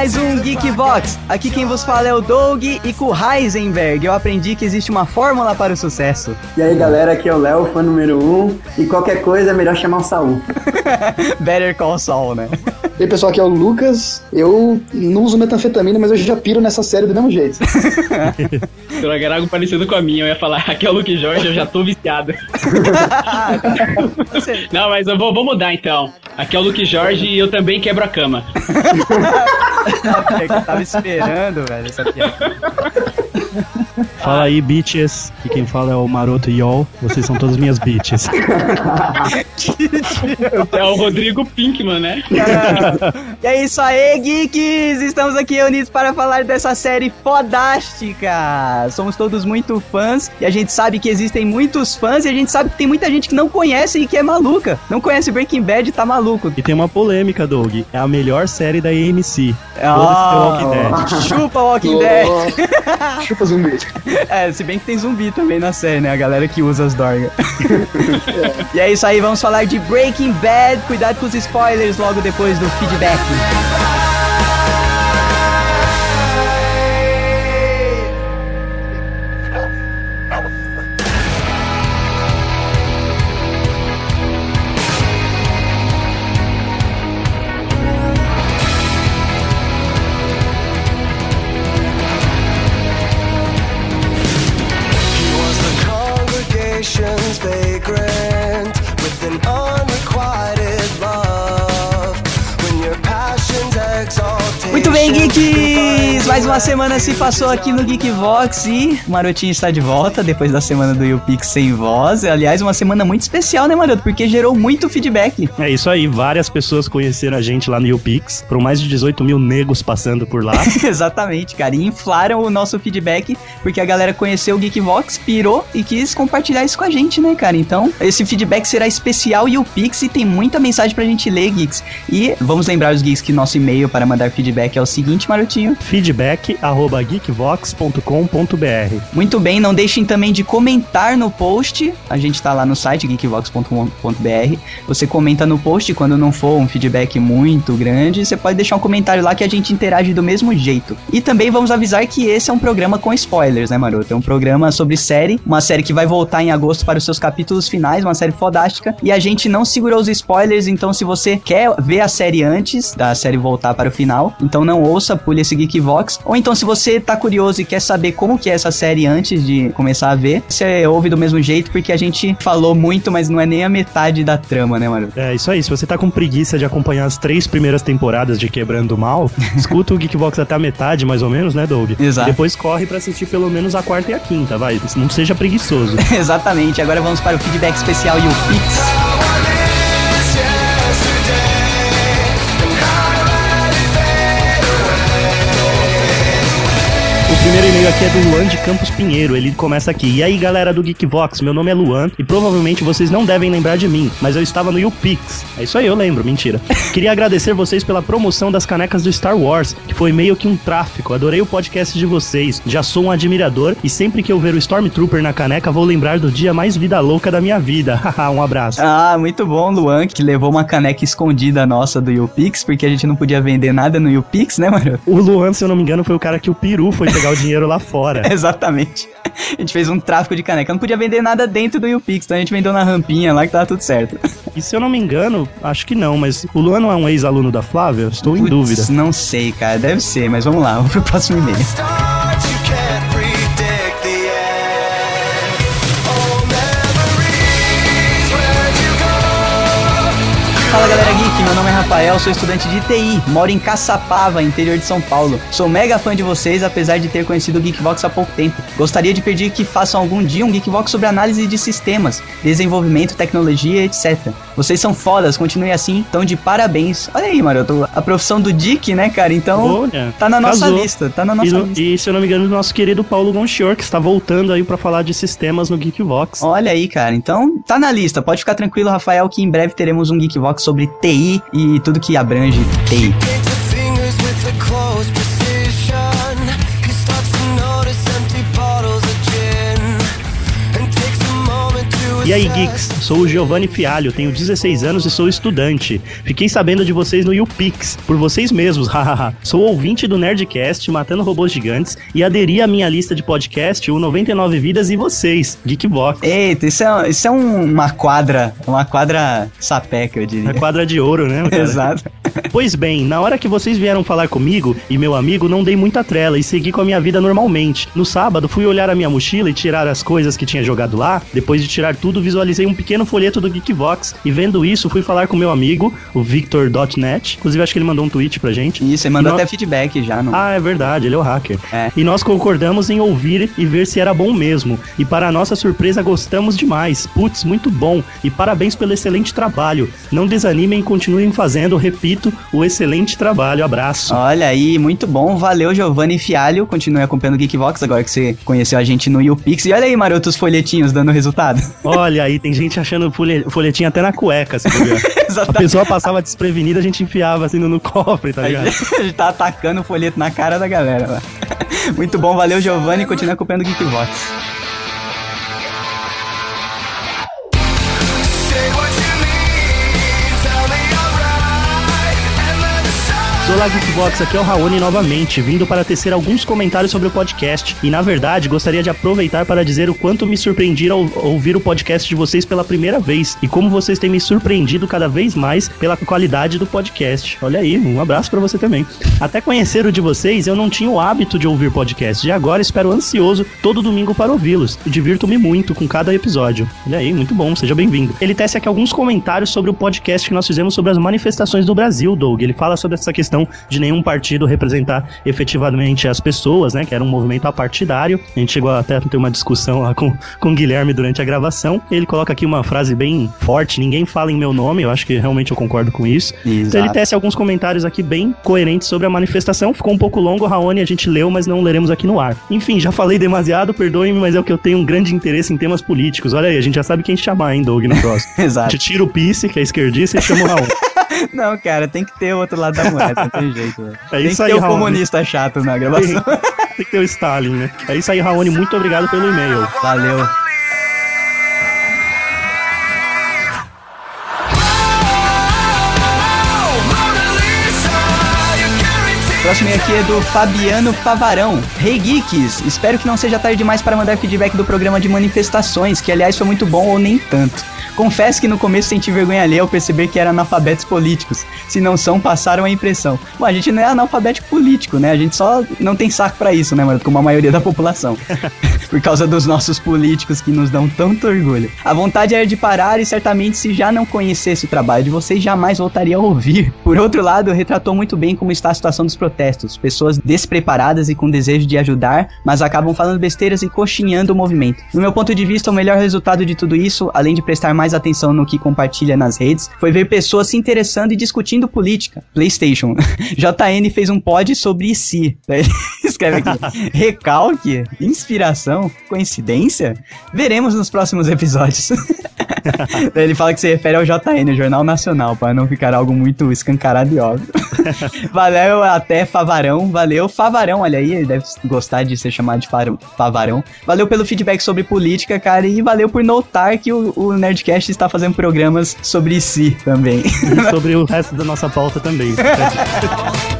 mais um Geek Vox. Aqui quem vos fala é o Doug e com Heisenberg eu aprendi que existe uma fórmula para o sucesso. E aí galera, aqui é o Léo, fã número 1. Um, e qualquer coisa é melhor chamar o Saul. Better Call Saul, né? E aí pessoal, aqui é o Lucas. Eu não uso metanfetamina, mas eu já piro nessa série do mesmo jeito. Droga, era algo parecido com a minha. Eu ia falar, aqui é o Luke Jorge, eu já tô viciado. não, mas eu vou, vou mudar então. Aqui é o Luke Jorge e eu também quebro a cama. eu tava esperando, velho, essa piada. Fala aí, bitches. E quem fala é o Maroto Yol. Vocês são todas minhas bitches. é o Rodrigo Pinkman, né? e é isso aí, geeks! Estamos aqui reunidos para falar dessa série fodástica. Somos todos muito fãs e a gente sabe que existem muitos fãs e a gente sabe que tem muita gente que não conhece e que é maluca. Não conhece Breaking Bad e tá maluco. E tem uma polêmica, Doug. É a melhor série da AMC. Oh, Walking Dead. Chupa Walking Dead. Chupa zumbi. É, se bem que tem zumbi também na série, né? A galera que usa as dorgas. é. E é isso aí, vamos falar de Breaking Bad. Cuidado com os spoilers logo depois do feedback. Uma semana se passou aqui no Geekvox e o Marotinho está de volta depois da semana do YouPix sem voz. Aliás, uma semana muito especial, né, Maroto? Porque gerou muito feedback. É isso aí, várias pessoas conheceram a gente lá no YouPix. Foram mais de 18 mil negros passando por lá. Exatamente, cara. E inflaram o nosso feedback porque a galera conheceu o Geekvox, pirou e quis compartilhar isso com a gente, né, cara? Então, esse feedback será especial e o Pix e tem muita mensagem pra gente ler, geeks. E vamos lembrar os geeks que nosso e-mail para mandar feedback é o seguinte, Marotinho: feedback@geekvox.com.br. Muito bem, não deixem também de comentar no post. A gente tá lá no site geekvox.com.br. Você comenta no post quando não for um feedback muito grande, você pode deixar um comentário lá que a gente interage do mesmo jeito. E também vamos avisar que esse é um programa com spoilers, né, Maroto? É um programa sobre série, uma série que vai voltar em agosto para os seus capítulos finais, uma série fodástica. E a gente não segurou os spoilers, então se você quer ver a série antes da série voltar para o final, então não ouça, pule esse Geekvox. Ou então, se você tá curioso e quer saber como que é essa série antes de começar a ver, você ouve do mesmo jeito, porque a gente falou muito, mas não é nem a metade da trama, né, mano? É, isso aí. Se você tá com preguiça de acompanhar as três primeiras temporadas de Quebrando o Mal, escuta o Geekvox até a metade, mais ou menos, né, Doug? Exato. Depois corre para assistir pelo menos a quarta e a quinta, vai. Não seja preguiçoso. Exatamente. Agora vamos para o feedback especial e o Pix. Primeiro e-mail aqui é do Luan de Campos Pinheiro. Ele começa aqui. E aí, galera do Geekvox, meu nome é Luan e provavelmente vocês não devem lembrar de mim, mas eu estava no YouPix. É isso aí, eu lembro, mentira. Queria agradecer vocês pela promoção das canecas do Star Wars, que foi meio que um tráfico. Adorei o podcast de vocês. Já sou um admirador e sempre que eu ver o Stormtrooper na caneca, vou lembrar do dia mais vida louca da minha vida. Haha, um abraço. Ah, muito bom, Luan, que levou uma caneca escondida nossa do YouPix, porque a gente não podia vender nada no YouPix, né, mano? O Luan, se eu não me engano, foi o cara que o peru foi pegar o dinheiro lá fora. Exatamente. A gente fez um tráfico de caneca. Não podia vender nada dentro do YouPix, então a gente vendeu na rampinha lá que tava tudo certo. E se eu não me engano, acho que não, mas o Luan não é um ex-aluno da Flávia? Estou Puts, em dúvida. Não sei, cara. Deve ser, mas vamos lá, vamos pro próximo e-mail. Fala galera geek, meu nome é Rafael, sou estudante de TI, moro em Caçapava, interior de São Paulo. Sou mega fã de vocês, apesar de ter conhecido o Geekvox há pouco tempo. Gostaria de pedir que façam algum dia um Geekvox sobre análise de sistemas, desenvolvimento, tecnologia, etc. Vocês são fodas, continue assim, então de parabéns. Olha aí, Maroto, a profissão do Dick, né, cara? Então, Olha, tá na nossa casou. lista, tá na nossa e, lista. E se eu não me engano, o nosso querido Paulo Gonchior, que está voltando aí para falar de sistemas no Geekvox. Olha aí, cara. Então, tá na lista. Pode ficar tranquilo, Rafael, que em breve teremos um Geekvox sobre TI e tudo que abrange TI. E aí, geeks? Sou o Giovanni Fialho, tenho 16 anos e sou estudante. Fiquei sabendo de vocês no YouPix, por vocês mesmos, hahaha. sou ouvinte do Nerdcast, Matando Robôs Gigantes, e aderi à minha lista de podcast, o 99 Vidas e vocês, Geekbox. Eita, isso é, isso é um- uma quadra, uma quadra sapeca, eu diria. A quadra de ouro, né? Exato. Pois bem, na hora que vocês vieram falar comigo e meu amigo, não dei muita trela e segui com a minha vida normalmente. No sábado, fui olhar a minha mochila e tirar as coisas que tinha jogado lá. Depois de tirar tudo, visualizei um pequeno folheto do Geekvox e vendo isso, fui falar com meu amigo, o Victor.net. Inclusive, acho que ele mandou um tweet pra gente. Isso, ele mandou E até feedback já. No... Ah, é verdade, ele é o hacker. É. E nós concordamos em ouvir e ver se era bom mesmo. E para nossa surpresa, gostamos demais. Putz, muito bom. E parabéns pelo excelente trabalho. Não desanimem, continuem fazendo, repito, o excelente trabalho. Abraço. Olha aí, muito bom. Valeu, Giovanni Fialho. Continue acompanhando o Geekvox agora que você conheceu a gente no YouPix. E olha aí, maroto, os folhetinhos dando resultado. Olha aí, tem gente achando folhe- folhetinho até na cueca, se bobear. A pessoa passava desprevenida, a gente enfiava assim no, cofre, tá ligado? a gente tá atacando o folheto na cara da galera. lá. Muito bom, valeu, Giovanni. Continue acompanhando o Geekvox. Olá Geekbox, aqui é o Raoni novamente, vindo para tecer alguns comentários sobre o podcast. E na verdade, gostaria de aproveitar para dizer o quanto me surpreendi ao ouvir o podcast de vocês pela primeira vez e como vocês têm me surpreendido cada vez mais pela qualidade do podcast. Olha aí, um abraço para você também. Até conhecer o de vocês, eu não tinha o hábito de ouvir podcast e agora espero ansioso todo domingo para ouvi-los. Divirto-me muito com cada episódio. Olha aí, muito bom, seja bem-vindo. Ele tece aqui alguns comentários sobre o podcast que nós fizemos sobre as manifestações do Brasil, Doug. Ele fala sobre essa questão de nenhum partido representar efetivamente as pessoas, né? Que era um movimento apartidário. A gente chegou até a ter uma discussão lá com, com o Guilherme durante a gravação. Ele coloca aqui uma frase bem forte: ninguém fala em meu nome. Eu acho que realmente eu concordo com isso. Então ele Exato. tece alguns comentários aqui bem coerentes sobre a manifestação. Ficou um pouco longo, Raoni, a gente leu, mas não leremos aqui no ar. Enfim, já falei demasiado, perdoe-me, mas é o que eu tenho um grande interesse em temas políticos. Olha aí, a gente já sabe quem chamar, hein, Doug, no próximo. A Exato. gente tira o Pisse, que é esquerdista, e chama o Raoni. Não, cara, tem que ter o outro lado da moeda, não tem jeito. velho. É tem isso que aí, ter o Raoni. comunista chato na gravação. Tem que ter o Stalin, né? É isso aí, Raoni. Muito obrigado pelo e-mail. Valeu. Próximo e-mail aqui é do Fabiano Favarão. Hey Geeks, espero que não seja tarde demais para mandar feedback do programa de manifestações, que aliás foi muito bom ou nem tanto. Confesso que no começo senti vergonha alheia ao perceber que eram analfabetos políticos. Se não são, passaram a impressão. Bom, a gente não é analfabético político, né? A gente só não tem saco pra isso, né, mano? Como a maioria da população. Por causa dos nossos políticos que nos dão tanto orgulho. A vontade era de parar e certamente se já não conhecesse o trabalho de vocês, jamais voltaria a ouvir. Por outro lado, retratou muito bem como está a situação dos protestos. Pessoas despreparadas e com desejo de ajudar, mas acabam falando besteiras e coxinhando o movimento. No meu ponto de vista, o melhor resultado de tudo isso, além de prestar mais atenção no que compartilha nas redes, foi ver pessoas se interessando e discutindo política. PlayStation. JN fez um pod sobre si. Daí ele escreve aqui: recalque, inspiração, coincidência? Veremos nos próximos episódios. Daí ele fala que se refere ao JN, o Jornal Nacional, para não ficar algo muito escancarado e óbvio. Valeu até Favarão, valeu Favarão, olha aí, ele deve gostar de ser chamado de Favarão. Valeu pelo feedback sobre política, cara, e valeu por notar que o, o Nerdcast está fazendo programas sobre si também. E sobre o resto da nossa pauta também.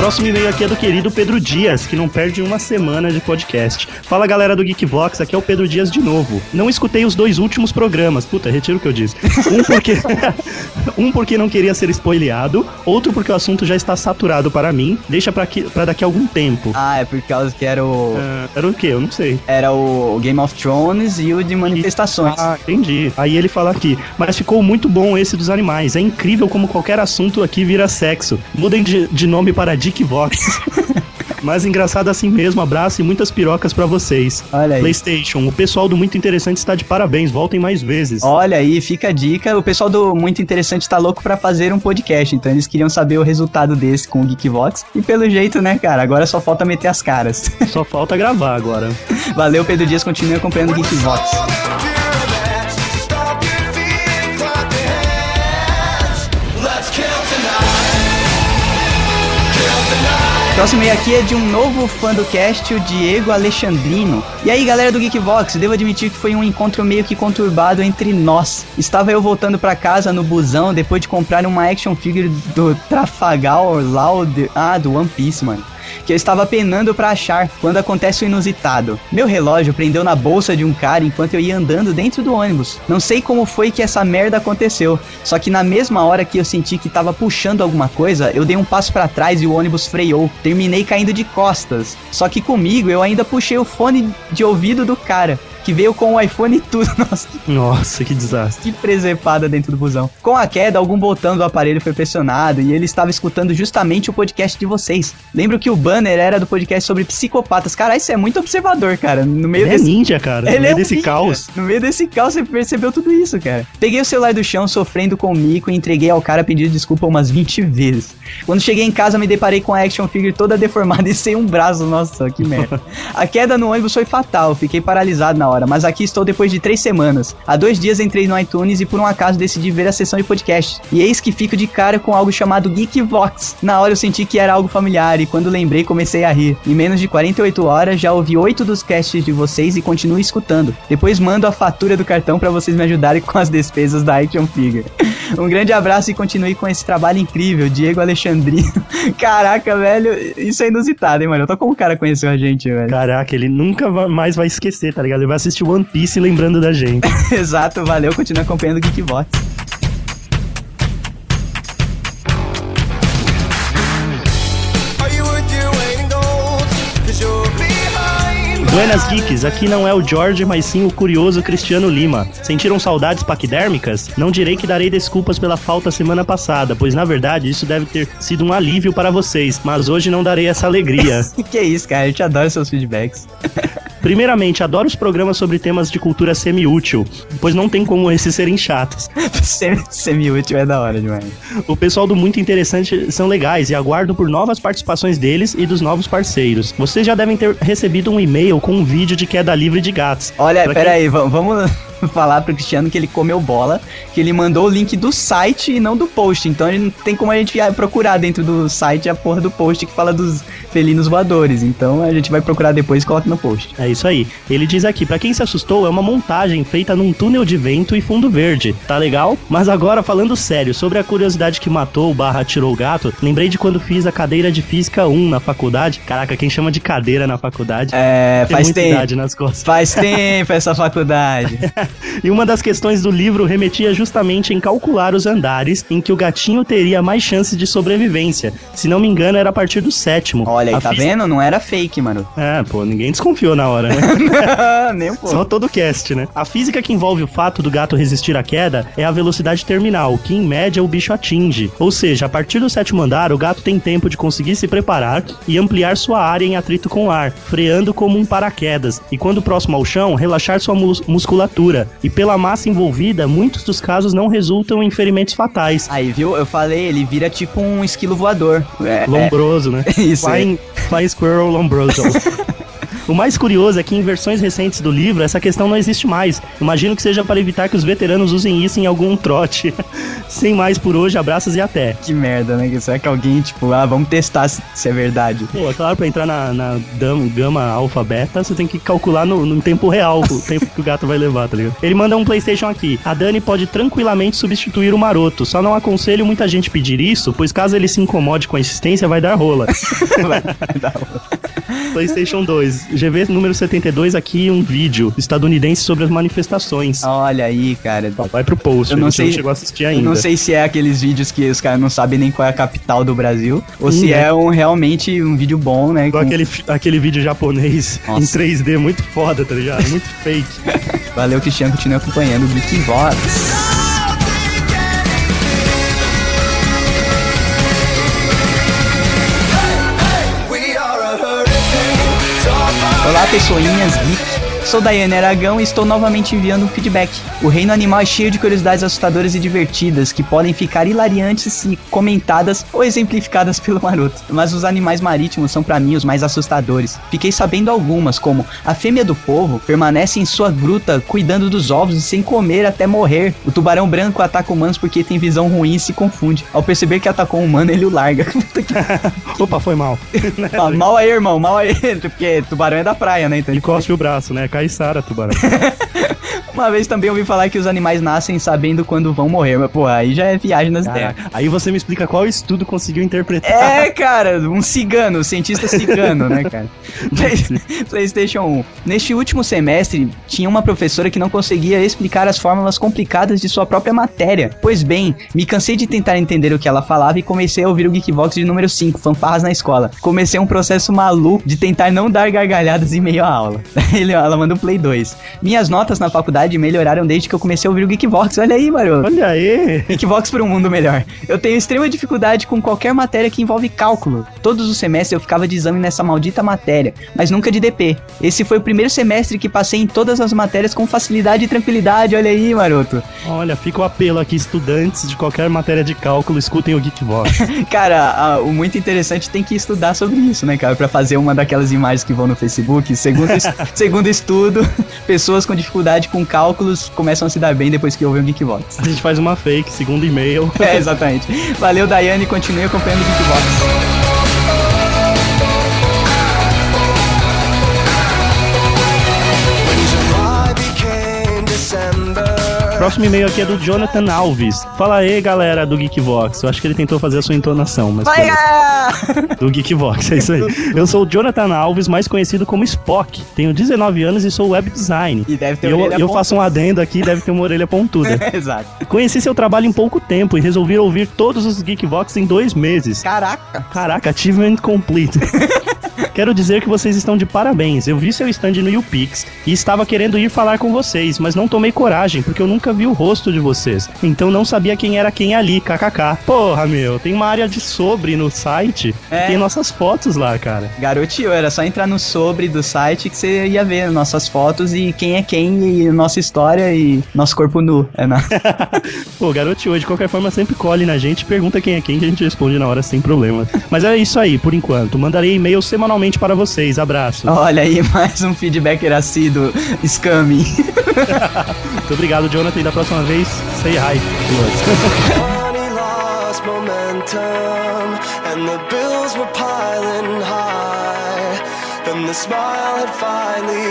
Próximo e-mail aqui é do querido Pedro Dias, que não perde uma semana de podcast. Fala galera do Geekvox, aqui é o Pedro Dias de novo. Não escutei os dois últimos programas. Puta, retiro o que eu disse. Um porque, um porque não queria ser spoileado, outro porque o assunto já está saturado para mim. Deixa pra, aqui- pra daqui a algum tempo. ah, é por causa que era o. Ah, era o quê? Eu não sei. Era o Game of Thrones e o de manifestações. Ah, entendi. Aí ele fala aqui, mas ficou muito bom esse dos animais. É incrível como qualquer assunto aqui vira sexo. Mudem de, de nome para Dickvox. mas engraçado assim mesmo. Abraço e muitas pirocas pra vocês. Olha aí. PlayStation, o pessoal do Muito Interessante está de parabéns. Voltem mais vezes. Olha aí, fica a dica. O pessoal do Muito Interessante tá louco pra fazer um podcast, então eles queriam saber o resultado desse com o Geekvox. E pelo jeito, né, cara, agora só falta meter as caras. Só falta gravar agora. Valeu, Pedro Dias, continue acompanhando o Geekvox. Próximo e aqui é de um novo fã do cast, o Diego Alexandrino. E aí, galera do Geekvox, devo admitir que foi um encontro meio que conturbado entre nós. Estava eu voltando para casa no busão depois de comprar uma action figure do Trafalgar Laud, ah, do One Piece, mano que eu estava penando para achar quando acontece o inusitado. Meu relógio prendeu na bolsa de um cara enquanto eu ia andando dentro do ônibus. Não sei como foi que essa merda aconteceu, só que na mesma hora que eu senti que tava puxando alguma coisa, eu dei um passo para trás e o ônibus freou. Terminei caindo de costas. Só que comigo eu ainda puxei o fone de ouvido do cara que veio com o iPhone e tudo. Nossa, Nossa, que desastre. que presepada dentro do busão. Com a queda, algum botão do aparelho foi pressionado e ele estava escutando justamente o podcast de vocês. Lembro que o banner era do podcast sobre psicopatas. Cara, isso é muito observador, cara. No meio Ele é desse. ninja, cara. Ele no meio é um desse ninja. caos. No meio desse caos você percebeu tudo isso, cara. Peguei o celular do chão, sofrendo com o mico e entreguei ao cara pedindo desculpa umas 20 vezes. Quando cheguei em casa, me deparei com a action figure toda deformada e sem um braço. Nossa, que merda. A queda no ônibus foi fatal, fiquei paralisado na hora, mas aqui estou depois de três semanas. Há dois dias entrei no iTunes e por um acaso decidi ver a sessão de podcast. E eis que fico de cara com algo chamado Geekvox. Na hora eu senti que era algo familiar e quando lembrei comecei a rir. Em menos de 48 horas já ouvi oito dos casts de vocês e continuo escutando. Depois mando a fatura do cartão para vocês me ajudarem com as despesas da action figure. Um grande abraço e continue com esse trabalho incrível, Diego Alexandrino. Caraca, velho, isso é inusitado, hein, mano? Eu tô como o cara conheceu a gente, velho. Caraca, ele nunca mais vai esquecer, tá ligado? Ele vai assistir One Piece lembrando da gente. Exato, valeu, continua acompanhando o Geekbox. Buenas Geeks, aqui não é o George, mas sim o curioso Cristiano Lima. Sentiram saudades paquidérmicas? Não direi que darei desculpas pela falta semana passada, pois na verdade isso deve ter sido um alívio para vocês, mas hoje não darei essa alegria. que isso, cara, eu te adoro seus feedbacks. Primeiramente, adoro os programas sobre temas de cultura semi-útil, pois não tem como esses serem chatos. Semi- Semi-útil é da hora demais. O pessoal do Muito Interessante são legais e aguardo por novas participações deles e dos novos parceiros. Vocês já devem ter recebido um e-mail com um vídeo de queda livre de gatos. Olha, Pra pera aí, va- vamos falar pro Cristiano que ele comeu bola, que ele mandou o link do site e não do post. Então ele não tem como a gente procurar dentro do site a porra do post que fala dos felinos voadores. Então a gente vai procurar depois e coloca no post. É isso aí. Ele diz aqui, pra quem se assustou, é uma montagem feita num túnel de vento e fundo verde. Tá legal? Mas agora falando sério, sobre a curiosidade que matou barra tirou o gato, lembrei de quando fiz a cadeira de física 1 na faculdade. Caraca, quem chama de cadeira na faculdade? É, tem faz tempo. nas costas. Faz tempo essa faculdade. E uma das questões do livro remetia justamente em calcular os andares em que o gatinho teria mais chances de sobrevivência. Se não me engano, era a partir do sétimo. Olha aí, A tá física- vendo? Não era fake, mano. É, pô, ninguém desconfiou na hora, né? Nem um pouco. Só todo cast, né? A física que envolve o fato do gato resistir à queda é a velocidade terminal, que em média o bicho atinge. Ou seja, a partir do sétimo andar, o gato tem tempo de conseguir se preparar e ampliar sua área em atrito com o ar, freando como um paraquedas, e quando próximo ao chão, relaxar sua mus- E pela massa envolvida, muitos dos casos não resultam em ferimentos fatais. Aí, viu? Eu falei, ele vira tipo um esquilo voador. É, Lombroso, né? Isso, é. Flying, Flying Squirrel Lombroso. O mais curioso é que em versões recentes do livro essa questão não existe mais. Imagino que seja para evitar que os veteranos usem isso em algum trote. Sem mais por hoje, abraços e até. Que merda, né? Será que alguém, tipo, ah, vamos testar se, é verdade. Pô, é claro, pra entrar na, na gama alfa beta, você tem que calcular no, no tempo real o tempo que o gato vai levar, tá ligado? Ele manda um PlayStation aqui. A Dani pode tranquilamente substituir o maroto. Só não aconselho muita gente pedir isso, pois caso ele se incomode com a insistência, vai dar rola. Vai dar uma- PlayStation 2. GV número 72, aqui um vídeo estadunidense sobre as manifestações. Olha aí, cara. Vai pro post, Eu não sei- não chegou a assistir Eu ainda. não sei se é aqueles vídeos que os caras não sabem nem qual é a capital do Brasil, ou Hum, se é. é um realmente um vídeo bom, né? Com- aquele, aquele vídeo japonês Nossa. em 3D, muito foda, tá ligado? Muito fake. Valeu, Cristiano, continua acompanhando o Geek Vox. Olá, pessoinhas geek. Sou Daiane Aragão e estou novamente enviando um feedback. O reino animal é cheio de curiosidades assustadoras e divertidas que podem ficar hilariantes se comentadas ou exemplificadas pelo Maroto. Mas os animais marítimos são pra mim os mais assustadores. Fiquei sabendo algumas, como a fêmea do povo permanece em sua gruta cuidando dos ovos e sem comer até morrer. O tubarão branco ataca humanos porque tem visão ruim e se confunde. Ao perceber que atacou um humano, ele o larga. Opa, foi mal. Ah, mal aí, irmão, mal aí. Porque tubarão é da praia, né? Então E cospe o braço, né? Caiçara, tubarão. Uma vez também ouvi falar que os animais nascem sabendo quando vão morrer, mas pô, aí já é viagem nas ideias. Aí você me explica qual estudo conseguiu interpretar. É, cara, um cigano, um cientista cigano, né, cara? Play- PlayStation 1. Neste último semestre, tinha uma professora que não conseguia explicar as fórmulas complicadas de sua própria matéria. Pois bem, me cansei de tentar entender o que ela falava e comecei a ouvir o Geekbox de número 5, Fanfarras na Escola. Comecei um processo maluco de tentar não dar gargalhadas em meio à aula. Ele, ela mandou Play 2. Minhas notas na faculdade melhoraram desde que eu comecei a ouvir o Geekbox. Olha aí, maroto. Olha aí! Geekbox para um mundo melhor. Eu tenho extrema dificuldade com qualquer matéria que envolve cálculo. Todos os semestres eu ficava de exame nessa maldita matéria, mas nunca de DP. Esse foi o primeiro semestre que passei em todas as matérias com facilidade e tranquilidade. Olha aí, maroto. Olha, fica o apelo aqui, estudantes de qualquer matéria de cálculo, escutem o Geekbox. Cara, a- o muito interessante tem que estudar sobre isso, né, cara? Pra fazer uma daquelas imagens que vão no Facebook. Segundo, segundo estudo, pessoas com dificuldade com cálculos começam a se dar bem depois que ouvem o Geekbox. A gente faz uma fake, segundo e-mail. É, exatamente. Valeu, Daiane, continue acompanhando o Geekbox. Próximo e-mail aqui é do Jonathan Alves. Fala aí, galera do Geekvox. Eu acho que ele tentou fazer a sua entonação, mas. Vai! Do Geekvox, é isso aí. Eu sou o Jonathan Alves, mais conhecido como Spock. Tenho 19 anos e sou web design. E deve ter E eu, orelha eu pontuda. faço um adendo aqui, deve ter uma orelha pontuda. Exato. Conheci seu trabalho em pouco tempo e resolvi ouvir todos os Geekvox em dois meses. Caraca. Caraca, achievement complete. Quero dizer que vocês estão de parabéns. Eu vi seu stand no YouPix e estava querendo ir falar com vocês, mas não tomei coragem porque eu nunca vi o rosto de vocês. Então não sabia quem era quem ali, kkk. Porra, meu, tem uma área de sobre no site É. tem nossas fotos lá, cara. Garotinho, era só entrar no sobre do site que você ia ver nossas fotos e quem é quem e nossa história e nosso corpo nu. É na... Pô, garoto hoje, de qualquer forma, sempre colhe na gente, pergunta quem é quem que a gente responde na hora sem problema. Mas é isso aí, por enquanto. Mandarei e-mail semanalmente para vocês. Abraço. Olha aí, mais um feedbacker assíduo, scamming. Muito obrigado, Jonathan. E da próxima vez, say hi. Momentum, and the bills were. Faded.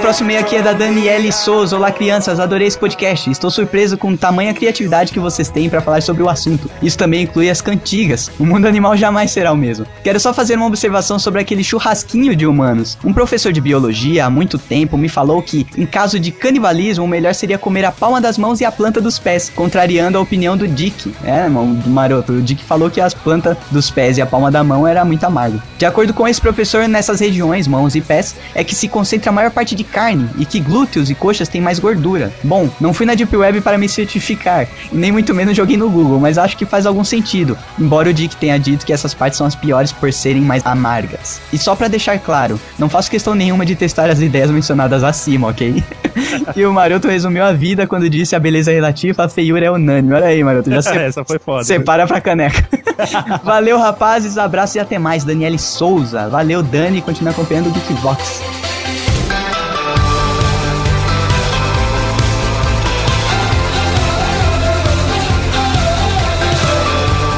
Próximo e-mail aqui é da Daniele Souza. Olá, crianças, adorei esse podcast. Estou surpreso com tamanha criatividade que vocês têm para falar sobre o assunto. Isso também inclui as cantigas. O mundo animal jamais será o mesmo. Quero só fazer uma observação sobre aquele churrasquinho de humanos. Um professor de biologia há muito tempo me falou que, em caso de canibalismo, o melhor seria comer a palma das mãos e a planta dos pés, contrariando a opinião do Dick. É, irmão, do maroto. O Dick falou que as plantas dos pés e a palma da mão era muito amargo. De acordo com esse professor, nessas regiões, mãos e pés, é que se concentra a maior parte de carne e que glúteos e coxas têm mais gordura. Bom, não fui na Deep Web para me certificar, nem muito menos joguei no Google, mas acho que faz algum sentido, embora o Dick tenha dito que essas partes são as piores por serem mais amargas. E só pra deixar claro, não faço questão nenhuma de testar as ideias mencionadas acima, ok? e o Maroto resumiu a vida quando disse a beleza relativa, a feiura é unânime. Olha aí, Maroto, já se Essa foi foda. Separa pra caneca. Valeu, rapazes. Abraço e até mais. Daniele Souza. Valeu, Dani. Continua acompanhando o Geekbox.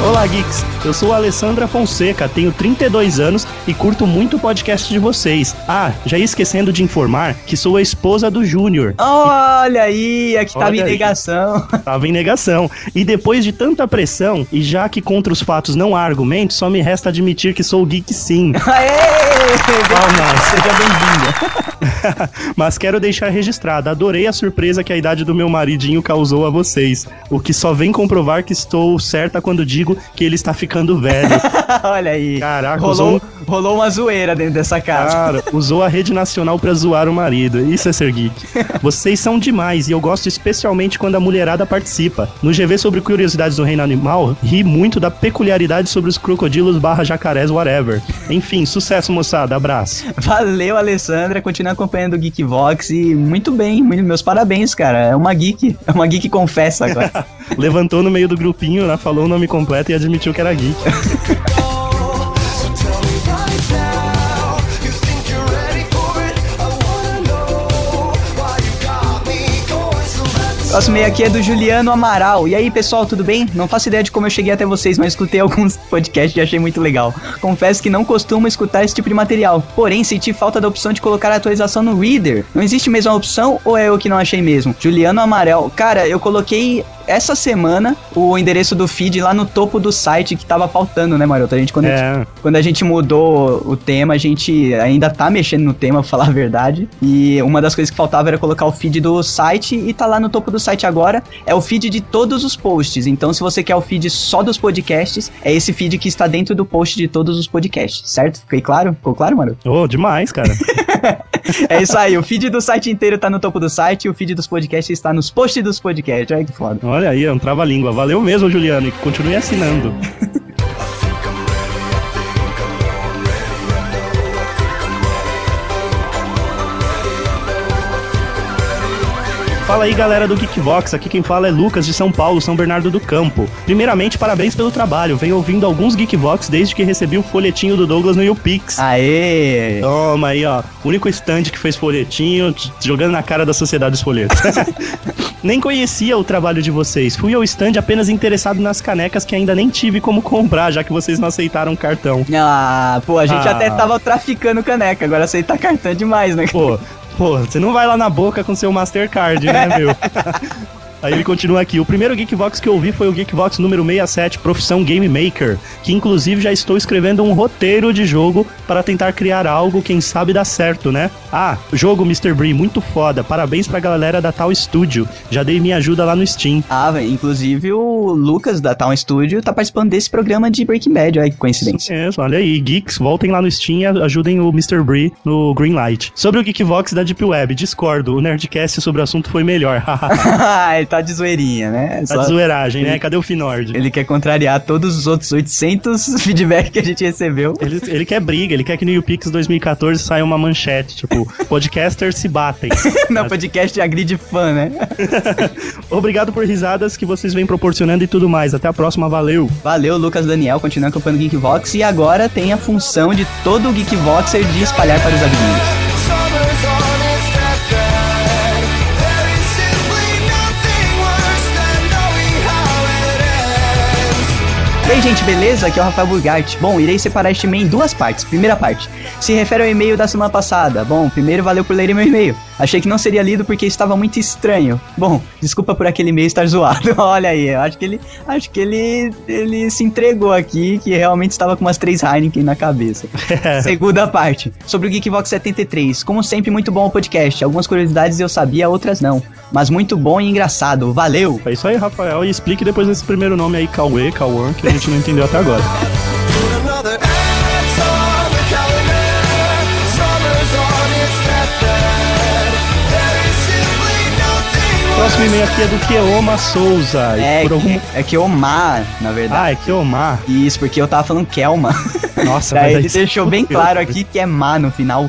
Olá, Geeks. Eu sou a Alessandra Fonseca, tenho 32 anos e curto muito o podcast de vocês. Ah, já ia esquecendo de informar que sou a esposa do Júnior. Olha aí, aqui tava Olha em aí. negação. Tava em negação. E depois de tanta pressão, e já que contra os fatos não há argumentos, só me resta admitir que sou geek sim. Aê! Palmas. Seja bem-vinda. Mas quero deixar registrado, adorei a surpresa que a idade do meu maridinho causou a vocês. O que só vem comprovar que estou certa quando digo que ele está ficando velho. Olha aí. Caraca, rolou, usou rolou uma zoeira dentro dessa casa. Cara, usou a rede nacional pra zoar o marido. Isso é ser geek. Vocês são demais e eu gosto especialmente quando a mulherada participa. No GV sobre curiosidades do reino animal, ri muito da peculiaridade sobre os crocodilos barra jacarés, whatever. Enfim, sucesso, moçada. Abraço. Valeu, Alessandra. Continua acompanhando o Geekvox e muito bem, meus parabéns, cara. É uma geek. É uma geek confessa agora. Levantou no meio do grupinho, né, falou o nome completo e admitiu que era geek. Próximo e-mail aqui é do Juliano Amaral. E aí, pessoal, tudo bem? Não faço ideia de como eu cheguei até vocês, mas escutei alguns podcasts e achei muito legal. Confesso que não costumo escutar esse tipo de material. Porém, senti falta da opção de colocar a atualização no Reader. Não existe mesmo a opção ou é eu que não achei mesmo? Juliano Amaral. Cara, eu coloquei essa semana o endereço do feed lá no topo do site que tava faltando, né, Maroto? A gente, quando, a gente- É. quando a gente mudou o tema, a gente ainda tá mexendo no tema, pra falar a verdade. E uma das coisas que faltava era colocar o feed do site e tá lá no topo do site agora. É o feed de todos os posts. Então, se você quer o feed só dos podcasts, é esse feed que está dentro do post de todos os podcasts, certo? Fiquei claro? Ficou claro, mano? Oh, demais, cara. É isso aí. O feed do site inteiro tá no topo do site e o feed dos podcasts está nos posts dos podcasts. Olha que foda. Olha aí, é um trava-língua. Valeu mesmo, Juliano, e continue assinando. Fala aí, galera do Geekvox. Aqui quem fala é Lucas de São Paulo, São Bernardo do Campo. Primeiramente, parabéns pelo trabalho. Venho ouvindo alguns Geekvox desde que recebi o folhetinho do Douglas no YouPix. Aê! Toma aí, ó. Único stand que fez folhetinho, jogando na cara da sociedade os folhetos. nem conhecia o trabalho de vocês. Fui ao stand apenas interessado nas canecas que ainda nem tive como comprar, já que vocês não aceitaram cartão. Ah, pô, a gente Ah. até tava traficando caneca, agora aceitar cartão é demais, né? Pô, pô, você não vai lá na boca com seu Mastercard, né, meu? Aí ele continua aqui. O primeiro Geekvox que eu ouvi foi o Geekvox número 67, Profissão Game Maker, que inclusive já estou escrevendo um roteiro de jogo para tentar criar algo, quem sabe dá certo, né? Ah, jogo Mr. Bree, muito foda. Parabéns pra galera da Tal Studio. Já dei minha ajuda lá no Steam. Ah, velho, inclusive o Lucas da Town Studio tá participando desse programa de Breaking Bad, olha que coincidência. É, olha aí, geeks, voltem lá no Steam e ajudem o Mr. Bree no Greenlight. Sobre o Geekvox da Deep Web, discordo. O Nerdcast sobre o assunto foi melhor. ele tá de zoeirinha, né? Tá de zoeiragem, né? Cadê o Finord? Ele quer contrariar todos os outros 800 feedback que a gente recebeu. Ele, ele quer briga, ele quer que no YouPix 2014 saia uma manchete, tipo, podcasters se batem. no podcast agride fã, né? Obrigado por risadas que vocês vêm proporcionando e tudo mais. Até a próxima, valeu! Valeu, Lucas Daniel, continua acompanhando o Geekvox e agora tem a função de todo o Geekvoxer de espalhar para os amiguinhos. E aí, gente, beleza? Aqui é o Rafael Burgart. Bom, irei separar este e-mail em duas partes. Primeira parte, se refere ao e-mail da semana passada. Bom, primeiro valeu por ler meu e-mail. Achei que não seria lido porque estava muito estranho. Bom, desculpa por aquele e-mail estar zoado. Olha aí, eu acho que ele, acho que ele, ele se entregou aqui, que realmente estava com umas três Heineken na cabeça. Segunda parte, sobre o Geekbox 73. Como sempre, muito bom o podcast. Algumas curiosidades eu sabia, outras não. Mas muito bom e engraçado. Valeu! É isso aí, Rafael. E explique depois esse primeiro nome aí, Cauê, Cauã, que a gente não entendeu até agora. Próximo e-mail aqui é do Keoma Souza. É, por algum... é que Omar, na verdade. Ah, é Keomar. Isso, porque eu tava falando Kelma. Nossa, Daí ele deixou bem claro aqui que é má no final,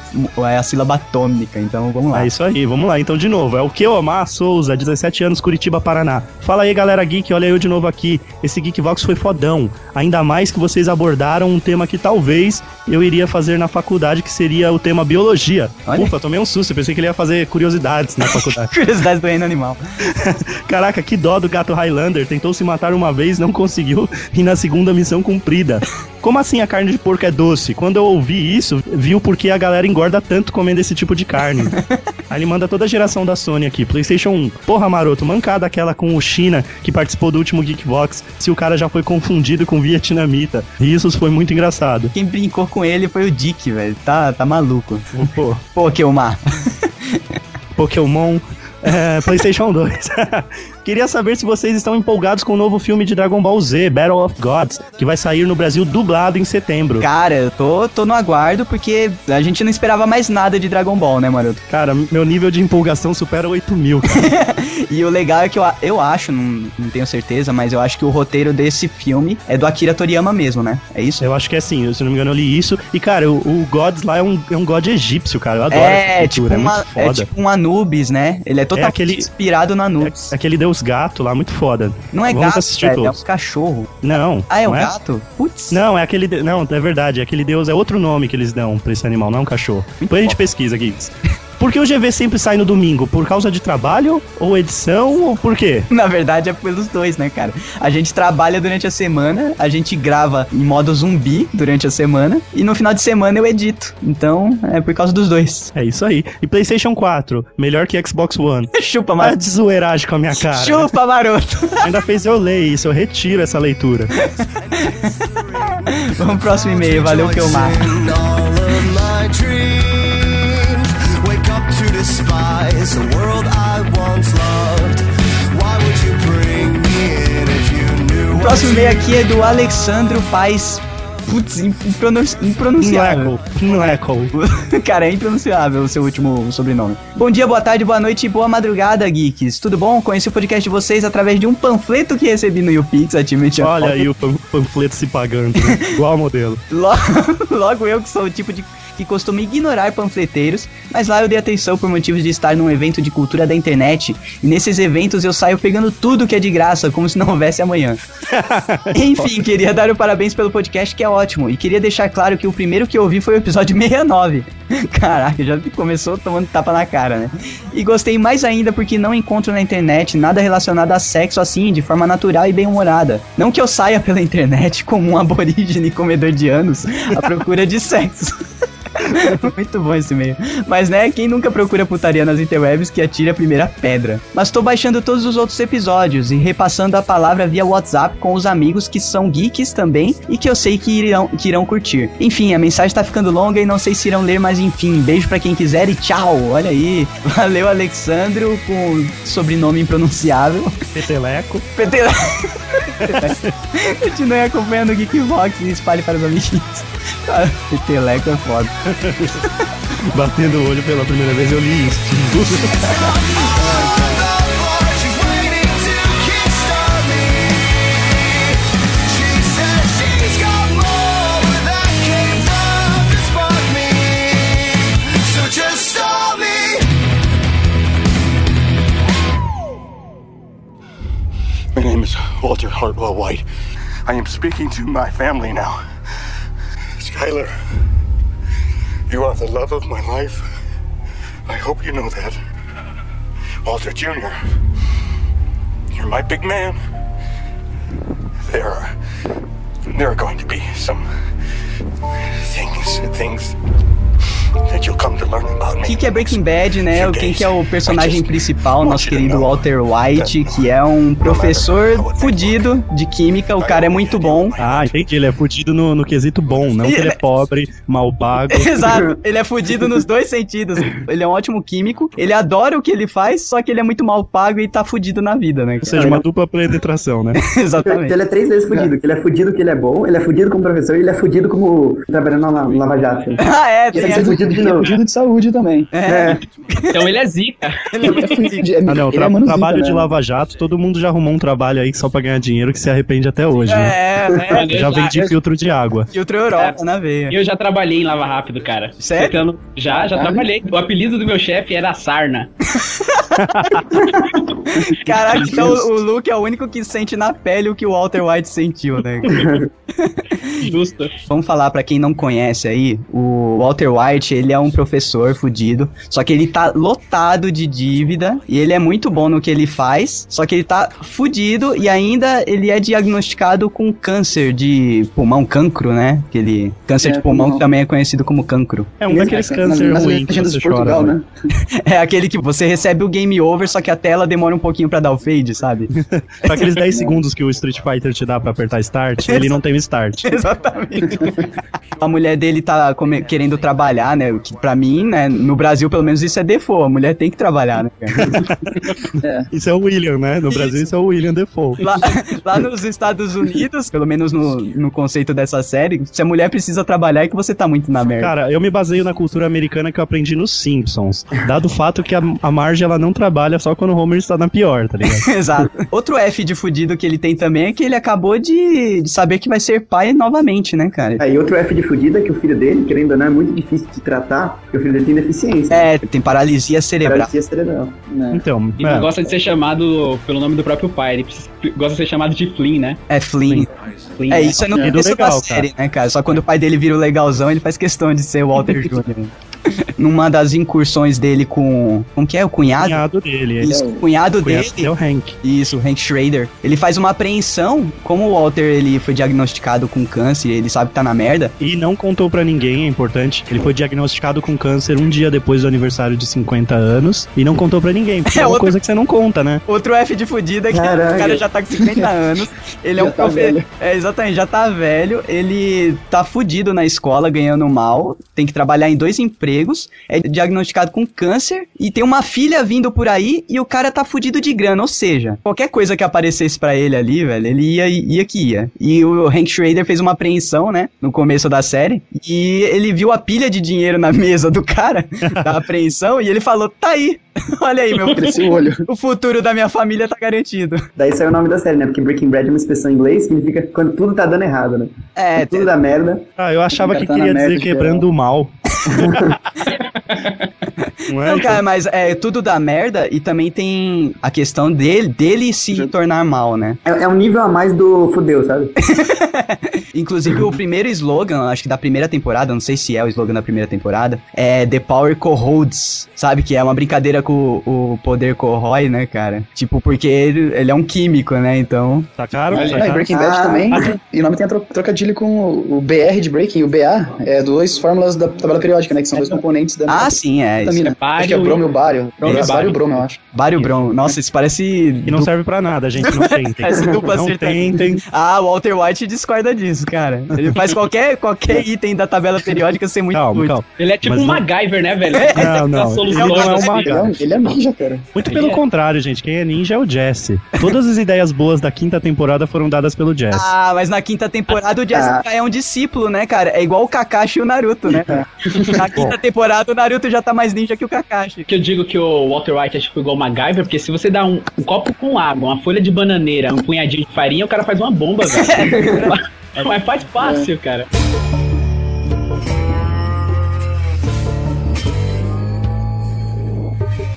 é a sílaba tônica. Então vamos lá. É isso aí, vamos lá. Então, de novo, é o Keomar Souza, 17 anos, Curitiba, Paraná. Fala aí, galera geek, olha eu de novo aqui. Esse Geekvox foi fodão. Ainda mais que vocês abordaram um tema que talvez eu iria fazer na faculdade, que seria o tema biologia. Olha. Ufa, tomei um susto, eu pensei que ele ia fazer curiosidades na faculdade. Curiosidades do reino animal. Caraca, que dó do gato Highlander. Tentou se matar uma vez, não conseguiu, e na segunda missão cumprida. Como assim a carne de porco é doce? Quando eu ouvi isso, vi o porquê a galera engorda tanto comendo esse tipo de carne. Aí ele manda toda a geração da Sony aqui. PlayStation 1. Porra, maroto, mancada aquela com o China que participou do último Geekbox, se o cara já foi confundido com vietnamita. E isso foi muito engraçado. Quem brincou com ele foi o Dick, velho. Tá, tá maluco. Pô, Kelmar. Pokémon. É, PlayStation 2. Queria saber se vocês estão empolgados com o novo filme de Dragon Ball Z, Battle of Gods, que vai sair no Brasil dublado em setembro. Cara, eu tô, tô no aguardo porque a gente não esperava mais nada de Dragon Ball, né, Maroto? Cara, meu nível de empolgação supera 8 mil. cara. E o legal é que eu, eu acho, não, não tenho certeza, mas eu acho que o roteiro desse filme é do Akira Toriyama mesmo, né? É isso? Eu acho que é assim, se não me engano eu li isso. E, cara, o, o Gods lá é um, é um god egípcio, cara. Eu adoro É, essa tipo cultura, é uma, é tipo um Anubis, né? Ele é totalmente aquele- inspirado no Anubis. É aquele deus gato lá, muito foda. Não é Vamos gato, assistir velho, é todos. um cachorro. Não. Ah, é um não gato? Putz. Não, é aquele. de- Não, é verdade. Aquele deus é outro nome que eles dão pra esse animal, não é um cachorro. Depois a gente pesquisa aqui. Por que o GV sempre sai no domingo? Por causa de trabalho? Ou edição? Ou por quê? Na verdade é pelos dois, né, cara? A gente trabalha durante a semana, a gente grava em modo zumbi durante a semana, e no final de semana eu edito. Então, é por causa dos dois. É isso aí. E PlayStation 4, melhor que Xbox One. Chupa, maroto. de zoeiragem com a minha cara. Chupa, maroto. Ainda fez eu ler isso, eu retiro essa leitura. Vamos pro próximo e-mail, valeu que eu mato. Próximo e-mail aqui é do Alexandro Paz. Putz, impronun- impronunciável. Knuckle. Cara, é impronunciável o seu último sobrenome. Bom dia, boa tarde, boa noite e boa madrugada, geeks. Tudo bom? Conheci o podcast de vocês através de um panfleto que recebi no YouPix, ativamente. Olha aí o pan- panfleto se pagando. né? Igual modelo. Logo, logo eu que sou o tipo de que costuma ignorar panfleteiros, mas lá eu dei atenção por motivos de estar num evento de cultura da internet, e nesses eventos eu saio pegando tudo que é de graça, como se não houvesse amanhã. Enfim, queria dar o parabéns pelo podcast, que é ótimo, e queria deixar claro que o primeiro que eu ouvi foi o episódio 69. Caraca, já começou tomando tapa na cara, né? E gostei mais ainda porque não encontro na internet nada relacionado a sexo assim, de forma natural e bem-humorada. Não que eu saia pela internet como um aborígene comedor de anos à procura de sexo. Muito bom esse e-mail. Mas né, quem nunca procura putaria nas interwebs que atire a primeira pedra. Mas tô baixando todos os outros episódios e repassando a palavra via WhatsApp com os amigos que são geeks também e que eu sei que irão, que irão curtir. Enfim, a mensagem tá ficando longa e não sei se irão ler, mas enfim, beijo pra quem quiser e tchau. Olha aí. Valeu, Alexandro, com sobrenome impronunciável. Peteleco. Petele... Continue acompanhando o Geekbox e espalhe para os amiguinhos. Cara, Peteleco é foda. Batendo o olho pela primeira vez, eu li isso. My name is Walter Hartwell White. I am speaking to my family now. Skylar, you are the love of my life. I hope you know that. Walter Jr., you're my big man. There are, there are going to be some things, things O que, que é Breaking Bad, né? Quem que é o personagem principal, nosso querido Walter White, que é um professor fudido de química. O cara é muito bom. Ah, entendi. Ele é fudido no, no quesito bom, não que ele é pobre, mal pago. Exato, ele é fudido nos dois sentidos. Ele é um ótimo químico, ele adora o que ele faz, só que ele é muito mal pago e tá fudido na vida, né? Ou seja, uma dupla penetração, né? Exatamente. Ele é três vezes fudido. Que ele é fudido que ele é bom, ele é fudido como professor e ele é fudido como trabalhando na no Lava Jato. Ah, é, Ele é fudido de Ele é novo. fugido de saúde também. É, Então ele é zica. ele é fudido. É, Ah, não, ele tra é trabalho zica, de né? Lava Jato, todo mundo já arrumou um trabalho aí só pra ganhar dinheiro que se arrepende até hoje, né? É, né? Já vendi eu- filtro de água. Filtro Europa na veia. Eu já trabalhei em Lava Rápido, cara. Sério? Tentando- Já, já trabalhei. O apelido do meu chefe era Sarna. Caraca, então o, o Luke é o único que sente na pele o que o Walter White sentiu, né? Justo. Vamos falar pra quem não conhece aí, o Walter White, ele é um professor fudido, só que ele tá lotado de dívida e ele é muito bom no que ele faz, só que ele tá fudido e ainda ele é diagnosticado com câncer de pulmão, cancro, né? Aquele câncer É, de pulmão pulmão. que também é conhecido como cancro. É um daqueles Nas- câncer nas ruim que legendas você de Portugal, chora. né? É aquele que você recebe o game over, só que a tela demora um pouquinho pra dar o fade, sabe? Pra aqueles 10 segundos que o Street Fighter te dá pra apertar start, ele não tem o start. Exatamente. A mulher dele tá come- querendo trabalhar, né? Né? O Que pra mim, né, no Brasil pelo menos isso é default, a mulher tem que trabalhar, né, cara? Isso é o William, né? No Brasil isso é o William Defoe. Lá, lá nos Estados Unidos, pelo menos no, no conceito dessa série, se a mulher precisa trabalhar é que você tá muito na merda. Cara, eu me baseio na cultura americana que eu aprendi nos Simpsons. Dado o fato que a, a Marge ela não trabalha só quando o Homer está na pior, tá ligado? Exato. Outro F de fudido que ele tem também é que ele acabou de, de saber que vai ser pai novamente, né, cara? Aí outro F de fudida é que o filho dele, querendo ou não, é muito difícil de tratar, porque o filho dele tem deficiência. É, tem paralisia cerebral. Paralisia cerebral. né? Então, E é, não gosta de ser chamado pelo nome do próprio pai. Ele precisa- gosta de ser chamado de Flynn, né? É Flynn. Flynn, É, isso é no É começo legal, da série, né, cara? Só quando o pai dele vira o legalzão, ele faz questão de ser o Walter Jr. Numa das incursões dele com. Como que é? O o cunhado? cunhado dele. ele- Isso, o cunhado o cunhado dele. é o Hank. Isso, o Hank Schrader. Ele faz uma apreensão, como o Walter ele foi diagnosticado com câncer, ele sabe que tá na merda. E não contou pra ninguém, é importante. Ele foi diagnosticado com câncer um dia depois do aniversário de 50 anos e não contou pra ninguém. Porque É é, uma outra- coisa que você não conta, né? Outro F de fudida é que Caraca. o cara já tá com 50 anos. Ele é um tá profe... velho. É, exatamente, já tá velho. Ele tá fudido na escola, ganhando mal. Tem que trabalhar em dois empregos. É diagnosticado com câncer. E tem uma filha vindo por aí. E o cara tá fudido de grana. Ou seja, qualquer coisa que aparecesse pra ele ali, velho, ele ia, ia que ia. E o Hank Schrader fez uma apreensão, né? No começo da série. E ele viu a pilha de dinheiro na mesa do cara, da apreensão. E ele falou: tá aí. Olha aí, meu Cresceu o olho. o futuro da minha família tá garantido. Daí saiu o nome da série, né? Porque Breaking Bad é uma expressão em inglês que significa quando tudo tá dando errado, né? É, Quando tudo dá merda. Ah, eu achava que tá queria dizer quebrando o mal. Não é? Não, cara, mas é tudo dá merda e também tem a questão dele, dele se tornar mal, né? É, é um nível a mais do fudeu, sabe? Inclusive, o primeiro slogan, acho que da primeira temporada, não sei se é o slogan da primeira temporada, é The Power Corrodes, sabe? Que é uma brincadeira com o, o poder corrói, né, cara? Tipo, porque ele, ele é um químico, né? Então. Tá caro? Tá Ah, e caro? Breaking Bad Ah. também. E o nome tem a tro- trocadilho com o, BR de Breaking, o BA. É duas fórmulas da tabela periódica, né? Que são dois componentes da Ah, sim, é. Isso. vitamina. Bário Acho que é o bromo e o bário. Bromo e É bário e bromo, eu acho. Bário Bron. Nossa, isso parece. E não serve pra nada, gente. Não tentem. Essa dupla não tentem. Ah, o Walter White discorda disso, cara. Ele faz qualquer, qualquer item da tabela periódica ser muito Calma, calma. Ele é tipo Mas um não- MacGyver, né, velho? Não, não. A solução Ele não é um da- MacGyver. Ele é, ele é ninja, cara. Muito pelo contrário, gente. Quem é ninja é o Jesse. Todas as ideias boas da quinta temporada foram dadas pelo Jesse. Ah, mas na quinta temporada o Jesse Ah. é um discípulo, né, cara? É igual o Kakashi e o Naruto, né? Na quinta temporada o Naruto já tá mais ninja que o Kakashi. Que eu digo que o Walter White é tipo igual o MacGyver, porque se você dá um, um copo com água, uma folha de bananeira, um punhadinho de farinha, o cara faz uma bomba, velho. Mas faz fácil, cara.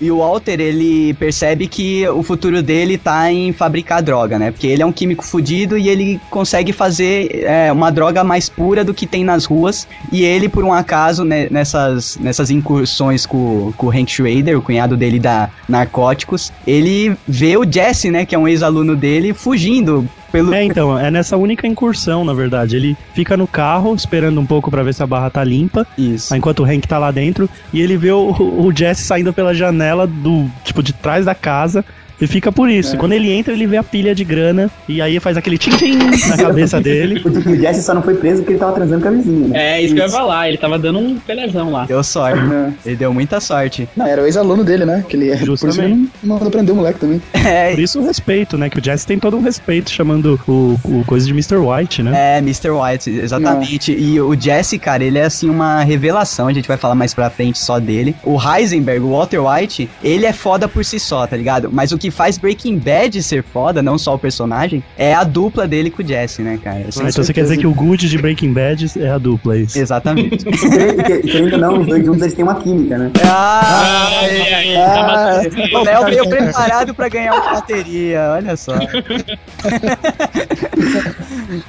E o Walter, ele percebe que o futuro dele tá em fabricar droga, né? Porque ele é um químico fudido e ele consegue fazer é, uma droga mais pura do que tem nas ruas. E ele, por um acaso, né, nessas, nessas incursões com, com o Hank Schrader, o cunhado dele da Narcóticos, ele vê o Jesse, né? Que é um ex-aluno dele, fugindo pelo. É, então, é nessa única incursão, na verdade. Ele fica no carro esperando um pouco pra ver se a barra tá limpa, Isso. enquanto o Hank tá lá dentro, e ele vê o, o Jesse saindo pela janela do, tipo, de trás da casa. E fica por isso. É. Quando ele entra, ele vê a pilha de grana. E aí faz aquele tim-tim na cabeça dele. O Jesse só não foi preso porque ele tava transando com a vizinha, né? É, isso que eu ia falar. Ele tava dando um pelezão lá. Deu sorte. É. Ele deu muita sorte. Não, era o ex-aluno dele, né? Que ele é. Por isso Justamente. ele não, não aprendeu o moleque também. É, Por isso o respeito, né? Que o Jesse tem todo um respeito chamando o, o coisa de Mr. White, né? É, Mr. White, exatamente. E o Jesse, cara, ele é assim uma revelação. A gente vai falar mais pra frente só dele. O Heisenberg, o Walter White, ele é foda por si só, tá ligado? Mas o que faz Breaking Bad ser foda, não só o personagem, é a dupla dele com o Jesse, né, cara? Ah, então você quer dizer que o Good de Breaking Bad é a dupla, é isso? Exatamente. Querendo que- querendo ou não, os dois juntos eles têm uma química, né? ah, Ai, ai, Ah, o Léo veio preparado pra ganhar uma bateria, olha só.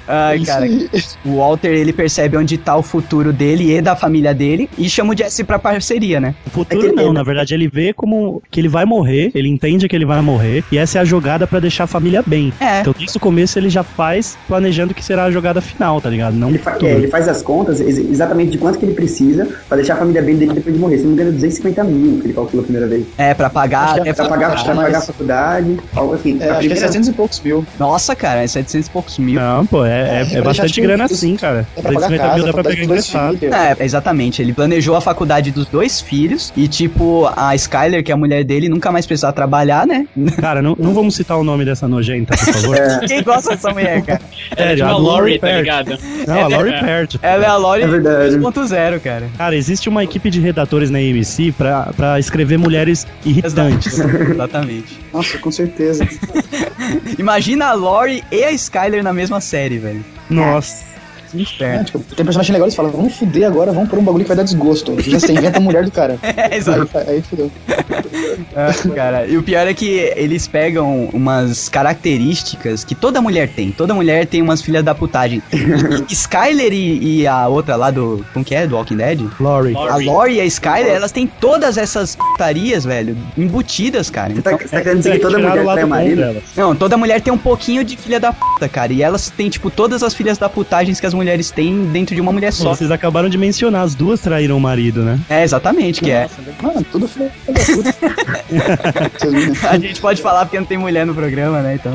Ai, cara. O Walter, ele percebe onde tá o futuro dele e da família dele e chama o Jesse pra parceria, né? O futuro É ele- não, na verdade ele vê como que ele vai morrer, ele entende que ele vai morrer, e essa é a jogada pra deixar a família bem. É. Então desde o começo ele já faz planejando que será a jogada final, tá ligado? Não Ele, fa- é, ele faz as contas ex- exatamente de quanto que ele precisa pra deixar a família bem dele depois de morrer. Se não me engano, 250 mil que ele calculou a primeira vez. É, pra pagar. É Pra pra pagar, pagar. pra mas- pagar a faculdade, algo assim. É, a acho que é primeira- 700 e poucos mil. Nossa, cara, é 700 e poucos mil. Não, pô, é É, é, pra é bastante grana assim, cara. É pra pagar 50 casa, mil dá pra pra pegar emprestado. É, exatamente. Ele planejou a faculdade dos dois filhos e, tipo, a Skyler, que é a mulher dele, nunca mais precisar trabalhar, né? Cara, não, não vamos citar o nome dessa nojenta, por favor. Quem gosta dessa mulher, cara? É Sério, tipo a Lori, tá ligado? Não, a Laurie Pert. Ela é a Lori É verdade. 2.0, cara. Cara, existe uma equipe de redatores na AMC pra, pra escrever mulheres irritantes. Exatamente. Nossa, com certeza. Imagina a Lori e a Skyler na mesma série, velho. Nossa. Que É, inferno. tipo, tem personagem legal, eles falam, vamos fuder agora, vamos por um bagulho que vai dar desgosto. Já você inventa a mulher do cara. É, Aí, exato. aí fudeu. É, cara. E o pior é que eles pegam umas características que toda mulher tem. Toda mulher tem umas filhas da putagem. E Skyler e, e a outra lá do. Como que é? Do Walking Dead? Laurie. A Lori e a Skyler, elas têm todas essas putarias, velho, embutidas, cara. Você tá, Então, você tá querendo dizer que toda mulher bom marido? não, toda mulher tem um pouquinho de filha da puta, cara. E elas têm, tipo, todas as filhas da putagens que as mulheres têm dentro de uma mulher só. Vocês acabaram de mencionar, as duas traíram o marido, né? É, exatamente, que é. Mano, tudo filho da puta. Vocês viram? A gente pode falar porque não tem mulher no programa, né? Então.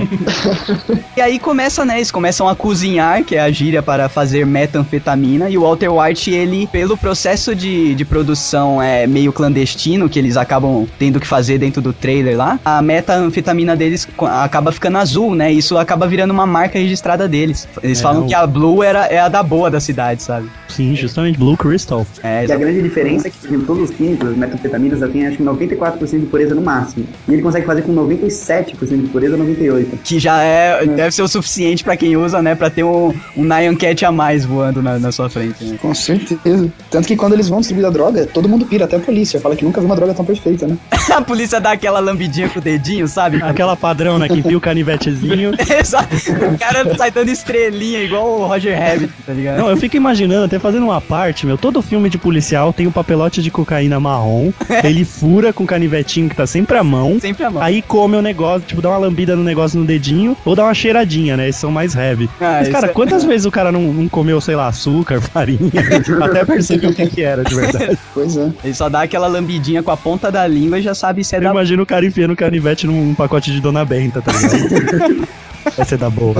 e aí começa, né? Eles começam a cozinhar, que é a gíria para fazer metanfetamina. E o Walter White, ele, pelo processo de, de produção é meio clandestino, que eles acabam tendo que fazer dentro do trailer lá, a metanfetamina deles acaba ficando azul, né? Isso acaba virando uma marca registrada deles. Eles É, falam o- que a Blue era, é a da boa da cidade, sabe? Sim, justamente Blue Crystal. É, E a grande diferença é que, por exemplo, todos os químicos, as metanfetaminas, já tem acho que 94% de pureza no máximo. E ele consegue fazer com 97% de pureza 98%. que já é, deve ser o suficiente pra quem usa, né? Pra ter um, um Nyan Cat a mais voando na, na sua frente, né? Com certeza. Tanto que quando eles vão distribuir a droga, todo mundo pira, até a polícia. Fala que nunca viu uma droga tão perfeita, né? A polícia dá aquela lambidinha com o dedinho, sabe? Aquela padrão, né? Que enfia o canivetezinho. Exato. O cara sai dando estrelinha igual o Roger Rabbit, tá ligado? Não, eu fico imaginando, até fazendo uma parte, meu, todo filme de policial tem um papelote de cocaína marrom, ele fura com o canivetinho que tá sempre à mão, Sempre a mão. aí come o negócio, tipo, dá uma lambida no negócio no dedinho, ou dá uma cheiradinha, né? Esses são mais heavy. Ah, Mas, cara, é- quantas vezes o cara não, não comeu, sei lá, açúcar, farinha, até perceber o que que era de verdade. Pois é. Ele só dá aquela lambidinha com a ponta da língua e já sabe se é Eu da... imagino o cara enfiando o canivete num pacote de Dona Benta, tá ligado? Vai ser da boa.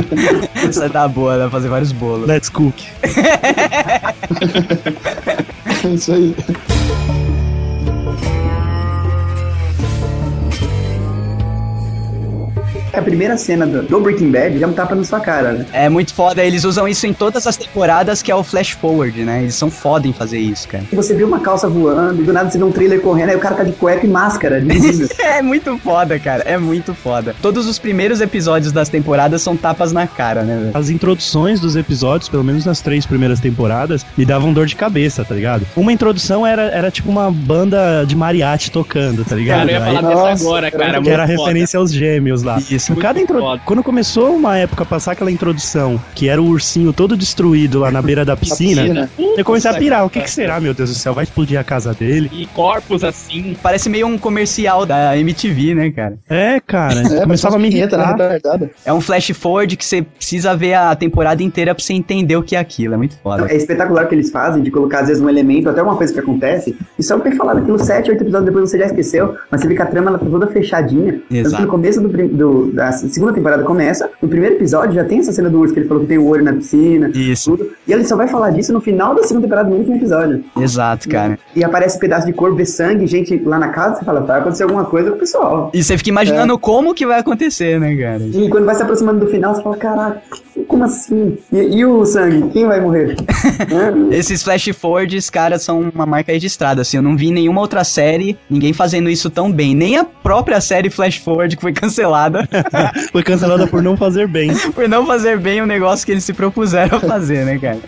é da boa, pra fazer vários bolos. Let's cook. É isso aí. A primeira cena do, do Breaking Bad já um tapa na sua cara, né? É muito foda, eles usam isso em todas as temporadas, que é o flash forward, né? Eles são foda em fazer isso, cara. Você vê uma calça voando, e do nada você vê um trailer correndo, aí o cara tá de cueca e máscara. visível. É muito foda, cara. É muito foda. Todos os primeiros episódios das temporadas são tapas na cara, né, velho? As introduções dos episódios, pelo menos nas três primeiras temporadas, me davam dor de cabeça, tá ligado? Uma introdução era, era tipo uma banda de mariachi tocando, tá ligado? Cara, eu ia falar Aí- dessa Nossa, agora, cara. que era referência aos gêmeos lá. Isso. Cada Muito intro... Quando começou uma época a passar aquela introdução, que era o ursinho todo destruído lá na beira da piscina, piscina. eu comecei a pirar. O que, que será, meu Deus do céu? Vai explodir a casa dele? E corpos assim. Parece meio um comercial da MTV, né, cara? É, cara. É, começava a me né? irritar. É um flash forward que você precisa ver a temporada inteira pra você entender o que é aquilo. É muito foda. É espetacular o que eles fazem de colocar, às vezes, um elemento, até uma coisa que acontece, e só ter falado aquilo 7, 8 episódios depois você já esqueceu, mas você vê que a trama ela tá toda fechadinha. Tanto Exato. que no começo do, prim- da segunda temporada começa, no primeiro episódio já tem essa cena do urso que ele falou que tem o olho na piscina, Isso. tudo, e ele só vai falar disso no final da segunda temporada, no último episódio. Exato, cara. E aparece um pedaço de corpo, vê sangue, gente lá na casa, você fala, vai acontecer alguma coisa com o pessoal. E você fica imaginando como que vai acontecer, né, cara? E quando vai se aproximando do final, você fala, caraca, como assim? E, e o sangue? Quem vai morrer? É, Esses flash forwards, cara, são uma marca registrada, assim. Eu não vi nenhuma outra série, ninguém fazendo isso tão bem. Nem a própria série Flash Forward, que foi cancelada, Foi cancelada por não fazer bem. por não fazer bem o negócio que eles se propuseram a fazer, né, cara?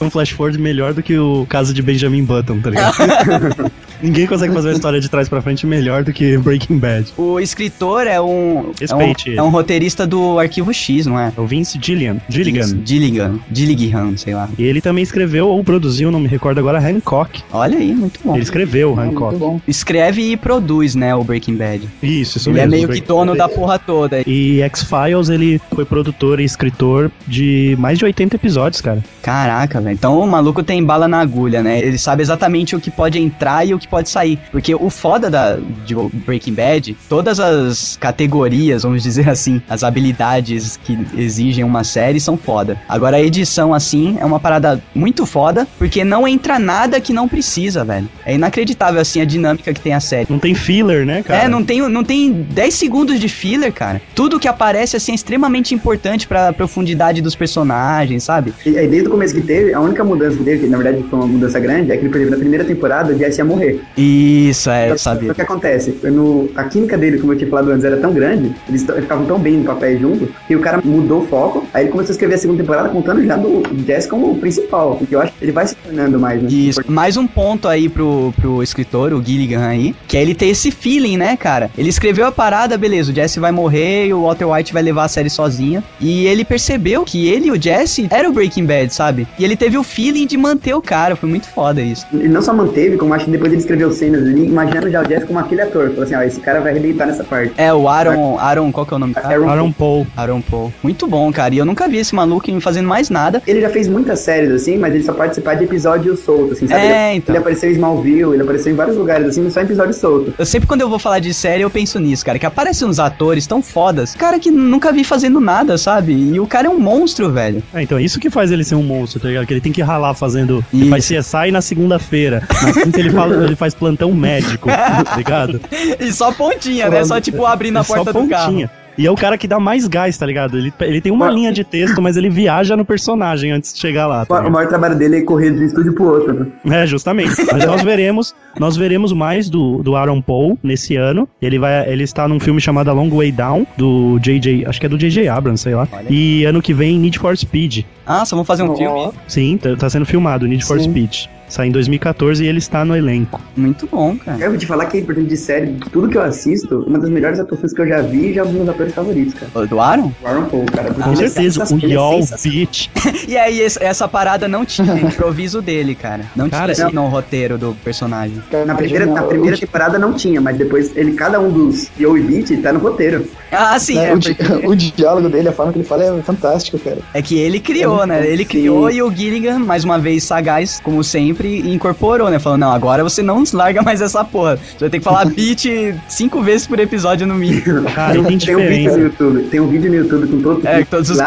Um flash forward melhor do que o caso de Benjamin Button, tá ligado? Ninguém consegue fazer uma história de trás pra frente melhor do que Breaking Bad. O escritor é um. É um, é um roteirista do Arquivo X, não é? É o Vince Gillian. Gilligan. Gilligan. Gilligan, sei lá. E ele também escreveu ou produziu, não me recordo agora, Hancock. Olha aí, muito bom. Ele escreveu Ah, Hancock. muito bom. Escreve e produz, né, o Breaking Bad. Isso, isso ele é mesmo. meio que dono da Bad. porra toda. E X-Files, ele foi produtor e escritor de mais de 80 episódios, cara. Caraca, velho. Então o maluco tem bala na agulha, né? Ele sabe exatamente o que pode entrar e o que pode sair. Porque o foda da, de Breaking Bad, todas as categorias, vamos dizer assim, as habilidades que exigem uma série são foda. Agora a edição, assim, é uma parada muito foda, porque não entra nada que não precisa, velho. É inacreditável, assim, a dinâmica que tem a série. Não tem filler, né, cara? É, não tem, não tem 10 segundos de filler, cara. Tudo que aparece, assim, é extremamente importante pra profundidade dos personagens, sabe? E aí, desde o começo que teve, a única mudança que teve, que na verdade foi uma mudança grande, é que, por exemplo, na primeira temporada o Jesse ia morrer. Isso, é, eu Só sabia. que o que acontece? No, a química dele, como eu tinha falado antes, era tão grande, eles t- ficavam tão bem no papel junto, que o cara mudou o foco, aí ele começou a escrever a segunda temporada contando já do Jesse como o principal, porque eu acho que ele vai se tornando mais, né? Isso. Mais um ponto aí pro, pro escritor, o Gilligan aí, que é ele ter esse feeling, né, cara? Ele escreveu a parada, beleza, o Jesse vai morrer e o Walter White vai levar a série sozinho. E ele percebeu que ele e o Jesse era o Breaking Bad, sabe? E ele teve o feeling de manter o cara, foi muito foda isso. Ele não só manteve, como acho que depois ele escreveu cenas ali, imaginando já o Jesse como aquele ator. Falou assim, ó, esse cara vai arrebentar nessa parte. É, o Aaron, Aaron, qual que é o nome? Aaron Aaron Paul. Aaron Paul. Muito bom, cara. E eu nunca vi esse maluco fazendo mais nada. Ele já fez muitas séries assim, mas ele só participar de episódios soltos, assim, sabe? É, Ele- então. Ele apareceu em Smallville, ele apareceu em vários lugares, assim, mas só em episódios soltos. Eu sempre quando eu vou falar de série, eu penso nisso, cara. Que aparecem uns atores tão fodas. Cara que nunca vi fazendo nada, sabe? E o cara é um monstro, velho. É, então, isso que faz ele ser um monstro, tá ligado? Que ele tem que ralar fazendo. Isso. Ele faz CSI na segunda-feira. Na quinta ele, fala, ele faz plantão médico, tá ligado? E só pontinha, né? Só tipo abrindo a só porta do carro. E é o cara que dá mais gás, tá ligado? Ele, ele tem uma linha de texto, mas ele viaja no personagem antes de chegar lá. O, Tá o maior trabalho dele é correr de um estúdio pro outro. né? É, justamente. Mas nós veremos, nós veremos mais do, do Aaron Paul nesse ano. Ele vai, ele está num filme chamado A Long Way Down do JJ, acho que é do JJ Abrams, sei lá. Olha. E ano que vem Need for Speed. Ah, só vamos fazer um filme. Sim, tá, tá sendo filmado Need for Sim. Speed. Sai em 2014 e ele está no elenco. Muito bom, cara. Eu vou te falar que, por exemplo, de série, de tudo que eu assisto, uma das melhores atuações que eu já vi e já é um dos atores favoritos, cara. O Do Aaron? O Aaron Paul, cara. porque Com é certeza, o é sensacional. Beach. E aí, essa parada não tinha improviso dele, cara. Não Cara, tinha assim no roteiro do personagem. Na primeira, na primeira temporada não tinha, mas depois ele, cada um dos Yo e Beat tá no roteiro. Ah, sim. Né, É, o, di- o diálogo dele, a forma que ele fala é fantástico, cara. é que ele criou, né? Ele criou e o Gilligan, mais uma vez sagaz, como sempre, incorporou, né? Falou, não, agora você não larga mais essa porra. Você vai ter que falar beat cinco vezes por episódio no mínimo. Cara, e tem Tem um vídeo no YouTube, tem um vídeo no YouTube com todos, É, todos os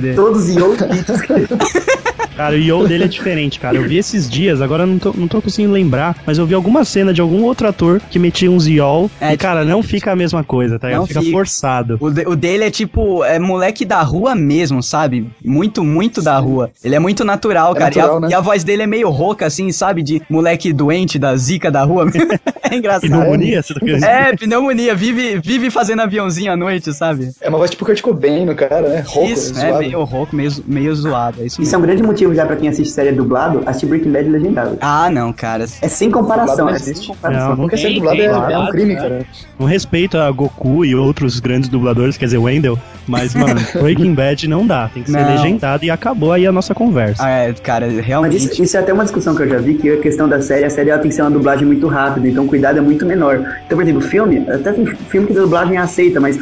dele. Todos os Yo Beats. Cara, o Yo dele é diferente, cara. Eu vi esses dias, agora eu não tô, não tô conseguindo lembrar, mas eu vi alguma cena de algum outro ator que metia uns Yol. É, e, cara, não fica a mesma coisa, tá? Não Fica fica. forçado. O, de- o dele é tipo, é moleque da rua mesmo, sabe? Muito, muito da rua. Ele é muito natural, É cara. E a- natural, né? e, a, voz dele é meio rouca, assim, sabe? De moleque doente da zica da rua. é engraçado. Pneumonia, você tá querendo dizer? É, pneumonia. Vive, vive fazendo aviãozinho à noite, sabe? É uma voz tipo Kurt Cobain no cara, né? Rouco, Isso, é zoado. meio rouco, meio, meio zoado. É isso Isso é um grande motivo já pra quem assiste série dublado, assistir Breaking Bad legendado. Ah, não, cara. É sem comparação, é sem comparação. Não, Porque ser dublado é, é um crime, né? cara. Com respeito a Goku e outros grandes dubladores, quer dizer, Wendell, mas, mano, Breaking Bad não dá. Tem que ser Não. legendado e acabou aí a nossa conversa. Ah, é, cara, Mas realmente. isso, isso é até uma discussão que eu já vi, que a questão da série, a série ela tem que ser uma dublagem muito rápida, então o cuidado é muito menor. Então, por exemplo, filme, até tem filme que a dublagem é aceita, mas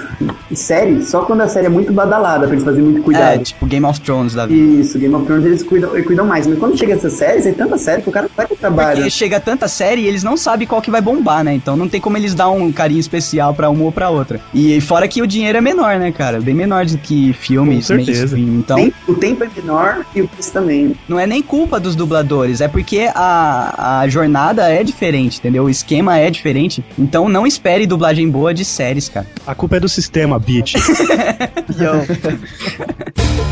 série, só quando a série é muito badalada, pra eles fazerem muito É, cuidado. tipo Game of Thrones da vida. Isso, Game of Thrones eles cuidam, eles cuidam mais. Mas quando chega essas séries, é tanta série que o cara não vai ter trabalho. Porque chega tanta série e eles não sabem qual que vai bombar, né? Então não tem como eles dar um carinho especial pra uma ou pra outra. E fora que o dinheiro é menor, né, cara? Bem menor do que filmes, mainstream. Então Tem- o tempo é menor e o preço também. não é nem culpa dos dubladores, é porque a, a jornada é diferente, entendeu? O esquema é diferente. Então não espere dublagem boa de séries, cara. A culpa é do sistema, bitch.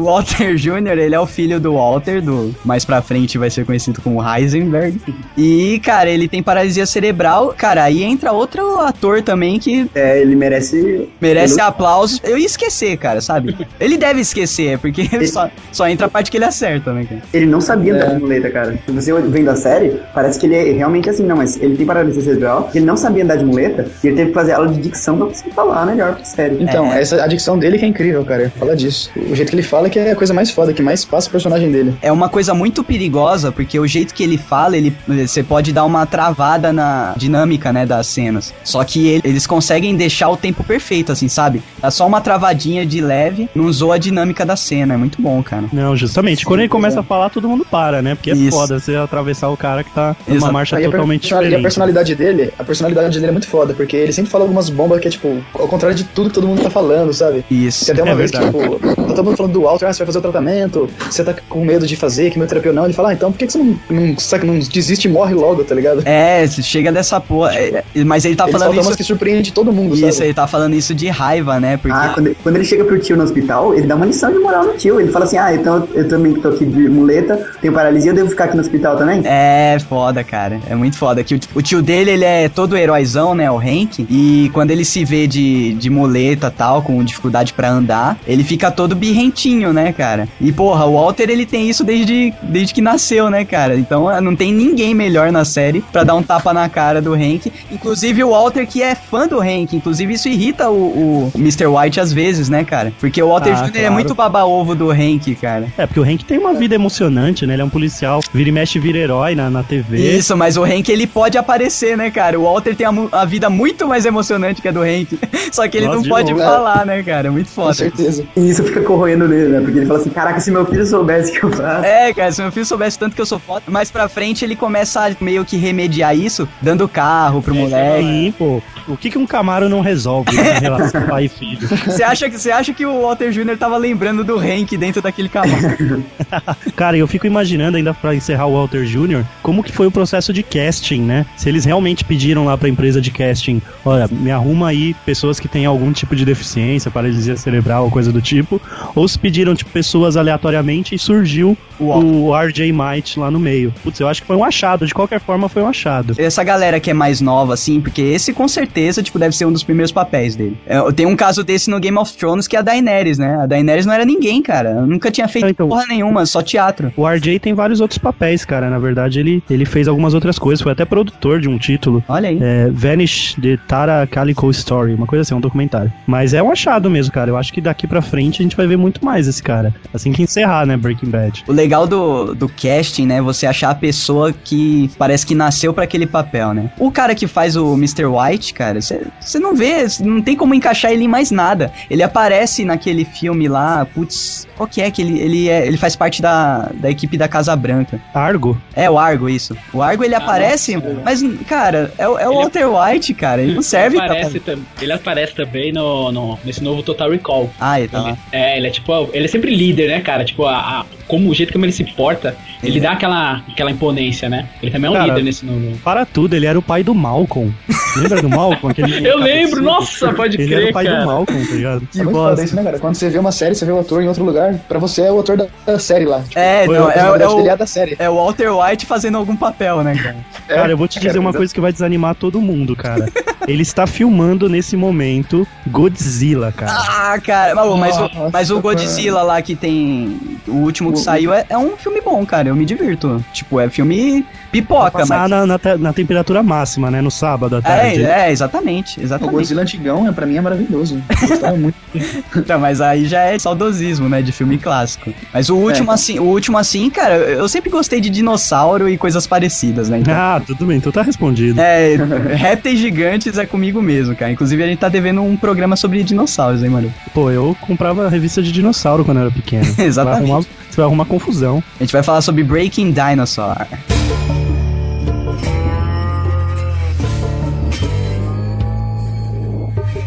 O Walter Jr., ele é o filho do Walter, do mais pra frente vai ser conhecido como Heisenberg. E, cara, ele tem paralisia cerebral. Cara, aí entra outro ator também que É, ele merece. merece ele- aplausos. Eu ia esquecer, cara, sabe? Ele deve esquecer, porque só, só entra a parte que ele acerta, né, cara? Ele não sabia andar É. de muleta, cara. Se você vendo a série, parece que ele é realmente assim, não, mas ele tem paralisia cerebral, ele não sabia andar de muleta, e ele teve que fazer aula de dicção pra conseguir falar melhor pra série. Então, É. essa a dicção dele que é incrível, cara. Fala disso. O jeito que ele fala que é a coisa mais foda, que mais passa o personagem dele. É uma coisa muito perigosa, porque o jeito que ele fala, ele você pode dar uma travada na dinâmica, né, das cenas. Só que ele- eles conseguem deixar o tempo perfeito, assim, sabe? Dá só uma travadinha de leve, não zoa a dinâmica da cena. É muito bom, cara. Não, justamente. Quando ele começa a falar, todo mundo para, né? Porque é Isso. foda você atravessar o cara que tá numa Exato. marcha totalmente E a diferente. personalidade dele, a personalidade dele é muito foda, porque ele sempre fala algumas bombas que é, tipo, ao contrário de tudo que todo mundo tá falando, sabe? Isso. Tem até uma É vez verdade. que, tipo, tá todo mundo falando do Ah, você vai fazer o tratamento, você tá com medo de fazer, quimioterapia ou não. Ele fala, ah, então por que, que você não, não, saca, não desiste e morre logo, tá ligado? É, chega dessa porra. é, é, mas ele tá Ele falando isso. que surpreende todo mundo, Isso, sabe? ele tá falando isso de raiva, né? Porque. Ah, quando, quando ele chega pro tio no hospital, ele dá uma lição de moral no tio. Ele fala assim: Ah, então eu também tô aqui de muleta, tenho paralisia, eu devo ficar aqui no hospital também? É foda, cara. É muito foda. Que o, o tio dele, ele é todo heróizão, né? O Hank. E quando ele se vê de, de muleta tal, com dificuldade pra andar, ele fica todo birrentinho, né, cara? E porra, o Walter, ele tem isso desde, desde que nasceu, né, cara? Então ah, não tem ninguém melhor na série pra dar um tapa na cara do Hank. Inclusive o Walter, que é fã do Hank. Inclusive isso irrita o, o Mr. White às vezes, né, cara? Porque o Walter Ah, Jr. é claro. muito baba-ovo do Hank, cara. É, porque o Hank tem uma vida emocionante, né? Ele é um policial, vira e mexe, vira herói na, na TV. Isso, mas o Hank ele pode aparecer, né, cara? O Walter tem a, a vida muito mais emocionante que a do Hank. Só que ele Nossa, não de pode novo. falar, né, cara? É muito Com foda. certeza. E isso fica corroendo nele, né? Porque ele fala assim: Caraca, se meu filho soubesse que eu faço. É, cara, se meu filho soubesse tanto que eu sou foda, mais pra frente ele começa a meio que remediar isso, dando carro pro moleque. Sim, pô. O que, que um Camaro não resolve né, em relação pai e filho? Você acha, que- você acha que o Walter Jr. tava lembrando do Hank dentro daquele cavalo? Cara, eu fico imaginando, ainda pra encerrar o Walter Jr., como que foi o processo de casting, né? Se eles realmente pediram lá pra empresa de casting, olha, me arruma aí pessoas que têm algum tipo de deficiência, paralisia cerebral ou coisa do tipo, ou se pediram, tipo, pessoas aleatoriamente e surgiu o, RJ Might lá no meio. Putz, eu acho que foi um achado, de qualquer forma foi um achado. Essa galera que é mais nova, assim, porque esse com certeza, tipo, deve ser um dos primeiros papéis dele. É, Tem um caso desse no Game of Thrones que é a Daenerys, né? A Daenerys não era ninguém, cara. Nunca tinha feito então. porra nenhuma, só teatro. O RJ tem vários outros papéis, cara. Na verdade, ele, ele fez algumas outras coisas. Foi até produtor de um título. Olha aí. É, Vanish de Tara Calico Story, uma coisa assim, um documentário. Mas é um achado mesmo, cara. Eu acho que daqui pra frente a gente vai ver muito mais esse cara. Assim que encerrar, né, Breaking Bad. O legal do, do casting, né? Você achar a pessoa que parece que nasceu pra aquele papel, né? O cara que faz o Mr. White, cara, você não vê, não tem como encaixar ele em mais nada. Ele aparece naquele filme lá, putz, qual que é que ele, ele, é, ele faz parte da, da equipe da Casa Branca. Argo? É, o Argo, isso. O Argo ele aparece, mas, cara, é, o- é o Ele- Walter White, cara. Ele não serve ele pra. aparece, tam- ele aparece também no, no- nesse novo Total Recall. Ah, ele tá lá. Ele- é, ele é tipo, ele é sempre líder, né, cara? Tipo, a, a- como o jeito como ele se porta, ele É. dá aquela, aquela imponência, né? Ele também é um Cara, líder nesse novo. Para tudo, ele era o pai do Malcolm. Lembra do Malcolm? Aquele Eu lembro, nossa, pode Ele crer, era o pai cara. do Malcolm, tá ligado? É muito foda isso, né, cara? Quando você vê uma série, você vê o ator em outro lugar, pra você é o ator da, da série lá. Tipo, É, não, o é, é, é, dele é o, da série. é o Walter White fazendo algum papel, né, cara? Cara, eu vou te dizer uma coisa que vai desanimar todo mundo, cara. Ele está filmando nesse momento Godzilla, cara. Ah, cara, mas, mas o, Nossa, mas o cara. Godzilla lá que tem. O último que O- saiu é, é um filme bom, cara. Eu me divirto. Tipo, é filme pipoca, Passar mas. na, na, te- na temperatura máxima, né? No sábado à tarde. É, é, exatamente, O exatamente. Godzilla antigão, é, pra mim, é maravilhoso. Gostava muito. Tá, mas aí já é saudosismo, né, de filme clássico. Mas o último É. assim, o último assim, cara, eu sempre gostei de dinossauro e coisas parecidas, né? Então, Ah, tudo bem, então tá respondido. é, répteis gigantes é comigo mesmo, cara. Inclusive a gente tá devendo um programa sobre dinossauros, hein, mano? Pô, eu comprava revista de dinossauro quando eu era pequeno. Exatamente. Vai arrumar- Você vai arrumar confusão. A gente vai falar sobre Breaking Dinosaur.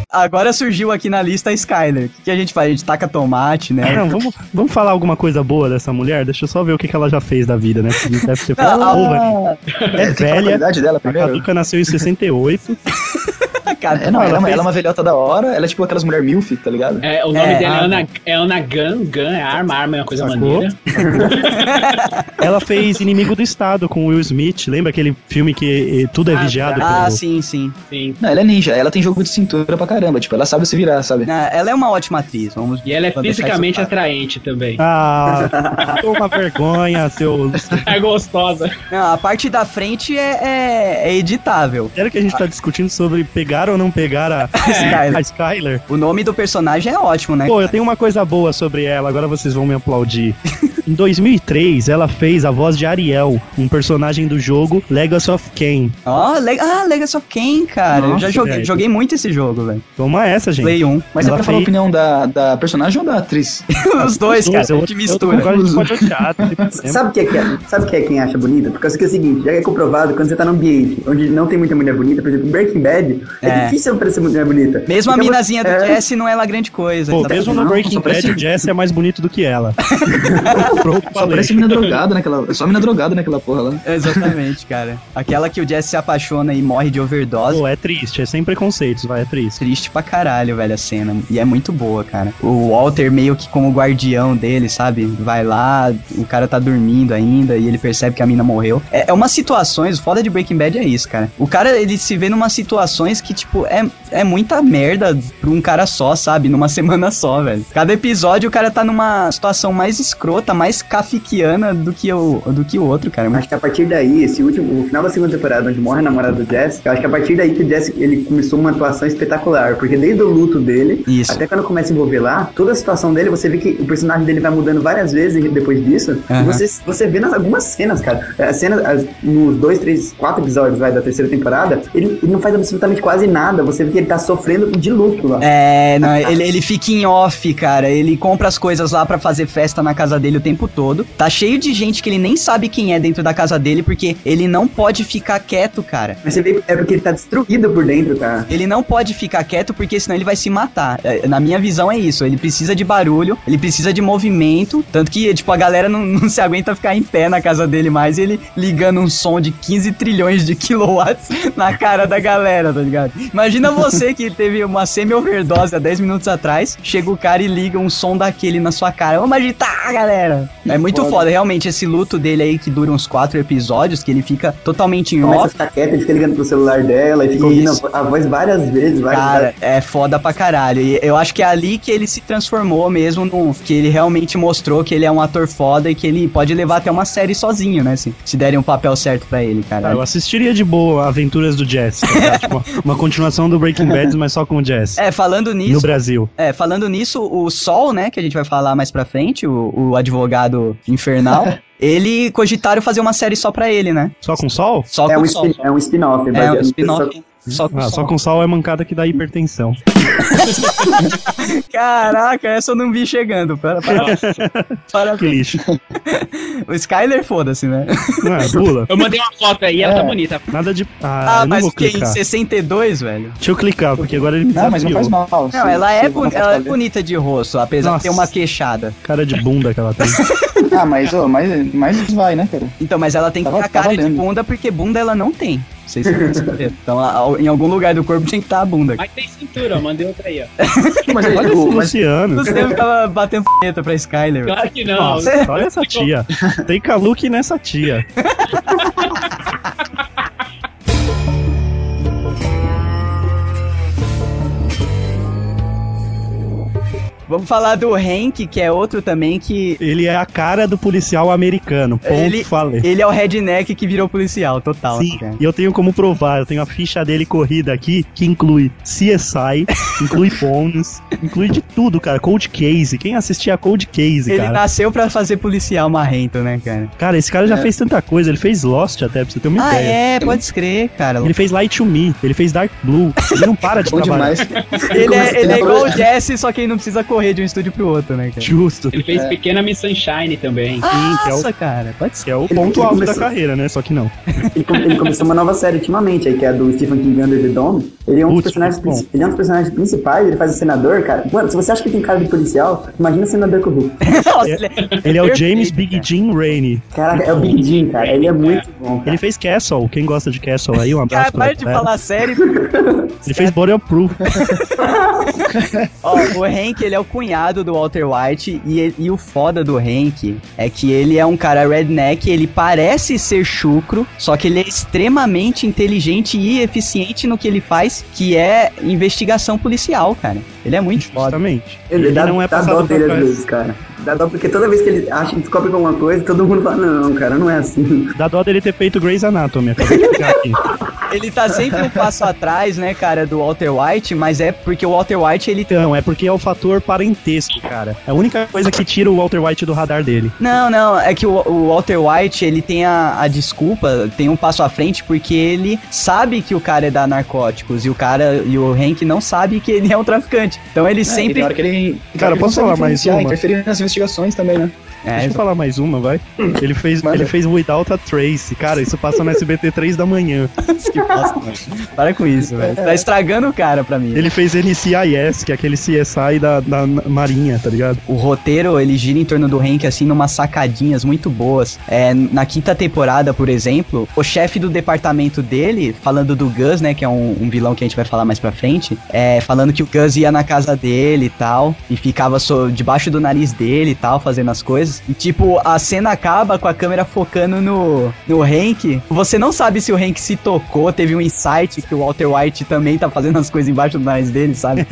Agora surgiu aqui na lista a Skyler. O que, que a gente faz? A gente taca tomate, né? Não, vamos, vamos falar alguma coisa boa dessa mulher? Deixa eu só ver o que, que ela já fez da vida, né? Porque deve ser Não, a- porra. É a velha. qualidade dela A primeiro. Caduca nasceu em 68. Cara, É, não, ela, é uma- fez- ela é uma velhota da hora, ela é tipo aquelas mulher milf, tá ligado? É, o nome É, dela é arma. Ana, é Ana Gun, Gun é arma, arma é uma coisa Sacou? maneira. Ela fez Inimigo do Estado com Will Smith. Lembra aquele filme que eh, tudo é Ah, vigiado Ah, pelo... sim, sim. Sim. Não, ela é ninja, ela tem jogo de cintura pra caramba, tipo, ela sabe se virar, sabe? Ah, Ela é uma ótima atriz, vamos E ela é fisicamente atraente também. Ah, toma vergonha, seu... É gostosa. Não, a parte da frente é, é- é editável. Era que a gente tá discutindo sobre pegar pegar ou não pegar a, Skyler. a Skyler? O nome do personagem é ótimo, né? Pô, eu tenho uma coisa boa sobre ela, agora vocês vão me aplaudir. Em 2003, ela fez a voz de Ariel, um personagem do jogo Legacy of Kain. Ó, le ah, Legacy of Kain, cara. eu já Nossa, joguei, velho. joguei muito esse jogo, velho. Toma essa, gente. Play 1. Mas Ela é pra falar a fez- opinião da, da personagem ou da atriz? Os dois, cara. eu, a gente eu, mistura. a gente pode odiar. Sabe o que é, que é- sabe o que é quem acha bonita? Porque é o seguinte, já é comprovado, quando você tá num ambiente onde não tem muita mulher bonita, por exemplo, Breaking Bad, é, É. difícil aparecer mulher bonita. Mesmo a Então, minazinha do é, Jesse não é lá grande coisa. Pô, sabe? mesmo no Breaking Bad, o Jesse é mais bonito do que ela. Pronto, Só parece mina drogada naquela. Só mina drogada naquela porra lá. Exatamente, cara. Aquela que o Jesse se apaixona e morre de overdose. Pô, é triste, é sem preconceitos, vai, é triste. Triste pra caralho, velho, a cena. E é muito boa, cara. O Walter meio que como guardião dele, sabe? Vai lá, o cara tá dormindo ainda e ele percebe que a mina morreu. É, é umas situações, o foda de Breaking Bad é isso, cara. O cara, ele se vê numas situações que, tipo, é, é muita merda pra um cara só, sabe? Numa semana só, velho. Cada episódio o cara tá numa situação mais escrota, mais kafikiana do que o, do que o outro, cara. Acho que a partir daí, esse último, o final da segunda temporada, onde morre a namorada do Jesse, eu acho que a partir daí que o Jesse ele começou uma atuação espetacular, porque desde o luto dele, Isso. até quando começa a envolver lá, toda a situação dele, você vê que o personagem dele vai mudando várias vezes depois disso, Aham. e você, você vê nas algumas cenas, cara. As cenas, as- nos dois, três, quatro episódios vai, da terceira temporada, ele, ele não faz absolutamente quase nada, você vê que ele tá sofrendo de luto lá. É, não, ele, ele fica em off, cara. Ele compra as coisas lá pra fazer festa na casa dele o tempo todo. Tá cheio de gente que ele nem sabe quem é dentro da casa dele, porque ele não pode ficar quieto, cara. Mas você vê é porque ele tá destruído por dentro, cara. Ele não pode ficar quieto porque senão ele vai se matar. É, Na minha visão é isso. Ele precisa de barulho, ele precisa de movimento. Tanto que, tipo, a galera não, não se aguenta ficar em pé na casa dele mais. Ele ligando um som de 15 trilhões de kilowatts na cara da galera, tá ligado? Imagina você que teve uma semi-overdose há 10 minutos atrás. Chega o cara e liga um som daquele na sua cara. Vamos agitar, galera! É muito foda. foda. Realmente, esse luto dele aí que dura uns 4 episódios, que ele fica totalmente em Começa a off. ficar quieto, ele fica ligando pro celular dela e fica ouvindo Isso. a, a voz várias vezes, várias Cara, é foda pra caralho. E eu acho que é ali que ele se transformou mesmo, no, que ele realmente mostrou que ele é um ator foda e que ele pode levar até uma série sozinho, né? Se, se derem um papel certo pra ele, cara. Ah, eu assistiria de boa Aventuras do Jess. tá? Tipo, uma, uma continuação do Breaking Bad, mas só com o Jess. É, falando No nisso, Brasil. é, falando nisso, o Sol, né, que a gente vai falar mais pra frente, o, o advogado infernal, ele cogitaram fazer uma série só pra ele, né? Só com sol? Só É com um, o Sol. é um spin-off. É, um no spin-off. Só com Ah, o só com sol é mancada que dá hipertensão. Caraca, essa eu não vi chegando. Para, para, Que parabéns. lixo. O Skyler, foda-se, né? Não, é, pula. Eu mandei uma foto aí, ela tá bonita. Nada de. Ah, Ah, eu não mas vou o que? Em clicar. 62, velho? Deixa eu clicar, porque agora ele me Não, mas não faz mal. Não, se- ela, é, não ela é bonita de rosto, apesar Nossa. de ter uma queixada. Cara de bunda que ela tem. Ah, mas, ô, mas, mas vai, né, cara? Então, mas ela tem que ter a cara de bunda, porque bunda ela não tem. Vocês. Então, a- a- em algum lugar do corpo tem que estar a bunda. Mas tem cintura, ó, mandei outra aí, ó. Mas, Olha esse o, mas Luciano. Você sempre tava batendo punheta pra Skyler. Claro que não. Nossa, olha essa tia. Tem Kaluki nessa tia. Vamos falar do Hank, que é outro também que. Ele é a cara do policial americano. Ponto, Ele- falei. Ele é o redneck que virou policial, total. Sim, né, cara? e eu tenho como provar, eu tenho a ficha dele corrida aqui, que inclui CSI, inclui Bones, inclui de tudo, cara. Cold Case. Quem assistia a Cold Case, Ele cara? nasceu pra fazer policial marrento, né, cara? Cara, esse cara já É. fez tanta coisa, ele fez Lost até, pra você ter uma Ah, ideia. é, pode escrever, cara. Ele fez Light to Me, ele fez Dark Blue, ele não para de bom trabalhar. demais. Ele é, ele é igual o Jesse, só que ele não precisa correr de um estúdio pro outro, né, cara? Justo. Ele fez Pequena Miss Sunshine também. que é o- Nossa, cara, pode ser. Que é o Ele- ponto ele alto da começou- carreira, né? Só que não. Ele, come- ele começou uma nova série ultimamente, aí, que é a do Stephen King Under the Dome. Ele é um, dos Putz, personagens, bom. princi- ele é um dos personagens principais, ele faz o senador, cara. Mano, se você acha que tem cara de policial, imagina o senador com o Hulk. Nossa, ele é, Ele é o James. Big Jim Rainey. Caraca, é o Big Jim, cara. Ele é muito bom, cara. Ele fez Castle. Quem gosta de Castle aí, um abraço Cara, para de galera. falar sério. Ele fez of Proof. Ó, o Hank, ele é o cunhado do Walter White e, e o foda do Hank é que ele é um cara redneck, ele parece ser chucro, só que ele é extremamente inteligente e eficiente no que ele faz, que é investigação policial, cara. Ele é muito foda. Justamente. Ele, Ele dá, não é dá passado dó pra dele às vezes, cara. Dá dó porque toda vez que ele acha que descobre alguma coisa, todo mundo fala, não, cara, não é assim. Dá dó dele ter feito Grey's Anatomy. Acabei de pegar aqui. ele tá sempre um passo atrás, né, cara, do Walter White, mas é porque o Walter White, ele Então, é porque é o fator parentesco, cara. É a única coisa que tira o Walter White do radar dele. Não, não, é que o, o Walter White, ele tem a, a desculpa, tem um passo à frente, porque ele sabe que o cara é da narcóticos e o cara e o Hank não sabe que ele é um traficante. Então ele É, sempre. que ele. Cara, ele posso falar mais uma? Interferir nas investigações também, né? É, Deixa eu falar mais uma, vai. Ele fez, ele fez Without a Trace. Cara, isso passa no SBT 3 da manhã. que mano. Para com isso, velho. Tá estragando o cara pra mim. Ele fez NCIS, que é aquele CSI da, da Marinha, tá ligado? O roteiro, ele gira em torno do Hank, assim, numas sacadinhas muito boas. É, na quinta temporada, por exemplo, o chefe do departamento dele, falando do Gus, né, que é um, um vilão que a gente vai falar mais pra frente, é, falando que o Gus ia na casa dele e tal, e ficava so- debaixo do nariz dele e tal, fazendo as coisas. E, tipo, a cena acaba com a câmera focando no, no Hank. Você não sabe se o Hank se tocou, teve um insight que o Walter White também tá fazendo as coisas embaixo do nariz dele, sabe?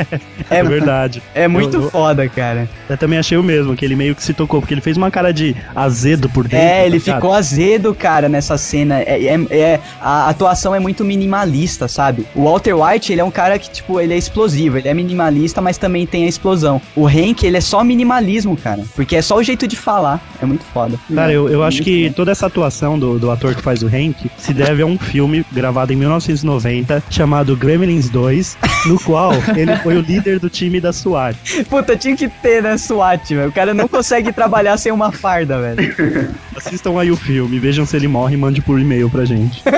É, É, verdade. é muito Eu- eu- foda, cara. Eu também achei o mesmo, que ele meio que se tocou, porque ele fez uma cara de azedo por dentro. É, ele tá ficou azedo, cara, nessa cena. É, é- é- a atuação é muito minimalista, sabe? O Walter White, ele é um cara que, tipo, ele é explosivo, ele é minimalista, mas também tem a explosão. O Hank, ele é só minimalismo, cara. Porque é só o jeito de falar. É muito foda. Cara, eu, eu acho que toda essa atuação do, do ator que faz o Hank se deve a um filme gravado em 1990 chamado Gremlins 2, no qual ele foi o líder do time da SWAT. Puta, tinha que ter, né, SWAT, velho. O cara não consegue trabalhar sem uma farda, velho. Assistam aí o filme, vejam se ele morre e mande por e-mail pra gente.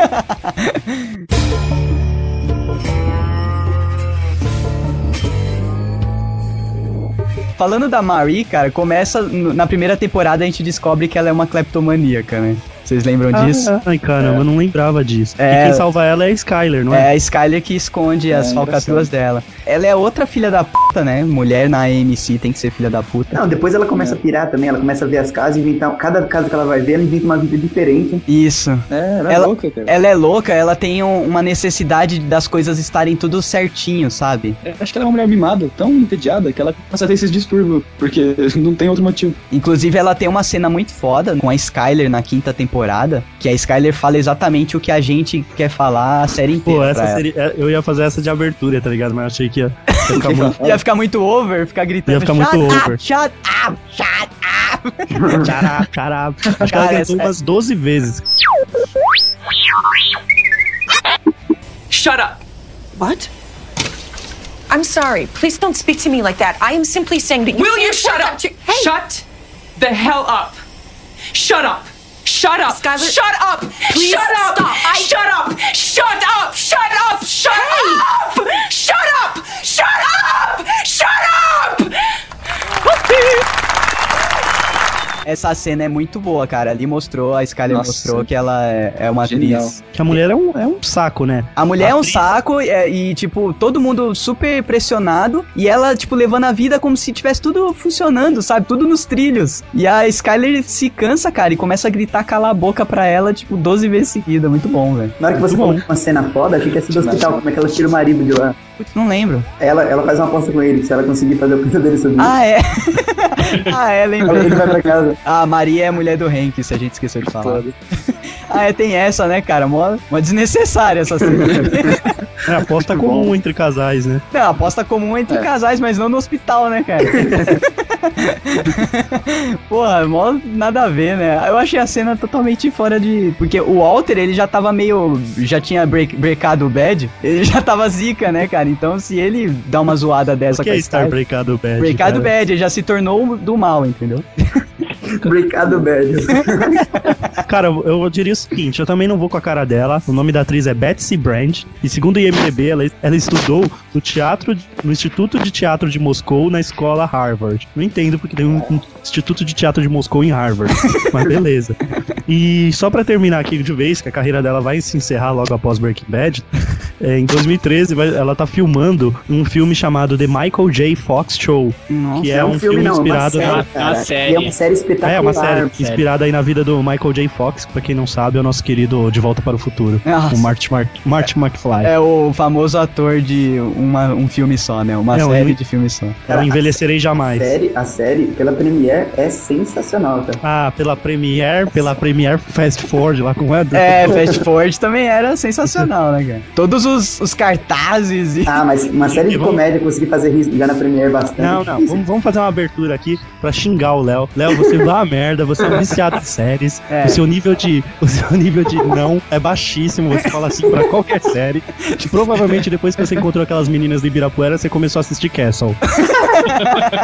Falando da Marie, cara, começa na primeira temporada a gente descobre que ela é uma kleptomaníaca, né? Vocês lembram disso? Ai, caramba, eu não lembrava disso. É. E quem salva ela é a Skyler, não É é? a Skyler que esconde as É, falcatruas dela. Ela é outra filha da puta, né? Mulher na AMC tem que ser filha da puta. Não, depois ela começa a pirar também, ela começa a ver as casas, inventar. Cada casa que ela vai ver, ela inventa uma vida diferente. Isso. É, ela, Ela- é louca, cara. Ela é louca, ela tem um- uma necessidade das coisas estarem tudo certinho, sabe? É, Acho que ela é uma mulher mimada, tão entediada, que ela começa a ter esses distúrbios, porque não tem outro motivo. Inclusive, ela tem uma cena muito foda com a Skyler na quinta temporada, que a Skyler fala exatamente o que a gente quer falar a série inteira. Pô, essa seria. Eu ia fazer essa de abertura, tá ligado? Mas achei que ia, ia ficar muito. Ia ficar muito over, ficar gritando. Ia ficar muito "Shut over." Up, shut up, shut up. Tchará, tchará. Acho que ela essa- umas 12 vezes. Shut up. What? I'm sorry. Please don't speak to me like that. I am simply saying that you Will you shut up? your- Hey, Shut the hell up. Shut up. Shut up. Skylar- Shut up. Please shut up. stop. I- Shut up. Shut up. Shut up. Shut up. Shut up. Shut up. Shut up. Essa cena é muito boa, cara. Ali mostrou, a Skyler Nossa. mostrou que ela é, é uma Genial. atriz. Que a mulher é um, é um saco, né? A mulher é um Atriz. saco é, e, tipo, todo mundo super pressionado e ela, tipo, levando a vida como se tivesse tudo funcionando, sabe? Tudo nos trilhos. E a Skyler se cansa, cara, e começa a gritar cala a boca pra ela, tipo, 12 vezes seguida. Muito bom, velho. Na hora que você falou uma cena foda, achei que ia ser do hospital, como é que ela tira o marido de lá. Putz, não lembro. Ela, ela faz uma aposta com ele, se ela conseguir fazer o coisa dele subir, Ah, é. ah, é, lembrei. ele vai pra casa. A Maria é a mulher do Hank, se a gente esqueceu de falar. Ah, é, tem essa, né, cara? Mó, mó desnecessária essa cena. É aposta comum entre casais, né? Não, aposta comum entre É. casais, mas não no hospital, né, cara? Porra, mó nada a ver, né? Eu achei a cena totalmente fora de. Porque o Walter, ele já tava meio. Já tinha break, breakado o bad. Ele já tava zica, né, cara? Então, se ele dá uma zoada dessa O que com é estar Sky- breakado bad? Breakado cara? bad, ele já se tornou do mal, entendeu? Breakado bad. Cara, eu diria o seguinte, eu também não vou com a cara dela. O nome da atriz é Betsy Brand. E segundo o IMDB, ela, ela estudou no teatro, no Instituto de Teatro de Moscou, na escola Harvard. Não entendo porque tem um, um Instituto de Teatro de Moscou em Harvard. mas beleza. E só pra terminar aqui de vez, que a carreira dela vai se encerrar logo após Breaking Bad, é, em 2013, vai- ela tá filmando um filme chamado The Michael J. Fox Show. Nossa. que é Não um filme, não, inspirado é uma na. série, cara. uma série. E é uma série espetacular. É, uma série inspirada aí na vida do Michael J. Fox, pra quem não sabe, é o nosso querido De Volta para o Futuro. Nossa. O Marty, Mar Marty McFly. É o famoso ator de uma, um filme só, né? Uma É, um- série de filme só. Eu não envelhecerei A jamais. série, a série, pela Premiere, é sensacional, cara. Ah, pela Premiere, pela Premiere Fast Forward lá com o Ed. É, Fast Forward também era sensacional, né, cara? Todos os, os cartazes e. Ah, mas uma série de comédia conseguir fazer rir já na Premiere bastante. Não, não, vamos, vamos fazer uma abertura aqui pra xingar o Léo. Léo, você vai a merda, você é viciado em séries. É. O seu nível de. O seu nível de não é baixíssimo. Você fala assim pra qualquer série. E provavelmente depois que você encontrou aquelas meninas de Ibirapuera, você começou a assistir Castle.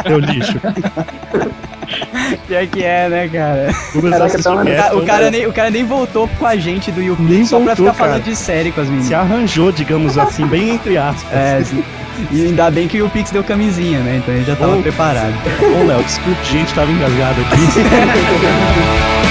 Seu lixo. Pior que é, né, cara? Caraca, tá uma- O ca- o cara, nem, o cara nem voltou com a gente do YouTube Nem só pra voltou, ficar cara. falando de série com as meninas. Se arranjou, digamos assim, bem entre aspas. É, sim. e ainda bem que o Pix deu camisinha, né? Então ele já tava Oh. preparado. Ô, Léo, desculpe, gente, tava engasgado aqui.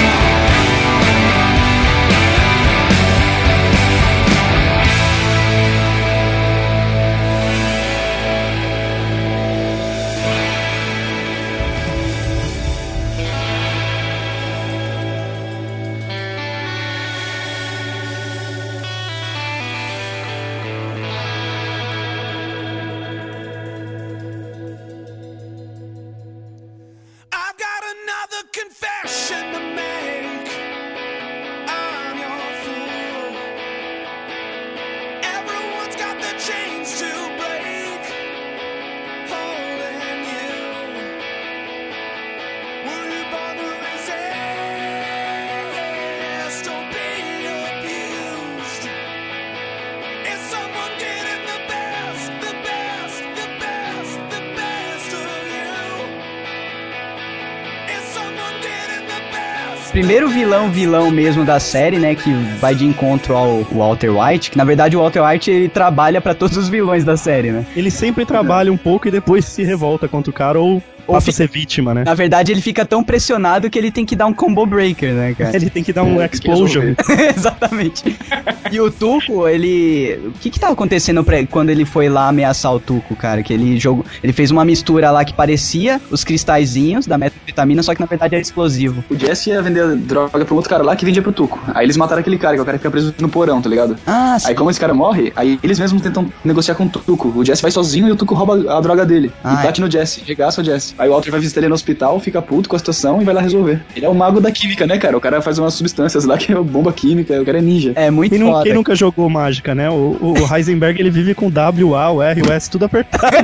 Primeiro vilão, vilão mesmo da série, né? Que vai de encontro ao Walter White. Que na verdade o Walter White ele trabalha pra todos os vilões da série, né? Ele sempre trabalha um pouco e depois se revolta contra o cara ou Ou passa ser vítima, né? Na verdade ele fica tão pressionado que ele tem que dar um combo breaker, né, cara? Ele tem que dar um explosion. Exatamente. E o Tuco, ele. O que que tava acontecendo pra... quando ele foi lá ameaçar o Tuco, cara? Que ele jogou. Ele fez uma mistura lá que parecia os cristalzinhos da metanfetamina, só que na verdade era explosivo. O Jesse ia vender droga pra um outro cara lá que vendia pro Tuco. Aí eles mataram aquele cara, que é o cara que fica preso no porão, tá ligado? Ah, sim. Aí como esse cara morre, aí eles mesmos tentam negociar com o Tuco. O Jesse vai sozinho e o Tuco rouba a droga dele. Ah, e bate no Jesse, regaça o Jesse. Aí o Walter vai visitar ele no hospital, fica puto com a situação e vai lá resolver. Ele é o mago da química, né, cara? O cara faz umas substâncias lá que é bomba química, o cara é ninja. É muito Quem, foda. quem nunca jogou mágica, né? O, o- o Heisenberg ele vive com W, A, o R, o S tudo apertado.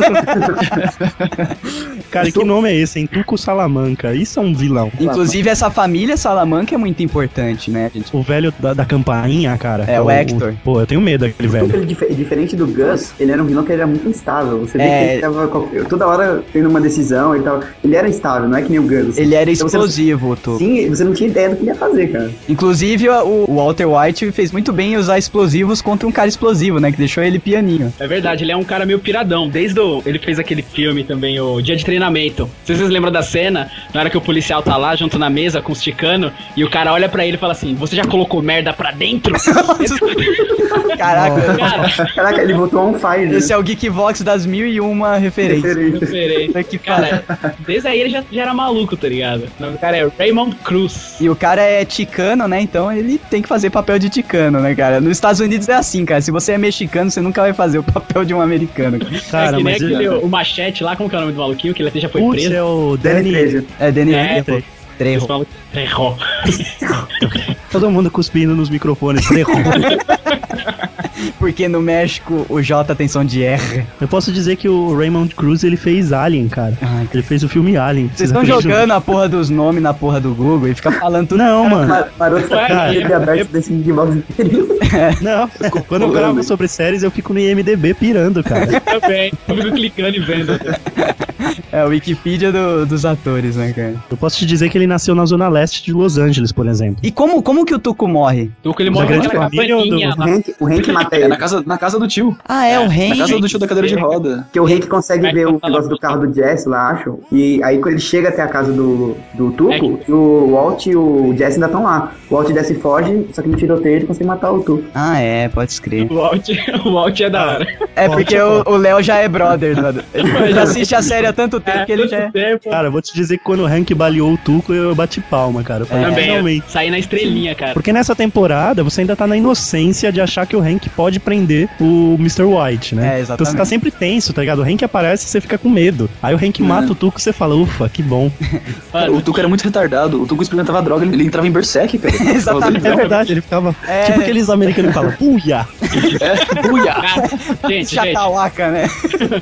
Cara, e que nome é esse, hein? Tuco Salamanca. Isso é um vilão. Inclusive, essa família Salamanca é muito importante, né, gente? O velho da, da campainha, cara. É, o Hector. pô, eu tenho medo daquele O velho. ele, dif- diferente do Gus, ele era um vilão que ele era muito instável. Você vê É. que ele tava qualquer- toda hora tendo uma decisão ele tava. Ele era instável, não é que nem o Gus. Ele era Então você não- explosivo, o Tuco. Sim, você não tinha ideia do que ele ia fazer, cara. Inclusive, o o Walter White fez muito bem em usar explosivos contra um cara explosivo, né? Que deixou ele pianinho. É verdade, ele é um cara meio piradão. Desde o. Ele fez aquele filme também, o Dia de Treinamento. Não sei se vocês lembram da cena, na hora que o policial tá lá junto na mesa com os ticano, e o cara olha pra ele e fala assim: Você já colocou merda pra dentro? Caraca, cara, Caraca, ele botou on fire. né? esse é o Geekvox das mil e uma referências. Referência. Puta que Cara, desde aí ele já, já era maluco, tá ligado? O nome do cara é Raymond Cruz. E o cara é ticano, né? Então ele tem que fazer papel de ticano, né, cara? Nos Estados Unidos é assim, cara. Se você é mexicano, você nunca vai fazer o papel de um americano. cara. É que nem mas aquele, ele- o Machete lá, como que é o nome do maluquinho? Que ele até já foi Putz, preso. é o Danny. Trejo. É, Danny É, Trejo. Trejo. falam Trejo. Todo mundo cuspindo nos microfones. Errou. Porque no México o J tem som de R. Eu posso dizer que o Raymond Cruz ele fez Alien, cara. Ai, Ele fez o filme Alien. Vocês estão jogando a porra dos nomes na porra do Google e fica falando tudo. Não, mano. Tá Ué, com ele aberto desse Geekbox inteiro. Não. Quando eu gravo sobre séries, eu fico no IMDB pirando, cara. Também. Eu fico clicando e vendo. É a Wikipedia do- dos atores, né, cara? Eu posso te dizer que ele nasceu na zona leste de Los Angeles, por exemplo. E como, como que o Tuco morre? Tuco ele morre naquela família do- O. Hank, o Hank mata É ele. na casa, na casa do tio. Ah, é, o Na Hank. casa do tio da cadeira de roda. Porque o Hank consegue Como é que ver o negócio do carro do Jesse lá, acho. E aí quando ele chega até a casa do, do Tuco, É o Walt e o Jesse ainda estão lá. O Walt e o Jesse foge, só que no tiroteio ele consegue matar o Tuco. Ah, é, pode escrever. O Walt, o Walt é da hora. É porque o o Léo já é brother, mano. Ele já assiste a série há tanto tempo que ele já é. tempo. Cara, eu vou te dizer que quando o Hank baleou o Tuco, eu bati palma, cara. Eu falei, Também, finalmente. sair na estrelinha, cara. Porque nessa temporada você ainda tá na inocência de achar que o Hank pode prender o Mr. White, né? É, Então você tá exatamente. sempre tenso, tá ligado? O Hank aparece e você fica com medo. Aí o Hank mata o Tuco e você fala, ufa, que bom. Mano, O Tuco era muito retardado. O Tuco experimentava droga, ele, ele entrava em berserk, cara. Exatamente. É verdade, ele ficava. É, tipo aqueles americanos que falam, puia! É, uia. cara, gente. Chacalaca, né?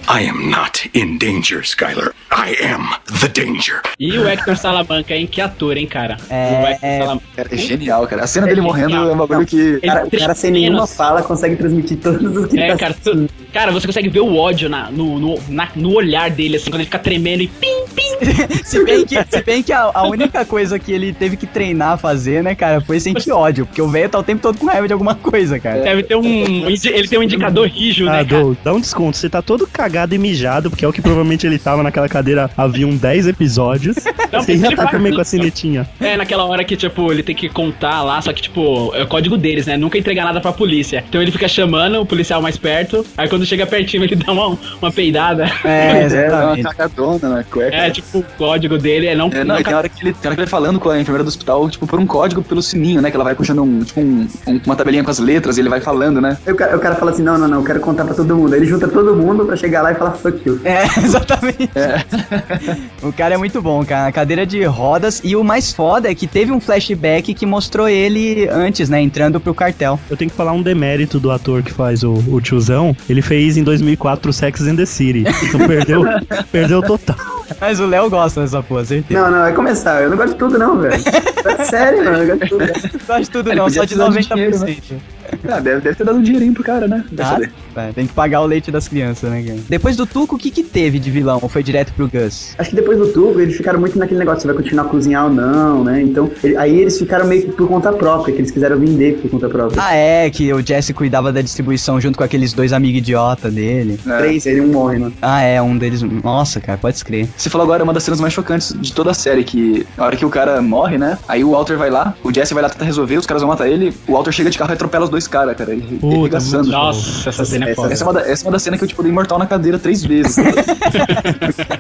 I am not in danger, Skylar. I am the danger. E o Hector Salamanca, hein? Que ator, hein, cara? É, o Hector é. Salamanca. Cara, é genial, cara. A cena dele genial. morrendo é um bagulho que. Cara, o cara sem nenhuma fala consegue transmitir todos os que É, tá cara, tu- cara, você consegue ver o ódio na, no, no, na- no olhar dele, assim, quando ele fica tremendo e pim, pim. Se bem que, se bem que a, a única coisa que ele teve que treinar a fazer, né, cara, foi sentir ódio. Porque o velho tá o tempo todo com raiva de alguma coisa, cara. Deve ter um. Ele tem um indicador rijo, Ah, né, cara? Dou, dá um desconto. Você tá todo cagado e mijado, porque é o que provavelmente ele tava naquela cadeira havia uns 10 episódios. Não, Você já ele tá também com a sinetinha. É, naquela hora que, tipo, ele tem que contar lá, só que, tipo, é o código deles, né? Nunca entregar nada pra polícia. Então ele fica chamando o policial mais perto, aí quando chega pertinho ele dá uma, uma peidada. É, É, uma exatamente. cagadona na cueca. É, tipo, o código dele é não. É, não, e tem hora que ele, tem hora que ele falando com a enfermeira do hospital, tipo, por um código pelo sininho, né? Que ela vai puxando um, tipo, um- um- uma tabelinha com as letras e ele vai falando, né? Aí o cara, o cara fala assim, não, não, não, eu quero contar pra todo mundo. Aí ele junta todo mundo pra chegar lá e falar fuck you. É, exatamente. o cara é muito bom, cara. Cadeira de rodas. E o mais foda é que teve um flashback que mostrou ele antes, né? Entrando pro cartel. Eu tenho que falar um demérito do ator que faz o, o tiozão. Ele fez em 2004 Sex and the City. Então perdeu, perdeu total. Mas o Léo gosta dessa porra, certeza. Não, não, vai começar. Eu não gosto de tudo, não, velho. É sério, mano, eu gosto de tudo. Não gosto de tudo Ele não, só de ter dado 90%. dinheiro, né? Ah, deve, deve ter dado um dinheirinho pro cara, né? Tá? É, tem que pagar o leite das crianças, né, cara? Depois do Tuco, o que que teve de vilão? Ou foi direto pro Gus? Acho que depois do tubo, eles ficaram muito naquele negócio, se vai continuar a cozinhar ou não, né? Então, ele- aí eles ficaram meio que por conta própria, que eles quiseram vender por conta própria. Ah, é, que o Jesse cuidava da distribuição junto com aqueles dois amigos idiota dele. É. Três, ele um morre, mano. Ah, é, um deles. Nossa, cara, pode escrever. Você falou agora uma das cenas mais chocantes de toda a série, que a hora que o cara morre, né? Aí o Walter vai lá, o Jesse vai lá tentar resolver, os caras vão matar ele, o Walter chega de carro e atropela os dois caras, cara. Ele, ele Puta, muito Nossa, essa cena é foda. Essa é, uma da, essa é uma das cenas que eu, tipo, dei imortal na cadeira três vezes.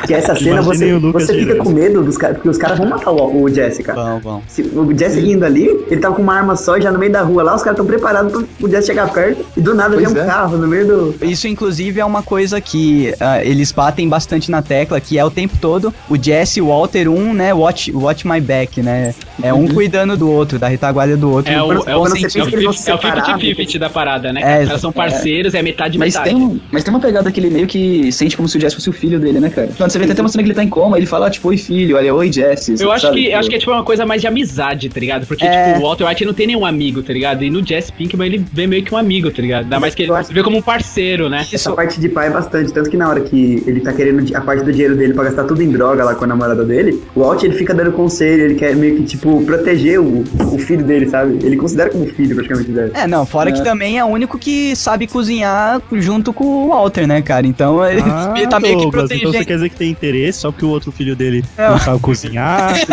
Que essa cena Imaginei você, você fica com medo dos caras, porque os caras vão matar o, o Jesse, cara. Bom, bom. Se, o Jesse indo ali, ele tava com uma arma só, já no meio da rua lá, os caras estão preparados pro o Jesse chegar perto, e do nada Pois vem um é. carro no meio do. Isso, inclusive, é uma coisa que ah, eles batem bastante na tecla, que é o tempo todo o Jesse e o Walter, um, né, watch, watch my back, né? É um cuidando do outro, da retaguarda do outro. É o, é o, você é o que eles vão 50 se é o separar, 50-50 da parada, né? É, caras são parceiros, é, metade Mas metade. tem, mas tem uma pegada que ele meio que sente como se o Jesse fosse o filho dele, né, cara? Quando você vê até uma cena que ele tá em coma, ele fala, tipo, oi filho, olha, oi Jesse. Eu acho sabe? que, Tipo, acho que é tipo uma coisa mais de amizade, tá ligado? Porque, É. tipo, o Walter White não tem nenhum amigo, tá ligado? E no Jesse Pinkman ele vê meio que um amigo, tá ligado? Ainda mais que ele Eu acho- vê como um parceiro, né? Essa parte de pai é bastante, tanto que na hora que ele tá querendo a parte do dinheiro dele pra gastar tudo em droga lá com a namorada dele, o Walt ele fica dando conselho, ele quer meio que, tipo, proteger o, o filho dele, sabe? Ele considera como filho, praticamente, dele. É, não, fora que também é o único que sabe cozinhar junto com o Walter, né, cara? Então ele, Ah, ele tá meio que Douglas, então você protegendo. quer dizer que tem interesse, só que o outro filho dele É. não sabe cozinhar.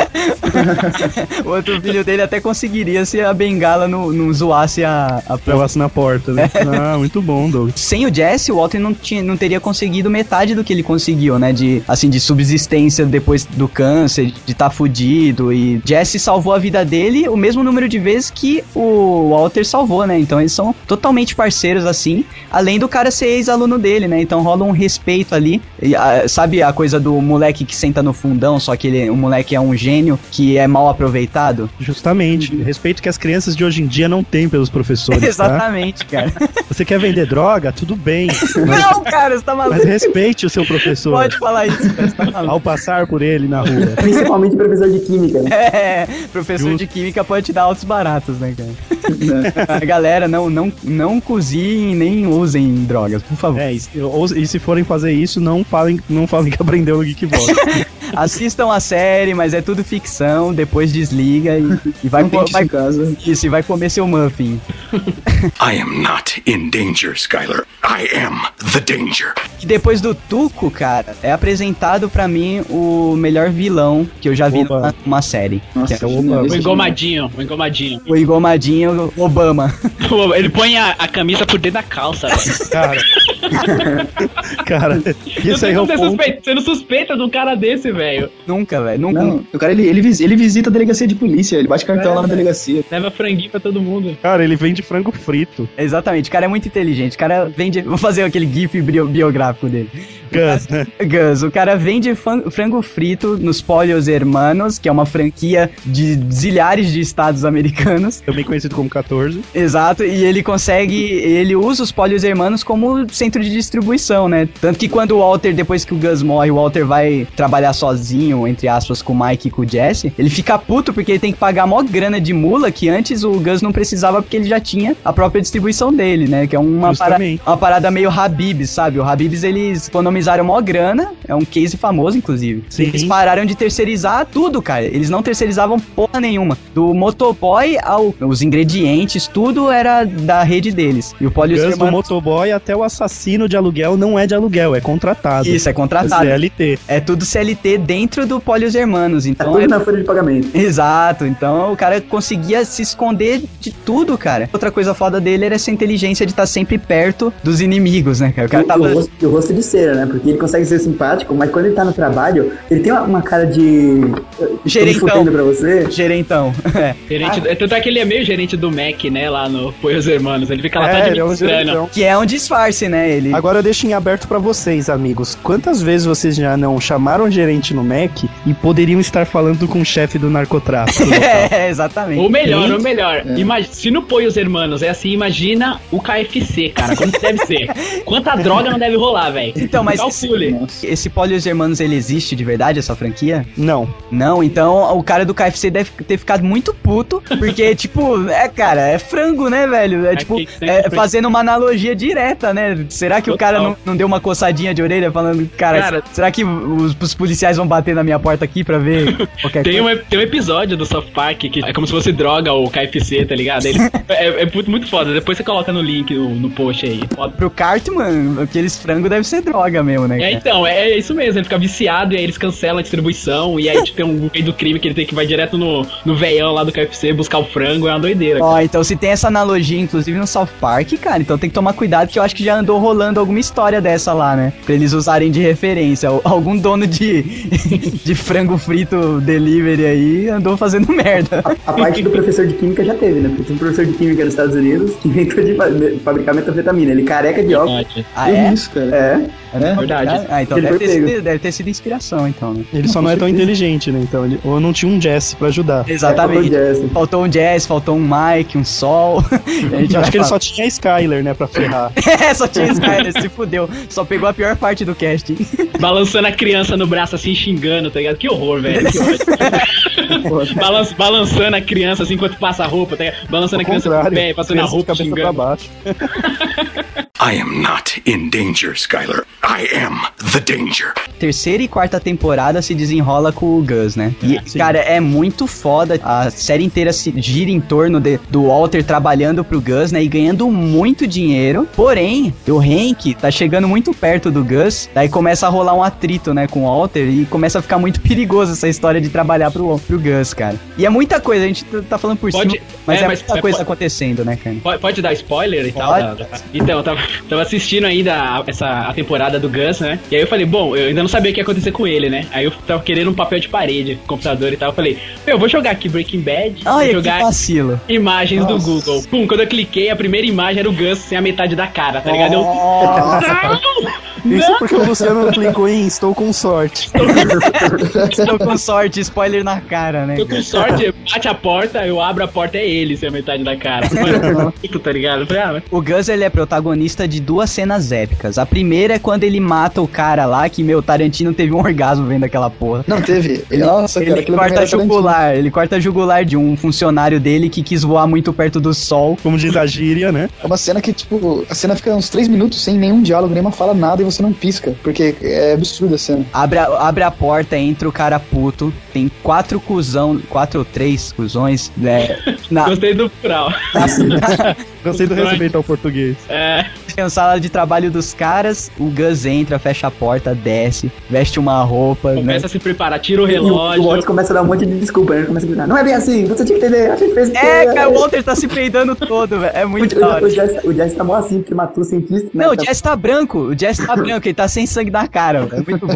O outro filho dele até conseguiria se a bengala não, não zoasse a, a Levasse na porta, né? Ah, muito bom, Douglas. Sem o Jesse, o Walter não, tinha, não teria conseguido metade do que ele conseguiu, né? De, assim, de subsistência depois do câncer, de estar tá fudido. E Jesse salvou a vida dele o mesmo número de vezes que o Walter salvou, né? Então eles são totalmente parceiros, assim. Além do cara ser ex-aluno dele, né? Então rola um respeito ali. E, ah, sabe a coisa do moleque que senta no fundão, só que ele, o moleque é um gênio que é mal aproveitado? Justamente. Respeito que as crianças de hoje em dia não têm pelos professores. tá? Exatamente, cara. Você quer vender droga? Tudo bem. Mas, não, cara, você tá maluco. mas respeite o seu professor. Pode falar isso, cara, tá. Ao passar por ele na rua. Principalmente professor de química, né? É, professor Justo. de química pode te dar altos baratos, né, cara? A galera, não, não, não cozinhem nem usem drogas, por favor. É, e, se- ou- e se forem fazer isso, não falem, não falem que aprendeu no Geekbox. Assistam a série, mas é tudo ficção, depois desliga e, e vai, Não co- tente vai, isso em casa. isso, e vai comer seu muffin. I am not in danger, Skylar. I am the danger. Que depois do Tuco, cara, é apresentado pra mim o melhor vilão que eu já vi Oba. numa, numa série. Nossa, que é o. O engomadinho, o engomadinho. o engomadinho Obama. Ele põe a, a camisa por dentro da calça, velho. Cara. Cara, isso aí é você, ponto. suspeita, você não suspeita de um cara desse, velho. Nunca, velho. Nunca. Não, o cara ele, ele, ele visita a delegacia de polícia, ele bate cartão lá na delegacia. Leva franguinho pra todo mundo. Cara, ele vende frango frito. Exatamente, o cara é muito inteligente. O cara vende. Vou fazer aquele GIF bio- biográfico dele. Gus, né? Gus, o cara vende frango frito nos Polios Hermanos, que é uma franquia de zilhares de estados americanos. Também conhecido como 14. Exato, e ele consegue, ele usa os Polios Hermanos como centro de distribuição, né? Tanto que quando o Walter, depois que o Gus morre, o Walter vai trabalhar sozinho, entre aspas, com o Mike e com o Jesse, ele fica puto porque ele tem que pagar maior grana de mula que antes o Gus não precisava porque ele já tinha a própria distribuição dele, né? Que é uma, para, uma parada meio Habibs, sabe? O Habibs eles economizaram maior grana, é um case famoso, inclusive. Sim. Eles pararam de terceirizar tudo, cara. Eles não terceirizavam porra nenhuma. Do motoboy ao os ingredientes, tudo era da rede deles. E o Gus do motoboy até o assassino de aluguel não é de aluguel, é contratado. Isso, é contratado. CLT. É tudo CLT dentro do Polios Hermanos. É Então tudo é na folha de pagamento. Exato, então o cara conseguia se esconder de tudo, cara. Outra coisa foda dele era essa inteligência de estar sempre perto dos inimigos, né, cara? O cara tava. o, rosto, e o rosto de cera, né? Porque ele consegue ser simpático, mas quando ele tá no trabalho, ele tem uma, uma cara de. Gerentão. Me fudendo pra você. Gerentão. É. Gerente, é, Tanto é que ele é meio gerente do Mac, né, lá no Poios Hermanos. Ele fica lá É, tá ele é um gerentão. Que é um disfarce, né? Ele. Agora eu deixo em aberto pra vocês, amigos. Quantas vezes vocês já não chamaram gerente no Mac e poderiam estar falando com o chefe do narcotráfico? É, exatamente. Ou melhor, ou melhor. É. Imag- se no Poios Hermanos é assim, imagina o KFC, cara. Como que deve ser? Quanta droga não deve rolar, velho? Então, mas Calcule. Esse Polios Hermanos, ele existe de verdade, essa franquia? Não. Não, então o cara do KFC deve ter ficado muito puto, porque, tipo, é, cara, é frango, né, velho? É, É tipo, é, fazendo uma analogia direta, né? Será que o cara Total. não, não deu uma coçadinha de orelha falando, cara, Cara- será que os, os policiais vão bater na minha porta aqui pra ver qualquer Tem coisa? um, tem um episódio do South Park que é como se fosse droga o KFC, tá ligado? Ele, é, é muito, muito foda. Depois você coloca no link, no, no post aí. Foda. Pro Cartman, aqueles frangos deve ser droga mesmo, né? É, então, é, é isso mesmo, ele fica viciado e aí eles cancelam a distribuição e aí tipo, tem um meio do crime que ele tem que vai direto no, no veião lá do KFC buscar o frango, é uma doideira. Ó, então se tem essa analogia, inclusive no South Park, cara, então tem que tomar cuidado que eu acho que já andou rolando alguma história dessa lá, né? Pra eles usarem de referência. Al- Algum dono de, de frango frito delivery aí andou fazendo merda. A parte do professor de química já teve, né? Porque tem um professor de química nos Estados Unidos que inventou de fa- fabricar metanfetamina. Ele careca de óculos. Verdade. Ah, Que é? isso, cara. É. É? Verdade. Ah, então deve ter, sido, deve ter sido inspiração, então, né? Ele só não é tão inteligente, né? Então, ele, ou não tinha um Jesse pra ajudar. Exatamente. É, faltou Jazz. Faltou um Jazz, faltou um Mike, um Sol. Acho que ele falar. só tinha a Skyler, né, pra ferrar. É, só tinha Skyler, se fudeu. Só pegou a pior parte do casting. Balançando a criança no braço assim, xingando, tá ligado? Que horror, velho. Que ódio. Balançando a criança assim enquanto passa a roupa, tá ligado? Balançando a criança contrário, com o pé, passando a roupa, cabeça pra xingando. baixo. I am not in danger, Skylar. I am the danger. terceira e quarta temporada se desenrola com o Gus, né? E, sim. cara, é muito foda. A série inteira se gira em torno de- do Walter trabalhando pro Gus, né? E ganhando muito dinheiro. Porém, o Hank tá chegando muito perto do Gus. Daí começa a rolar um atrito, né? Com o Walter. E começa a ficar muito perigoso essa história de trabalhar pro, pro Gus, cara. E é muita coisa, a gente tá- tá falando por Pode- cima. Mas é, é, mas- muita mas coisa pode- acontecendo, né, cara? Pode, pode dar spoiler e tal? Pode. da- da- Então, eu tava, assistindo ainda a- essa a temporada do Gus, né? E aí eu falei, bom, eu ainda não sabia o que ia acontecer com ele, né? Aí eu tava querendo um papel de parede, computador e tal. Eu falei, meu, eu vou jogar aqui Breaking Bad, vou Olha que jogar imagens do Google. Pum, quando eu cliquei, a primeira imagem era o Gus sem a metade da cara, tá ligado? Eu, não! Isso porque o Luciano clicou em estou com sorte. Estou com sorte, spoiler na cara, né? Tô com sorte, bate a porta, eu abro a porta, é ele sem a metade da cara. Mano, tá ligado? Falei, ah, mas- O Gus ele é protagonista gosta de duas cenas épicas. A primeira é quando ele mata o cara lá, que meu Tarantino teve um orgasmo vendo aquela porra. Não, teve. Ele, nossa, cara, Ele corta jugular, ele corta jugular de um funcionário dele que quis voar muito perto do sol. Como diz a gíria, né? É uma cena que, tipo, a cena fica uns três minutos sem nenhum diálogo, nenhuma fala nada e você não pisca. Porque é absurda a cena. Abre a, abre a porta, entra o cara puto, tem quatro cuzão, quatro ou três cuzões, né, na, Gostei do plural. Gostei do respeito ao português. É. Tem a sala de trabalho dos caras, o Gus entra, fecha a porta, desce, veste uma roupa, né? Começa a se preparar, tira o E o, o relógio. Walter começa a dar um monte de desculpa, né? Ele começa a gritar, não é bem assim, você tinha que entender, a gente fez É, cara, o Walter tá se peidando todo, velho. É O, muito o, hora. o, Jess, o Jess tá mó assim, porque matou o cientista. né? Não, o Jess tá branco, o Jess tá branco, ele tá sem sangue na cara, velho. É muito bom.